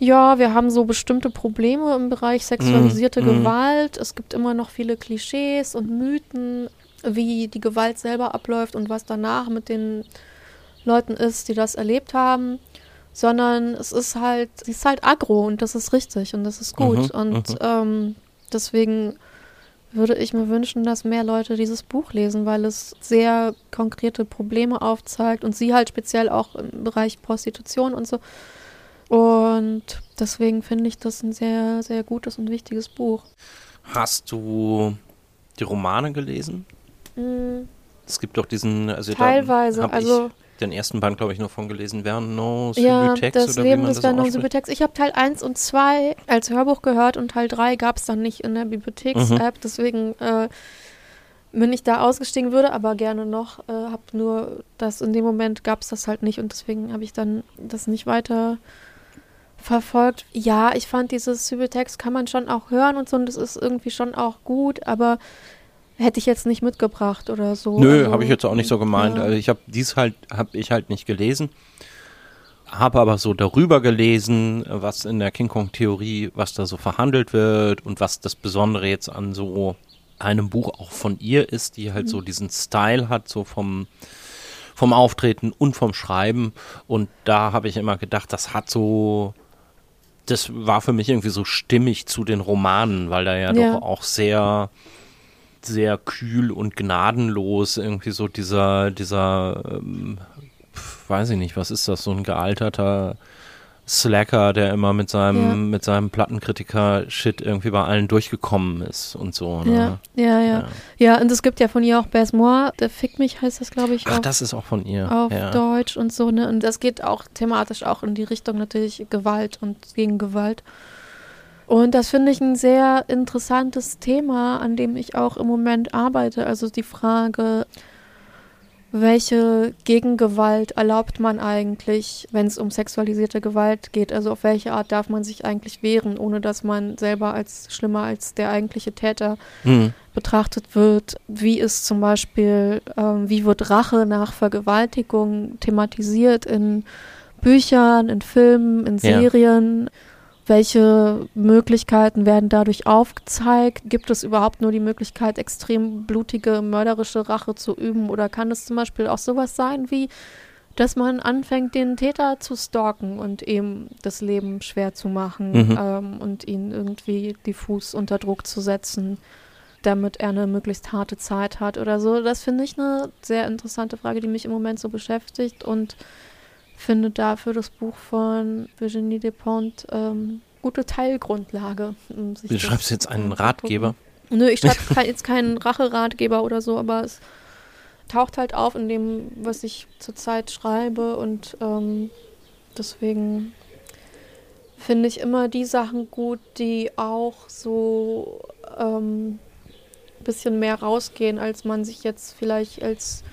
ja, wir haben so bestimmte Probleme im Bereich sexualisierte mm. Gewalt. Es gibt immer noch viele Klischees und Mythen, wie die Gewalt selber abläuft und was danach mit den Leuten ist, die das erlebt haben. Sondern es ist halt, sie ist halt aggro und das ist richtig und das ist gut. Mhm, und mhm. ähm, deswegen würde ich mir wünschen, dass mehr Leute dieses Buch lesen, weil es sehr konkrete Probleme aufzeigt und sie halt speziell auch im Bereich Prostitution und so. Und deswegen finde ich das ein sehr, sehr gutes und wichtiges Buch. Hast du die Romane gelesen? Mm, Es gibt doch diesen, also Teilweise, also- den ersten Band, glaube ich, nur von gelesen. Vernon ja, Subutex das oder wie Leben man des Vernon. Subutex. Ich habe Teil 1 und 2 als Hörbuch gehört und Teil 3 gab es dann nicht in der Bibliotheks-App. Deswegen äh, bin ich da ausgestiegen, würde aber gerne noch. Äh, habe nur das in dem Moment gab es das halt nicht und deswegen habe ich dann das nicht weiter verfolgt. Ja, ich fand dieses Subutex kann man schon auch hören und so und das ist irgendwie schon auch gut, aber hätte ich jetzt nicht mitgebracht oder so. Nö, Also, habe ich jetzt auch nicht so gemeint. ja. Also ich habe dies halt, habe ich halt nicht gelesen. Habe aber so darüber gelesen, was in der King Kong-Theorie, was da so verhandelt wird und was das Besondere jetzt an so einem Buch auch von ihr ist, die halt so Mhm. diesen Style hat, so vom, vom Auftreten und vom Schreiben. Und da habe ich immer gedacht, das hat so, das war für mich irgendwie so stimmig zu den Romanen, weil da ja, Ja. doch auch sehr, sehr kühl und gnadenlos irgendwie so dieser, dieser, ähm, weiß ich nicht, was ist das, so ein gealterter Slacker, der immer mit seinem, Ja. mit seinem Plattenkritiker-Shit irgendwie bei allen durchgekommen ist und so. Ne? Ja, ja, ja, Ja. ja. und es gibt ja von ihr auch Baise-Moi, der Fick mich heißt das, glaube ich, Ach, auf, das ist auch von ihr. auf ja. Deutsch und so, ne? Und das geht auch thematisch auch in die Richtung natürlich Gewalt und gegen Gewalt. Und das finde ich ein sehr interessantes Thema, an dem ich auch im Moment arbeite. Also die Frage, welche Gegengewalt erlaubt man eigentlich, wenn es um sexualisierte Gewalt geht? Also auf welche Art darf man sich eigentlich wehren, ohne dass man selber als schlimmer als der eigentliche Täter Hm. betrachtet wird, wie ist zum Beispiel, ähm, wie wird Rache nach Vergewaltigung thematisiert in Büchern, in Filmen, in Ja. Welche Möglichkeiten werden dadurch aufgezeigt? Gibt es überhaupt nur die Möglichkeit, extrem blutige, mörderische Rache zu üben? Oder kann es zum Beispiel auch sowas sein wie, dass man anfängt, den Täter zu stalken und ihm das Leben schwer zu machen Mhm. ähm, und ihn irgendwie diffus unter Druck zu setzen? damit er eine möglichst harte Zeit hat oder so. Das finde ich eine sehr interessante Frage, die mich im Moment so beschäftigt und finde dafür das Buch von Virginie Despentes ähm, gute Teilgrundlage. Um sich Du schreibst jetzt einen. Ratgeber. Nö, ich schreibe jetzt keinen Racheratgeber oder so, aber es taucht halt auf in dem, was ich zurzeit schreibe und ähm, deswegen finde ich immer die Sachen gut, die auch so ähm, ein bisschen mehr rausgehen, als man sich jetzt vielleicht als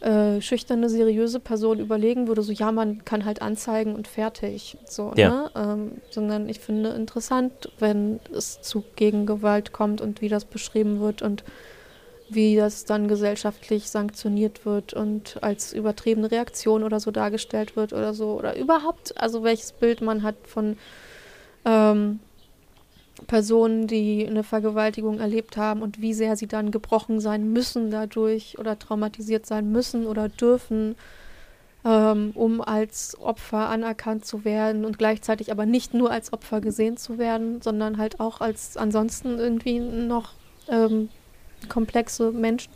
äh, schüchterne, seriöse Person überlegen würde, so ja, man kann halt anzeigen und fertig. So, Ja. ne? Ähm, sondern ich finde interessant, wenn es zu Gegengewalt kommt und wie das beschrieben wird und wie das dann gesellschaftlich sanktioniert wird und als übertriebene Reaktion oder so dargestellt wird oder so. Oder überhaupt, also welches Bild man hat von ähm, Personen, die eine Vergewaltigung erlebt haben und wie sehr sie dann gebrochen sein müssen dadurch oder traumatisiert sein müssen oder dürfen, ähm, um als Opfer anerkannt zu werden und gleichzeitig aber nicht nur als Opfer gesehen zu werden, sondern halt auch als ansonsten irgendwie noch ähm, komplexe Menschen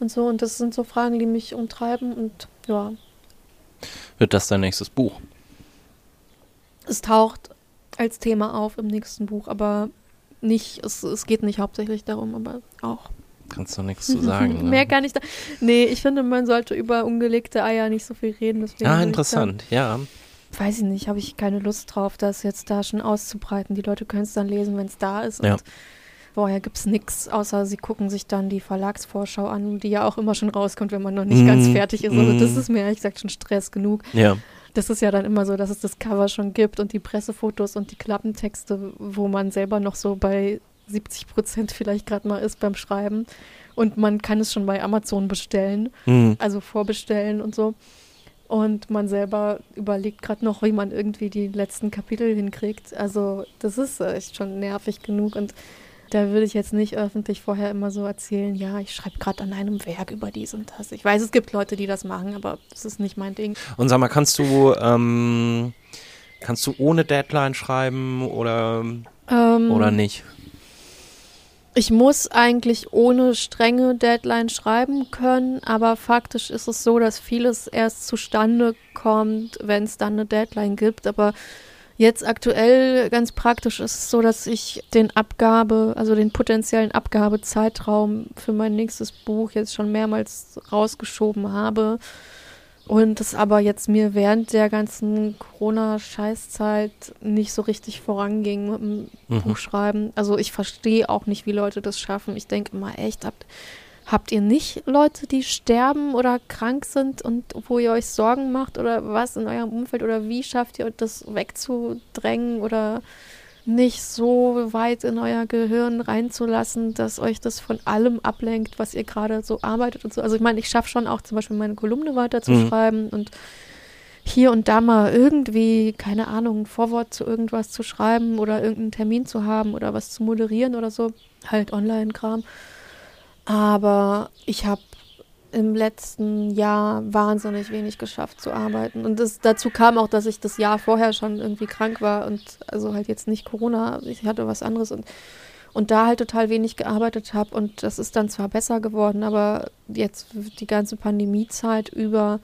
und so. Und das sind so Fragen, die mich umtreiben und ja, Wird das dein nächstes Buch? es taucht als Thema auf im nächsten Buch, aber nicht, es, es geht nicht hauptsächlich darum, aber auch. Kannst du nichts zu sagen. ne? Mehr kann ich da. Nee, ich finde, man sollte über ungelegte Eier nicht so viel reden. Deswegen Ah, interessant, ja. Weiß ich nicht, habe ich keine Lust drauf, das jetzt da schon auszubreiten. Die Leute können es dann lesen, wenn es da ist. Ja. Und vorher gibt es nichts, außer sie gucken sich dann die Verlagsvorschau an, die ja auch immer schon rauskommt, wenn man noch nicht ganz Mhm. fertig ist. Also das Mhm. ist mir ehrlich gesagt schon Stress genug. Ja. Das ist ja dann immer so, dass es das Cover schon gibt und die Pressefotos und die Klappentexte, wo man selber noch so bei 70 Prozent vielleicht gerade mal ist beim Schreiben. Und man kann es schon bei Amazon bestellen, Hm. also vorbestellen und so. Und man selber überlegt gerade noch, wie man irgendwie die letzten Kapitel hinkriegt. Also das ist echt schon nervig genug. Und da würde ich jetzt nicht öffentlich vorher immer so erzählen, ja, ich schreibe gerade an einem Werk über dies und das. Ich weiß, es gibt Leute, die das machen, aber das ist nicht mein Ding. Und sag mal, kannst du, ähm, kannst du ohne Deadline schreiben oder, Ähm, oder nicht? Ich muss eigentlich ohne strenge Deadline schreiben können, aber faktisch ist es so, dass vieles erst zustande kommt, wenn es dann eine Deadline gibt. Aber Jetzt aktuell ganz praktisch ist es so, dass ich den Abgabe, also den potenziellen Abgabezeitraum für mein nächstes Buch jetzt schon mehrmals rausgeschoben habe. Und es aber jetzt mir während der ganzen Corona-Scheißzeit nicht so richtig voranging mit dem Mhm. Buchschreiben. Also ich verstehe auch nicht, wie Leute das schaffen. Ich denke immer, echt, habt, habt ihr nicht Leute, die sterben oder krank sind und wo ihr euch Sorgen macht oder was in eurem Umfeld oder wie schafft ihr das wegzudrängen oder nicht so weit in euer Gehirn reinzulassen, dass euch das von allem ablenkt, was ihr gerade so arbeitet und so. Also ich meine, ich schaffe schon auch zum Beispiel meine Kolumne weiterzuschreiben und hier und da mal irgendwie, keine Ahnung, ein Vorwort zu irgendwas zu schreiben oder irgendeinen Termin zu haben oder was zu moderieren oder so. Halt Online-Kram. Aber ich habe im letzten Jahr wahnsinnig wenig geschafft zu arbeiten. Und das, dazu kam auch, dass ich das Jahr vorher schon irgendwie krank war und also halt jetzt nicht Corona, ich hatte was anderes und, und da halt total wenig gearbeitet habe. Und das ist dann zwar besser geworden, aber jetzt die ganze Pandemiezeit über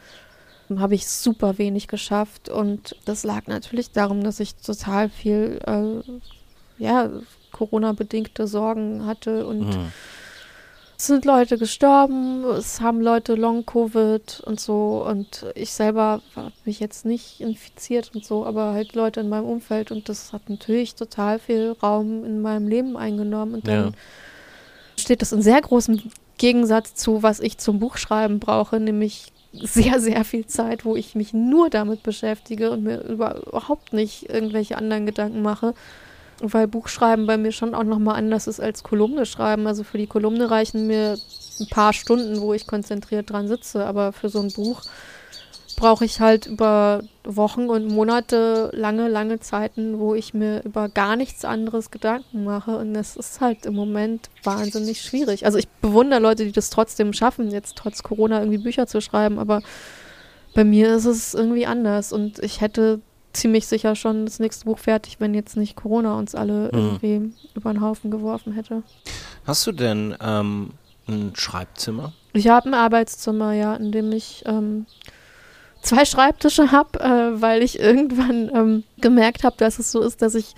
habe ich super wenig geschafft. Und das lag natürlich darum, dass ich total viel, äh, ja, Corona-bedingte Sorgen hatte und Mhm. Es sind Leute gestorben, es haben Leute Long-Covid und so und ich selber habe mich jetzt nicht infiziert und so, aber halt Leute in meinem Umfeld und das hat natürlich total viel Raum in meinem Leben eingenommen und dann Ja. steht das in sehr großem Gegensatz zu, was ich zum Buchschreiben brauche, nämlich sehr, sehr viel Zeit, wo ich mich nur damit beschäftige und mir überhaupt nicht irgendwelche anderen Gedanken mache. Weil Buchschreiben bei mir schon auch nochmal anders ist als Kolumne schreiben. Also für die Kolumne reichen mir ein paar Stunden, wo ich konzentriert dran sitze. Aber für so ein Buch brauche ich halt über Wochen und Monate lange, lange Zeiten, wo ich mir über gar nichts anderes Gedanken mache. Und das ist halt im Moment wahnsinnig schwierig. Also ich bewundere Leute, die das trotzdem schaffen, jetzt trotz Corona irgendwie Bücher zu schreiben. Aber bei mir ist es irgendwie anders. Und ich hätte ziemlich sicher schon das nächste Buch fertig, wenn jetzt nicht Corona uns alle Mhm. irgendwie über den Haufen geworfen hätte. Hast du denn ähm, ein Schreibzimmer? Ich habe ein Arbeitszimmer, ja, in dem ich ähm, zwei Schreibtische habe, äh, weil ich irgendwann ähm, gemerkt habe, dass es so ist, dass ich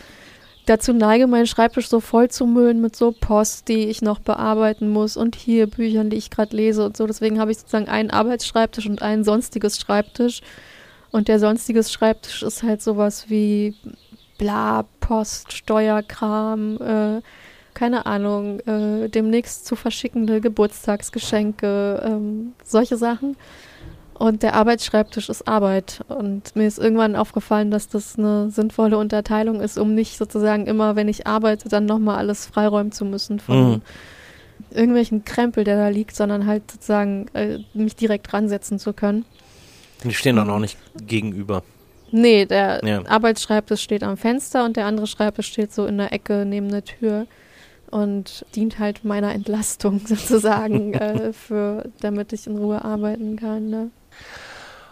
dazu neige, meinen Schreibtisch so voll zu müllen mit so Post, die ich noch bearbeiten muss und hier Büchern, die ich gerade lese und so. Deswegen habe ich sozusagen einen Arbeitsschreibtisch und ein sonstiges Schreibtisch. Und der sonstiges Schreibtisch ist halt sowas wie bla, Post, Steuerkram, äh, keine Ahnung, äh, demnächst zu verschickende Geburtstagsgeschenke, ähm, solche Sachen. Und der Arbeitsschreibtisch ist Arbeit. Und mir ist irgendwann aufgefallen, dass das eine sinnvolle Unterteilung ist, um nicht sozusagen immer, wenn ich arbeite, dann nochmal alles freiräumen zu müssen von Mhm. irgendwelchen Krempel, der da liegt, sondern halt sozusagen äh, mich direkt ransetzen zu können. Die stehen dann auch nicht gegenüber. Nee, der Ja. Arbeitsschreibtisch steht am Fenster und der andere Schreibtisch steht so in der Ecke neben der Tür und dient halt meiner Entlastung sozusagen, äh, für, damit ich in Ruhe arbeiten kann. Ne?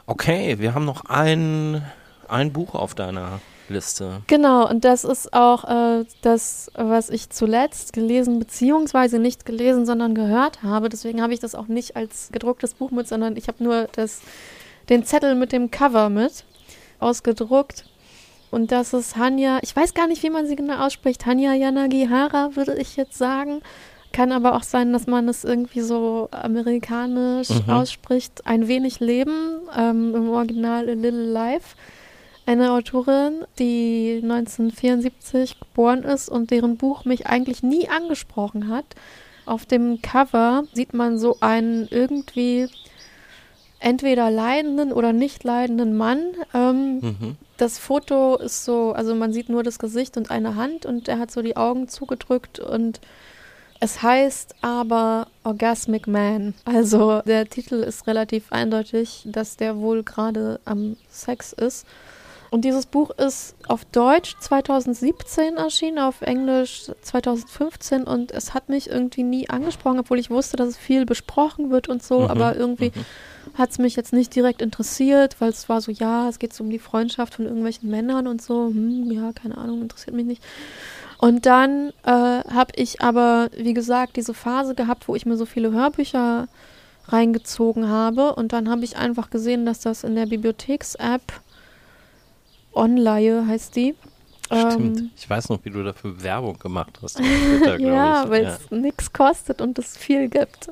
Okay, wir haben noch ein, ein Buch auf deiner Liste. Genau, und das ist auch äh, das, was ich zuletzt gelesen, beziehungsweise nicht gelesen, sondern gehört habe. Deswegen habe ich das auch nicht als gedrucktes Buch mit, sondern ich habe nur das, den Zettel mit dem Cover mit ausgedruckt. Und das ist Hanya, ich weiß gar nicht, wie man sie genau ausspricht. Hanya Yanagihara, würde ich jetzt sagen. Kann aber auch sein, dass man es irgendwie so amerikanisch Mhm. ausspricht. Ein wenig Leben, ähm, im Original A Little Life. Eine Autorin, die 1974 geboren ist und deren Buch mich eigentlich nie angesprochen hat. Auf dem Cover sieht man so einen irgendwie entweder leidenden oder nicht leidenden Mann. Ähm, Mhm. das Foto ist so, also man sieht nur das Gesicht und eine Hand und er hat so die Augen zugedrückt und es heißt aber Orgasmic Man. Also der Titel ist relativ eindeutig, dass der wohl gerade am Sex ist. Und dieses Buch ist auf Deutsch 2017 erschienen, auf Englisch 2015 und es hat mich irgendwie nie angesprochen, obwohl ich wusste, dass es viel besprochen wird und so, Mhm, aber irgendwie hat es mich jetzt nicht direkt interessiert, weil es war so, ja, es geht so um die Freundschaft von irgendwelchen Männern und so, hm, ja, keine Ahnung, interessiert mich nicht. Und dann äh, habe ich aber, wie gesagt, diese Phase gehabt, wo ich mir so viele Hörbücher reingezogen habe und dann habe ich einfach gesehen, dass das in der Bibliotheks-App Online heißt die. Stimmt. Ähm, ich weiß noch, wie du dafür Werbung gemacht hast. Twitter, ja, weil es ja. nichts kostet und es viel gibt.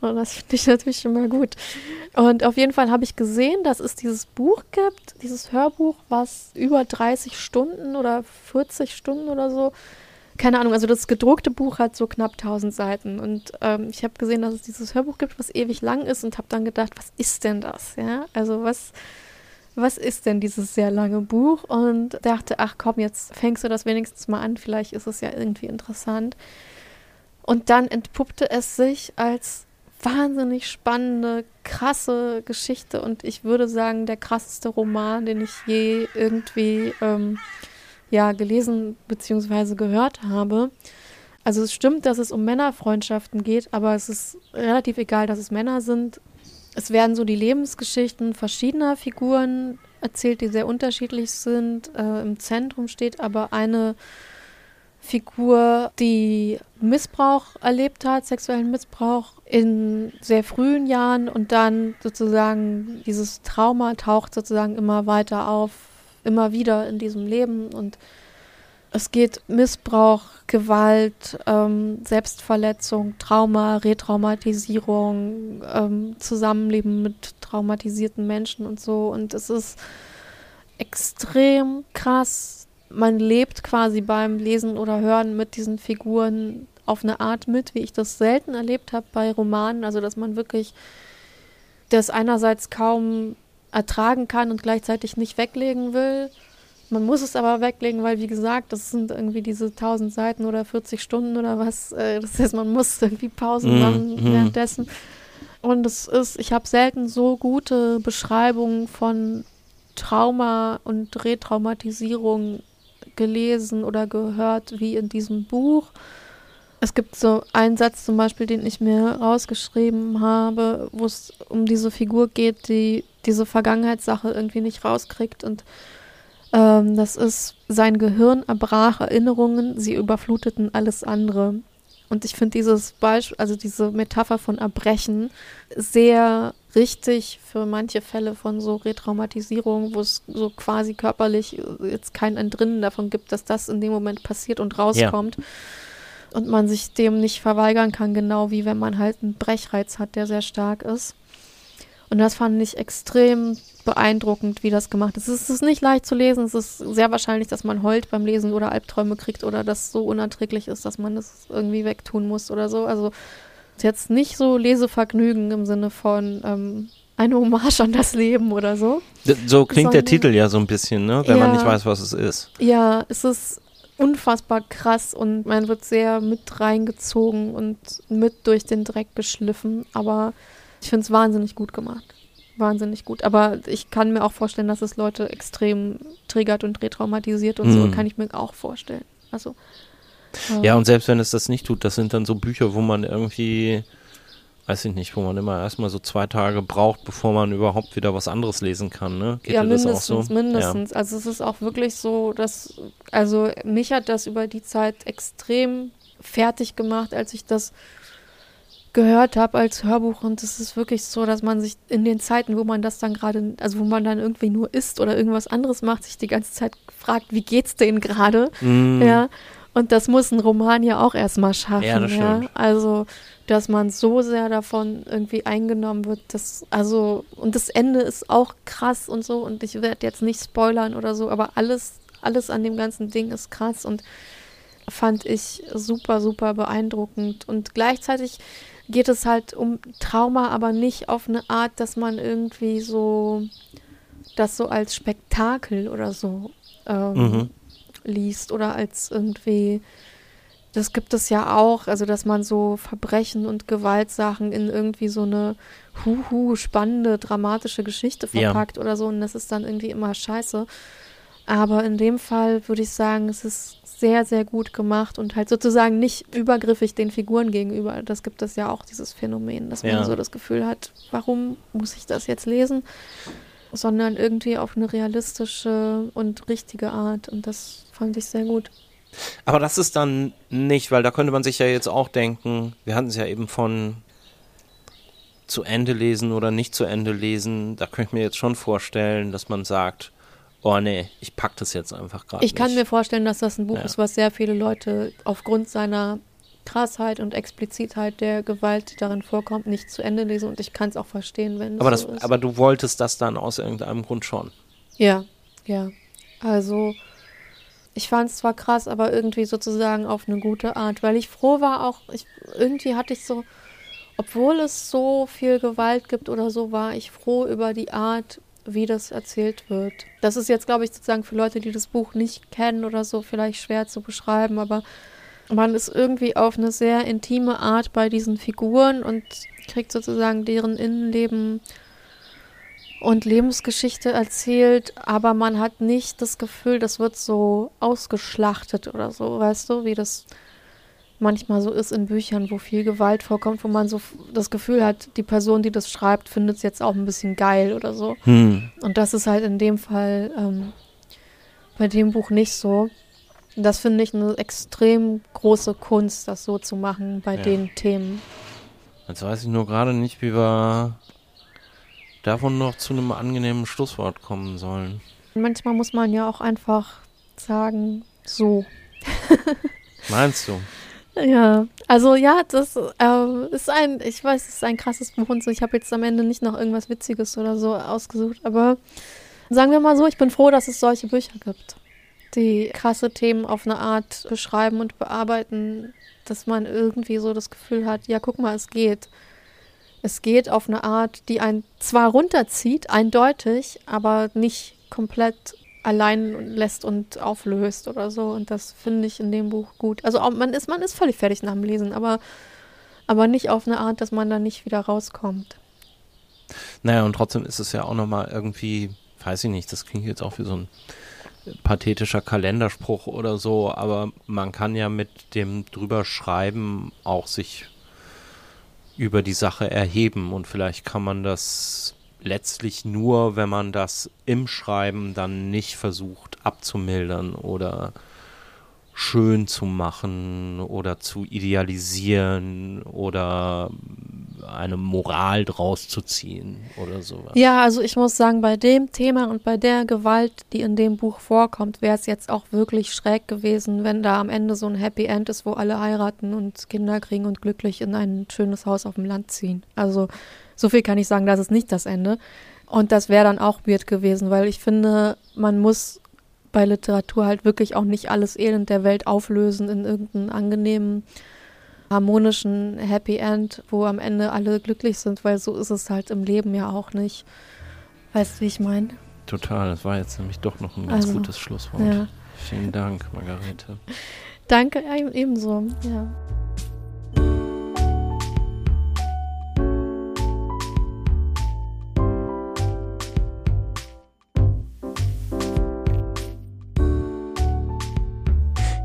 Und das finde ich natürlich immer gut. Und auf jeden Fall habe ich gesehen, dass es dieses Buch gibt, dieses Hörbuch, was über 30 Stunden oder 40 Stunden oder so keine Ahnung, also das gedruckte Buch hat so knapp 1000 Seiten und ähm, ich habe gesehen, dass es dieses Hörbuch gibt, was ewig lang ist und habe dann gedacht, was ist denn das? Ja, also was, was ist denn dieses sehr lange Buch? Und dachte, ach komm, jetzt fängst du das wenigstens mal an, vielleicht ist es ja irgendwie interessant. Und dann entpuppte es sich als wahnsinnig spannende, krasse Geschichte und ich würde sagen, der krasseste Roman, den ich je irgendwie ähm, ja gelesen bzw. gehört habe. Also es stimmt, dass es um Männerfreundschaften geht, aber es ist relativ egal, dass es Männer sind. Es werden so die Lebensgeschichten verschiedener Figuren erzählt, die sehr unterschiedlich sind. Äh, Im Zentrum steht aber eine Figur, die Missbrauch erlebt hat, sexuellen Missbrauch in sehr frühen Jahren und dann sozusagen dieses Trauma taucht sozusagen immer weiter auf immer wieder in diesem Leben und es geht Missbrauch, Gewalt, ähm, Selbstverletzung, Trauma, Retraumatisierung, ähm, Zusammenleben mit traumatisierten Menschen und so. Und es ist extrem krass. Man lebt quasi beim Lesen oder Hören mit diesen Figuren auf eine Art mit, wie ich das selten erlebt habe bei Romanen. Also, dass man wirklich das einerseits kaum ertragen kann und gleichzeitig nicht weglegen will. Man muss es aber weglegen, weil, wie gesagt, das sind irgendwie diese 1000 Seiten oder 40 Stunden oder was. Äh, das heißt, man muss irgendwie Pausen mm, machen mm. währenddessen. Und es ist, ich habe selten so gute Beschreibungen von Trauma und Retraumatisierung gelesen oder gehört wie in diesem Buch. Es gibt so einen Satz zum Beispiel, den ich mir rausgeschrieben habe, wo es um diese Figur geht, die diese Vergangenheitssache irgendwie nicht rauskriegt. Und ähm, das ist, sein Gehirn erbrach Erinnerungen, sie überfluteten alles andere. Und ich finde dieses Beispiel, also diese Metapher von Erbrechen, sehr richtig für manche Fälle von so Retraumatisierung, wo es so quasi körperlich jetzt kein Entrinnen davon gibt, dass das in dem Moment passiert und rauskommt. Ja. Und man sich dem nicht verweigern kann, genau wie wenn man halt einen Brechreiz hat, der sehr stark ist. Und das fand ich extrem beeindruckend, wie das gemacht ist. Es ist nicht leicht zu lesen. Es ist sehr wahrscheinlich, dass man heult beim Lesen oder Albträume kriegt oder das so unerträglich ist, dass man das irgendwie wegtun muss oder so. Also ist jetzt nicht so Lesevergnügen im Sinne von ähm, eine Hommage an das Leben oder so. So klingt der Titel ja so ein bisschen, ne? wenn ja, man nicht weiß, was es ist. Ja, es ist unfassbar krass und man wird sehr mit reingezogen und mit durch den Dreck geschliffen, aber ich finde es wahnsinnig gut gemacht. Wahnsinnig gut. Aber ich kann mir auch vorstellen, dass es Leute extrem triggert und retraumatisiert und mm. so, mhm. kann ich mir auch vorstellen. Also. Äh, ja, und selbst wenn es das nicht tut, das sind dann so Bücher, wo man irgendwie, weiß ich nicht, wo man immer erstmal so zwei Tage braucht, bevor man überhaupt wieder was anderes lesen kann, ne? Geht ja, mindestens, so? mindestens. Ja. Also es ist auch wirklich so, dass, also mich hat das über die Zeit extrem fertig gemacht, als ich das gehört habe als Hörbuch und es ist wirklich so, dass man sich in den Zeiten, wo man das dann gerade, also wo man dann irgendwie nur isst oder irgendwas anderes macht, sich die ganze Zeit fragt, wie geht's denen gerade? Mm. Ja. Und das muss ein Roman ja auch erstmal schaffen. Ja, das ja. Also, dass man so sehr davon irgendwie eingenommen wird, das, also, und das Ende ist auch krass und so, und ich werde jetzt nicht spoilern oder so, aber alles, alles an dem ganzen Ding ist krass und fand ich super, super beeindruckend. Und gleichzeitig geht es halt um Trauma, aber nicht auf eine Art, dass man irgendwie so das so als Spektakel oder so ähm, mhm. liest oder als irgendwie das gibt es ja auch, also dass man so Verbrechen und Gewaltsachen in irgendwie so eine huhu spannende dramatische Geschichte verpackt ja. oder so und das ist dann irgendwie immer scheiße. Aber in dem Fall würde ich sagen, es ist sehr, sehr gut gemacht und halt sozusagen nicht übergriffig den Figuren gegenüber. Das gibt es ja auch, dieses Phänomen, dass man so das Gefühl hat, warum muss ich das jetzt lesen? Sondern irgendwie auf eine realistische und richtige Art. Und das fand ich sehr gut. Aber das ist dann nicht, weil da könnte man sich ja jetzt auch denken, wir hatten es ja eben von zu Ende lesen oder nicht zu Ende lesen. Da könnte ich mir jetzt schon vorstellen, dass man sagt, oh nee, ich pack das jetzt einfach gerade. Ich kann nicht. mir vorstellen, dass das ein Buch Ja. ist, was sehr viele Leute aufgrund seiner Krassheit und Explizitheit der Gewalt, die darin vorkommt, nicht zu Ende lesen. Und ich kann es auch verstehen, wenn aber, das, so ist. aber du wolltest das dann aus irgendeinem Grund schon. Ja, ja. Also, ich fand es zwar krass, aber irgendwie sozusagen auf eine gute Art, weil ich froh war auch, ich, irgendwie hatte ich so, obwohl es so viel Gewalt gibt oder so, war ich froh über die Art, wie das erzählt wird. Das ist jetzt, glaube ich, sozusagen für Leute, die das Buch nicht kennen oder so, vielleicht schwer zu beschreiben, aber man ist irgendwie auf eine sehr intime Art bei diesen Figuren und kriegt sozusagen deren Innenleben und Lebensgeschichte erzählt, aber man hat nicht das Gefühl, das wird so ausgeschlachtet oder so, weißt du, wie das manchmal so ist in Büchern, wo viel Gewalt vorkommt, wo man so das Gefühl hat, die Person, die das schreibt, findet es jetzt auch ein bisschen geil oder so. Hm. Und das ist halt in dem Fall ähm, bei dem Buch nicht so. Das finde ich eine extrem große Kunst, das so zu machen bei Ja. den Themen. Jetzt weiß ich nur gerade nicht, wie wir davon noch zu einem angenehmen Schlusswort kommen sollen. Manchmal muss man ja auch einfach sagen, so. Meinst du? Ja, also ja, das äh, ist ein, ich weiß, es ist ein krasses Buch und so. Ich habe jetzt am Ende nicht noch irgendwas Witziges oder so ausgesucht, aber sagen wir mal so, ich bin froh, dass es solche Bücher gibt, die krasse Themen auf eine Art beschreiben und bearbeiten, dass man irgendwie so das Gefühl hat, ja, guck mal, es geht. Es geht auf eine Art, die einen zwar runterzieht, eindeutig, aber nicht komplett allein lässt und auflöst oder so. Und das finde ich in dem Buch gut. Also man ist, man ist völlig fertig nach dem Lesen, aber, aber nicht auf eine Art, dass man da nicht wieder rauskommt. Naja, und trotzdem ist es ja auch nochmal irgendwie, weiß ich nicht, das klingt jetzt auch wie so ein pathetischer Kalenderspruch oder so, aber man kann ja mit dem drüber schreiben auch sich über die Sache erheben und vielleicht kann man das letztlich nur, wenn man das im Schreiben dann nicht versucht abzumildern oder schön zu machen oder zu idealisieren oder eine Moral draus zu ziehen oder sowas. Ja, also ich muss sagen, bei dem Thema und bei der Gewalt, die in dem Buch vorkommt, wäre es jetzt auch wirklich schräg gewesen, wenn da am Ende so ein Happy End ist, wo alle heiraten und Kinder kriegen und glücklich in ein schönes Haus auf dem Land ziehen. Also so viel kann ich sagen, das ist nicht das Ende. Und das wäre dann auch weird gewesen, weil ich finde, man muss bei Literatur halt wirklich auch nicht alles Elend der Welt auflösen in irgendeinen angenehmen, harmonischen Happy End, wo am Ende alle glücklich sind, weil so ist es halt im Leben ja auch nicht. Weißt du, wie ich meine? Total, das war jetzt nämlich doch noch ein ganz Also, gutes Schlusswort. Ja. Vielen Dank, Margarete. Danke, e- ebenso. Ja.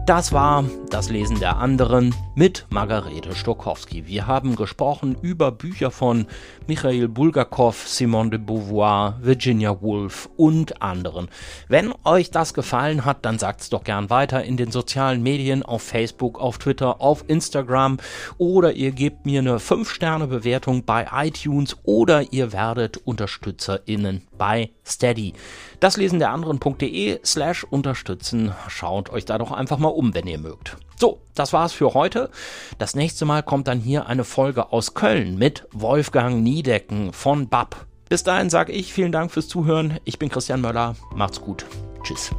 Das war das Lesen der anderen mit Margarete Stokowski. Wir haben gesprochen über Bücher von Michael Bulgakov, Simone de Beauvoir, Virginia Woolf und anderen. Wenn euch das gefallen hat, dann sagt's doch gern weiter in den sozialen Medien, auf Facebook, auf Twitter, auf Instagram oder ihr gebt mir eine 5-Sterne-Bewertung bei iTunes oder ihr werdet UnterstützerInnen bei Steady. Das lesen der anderen.de slash unterstützen. Schaut euch da doch einfach mal um, wenn ihr mögt. So, das war's für heute. Das nächste Mal kommt dann hier eine Folge aus Köln mit Wolfgang Niedecken von BAP. Bis dahin sage ich vielen Dank fürs Zuhören. Ich bin Christian Möller. Macht's gut. Tschüss.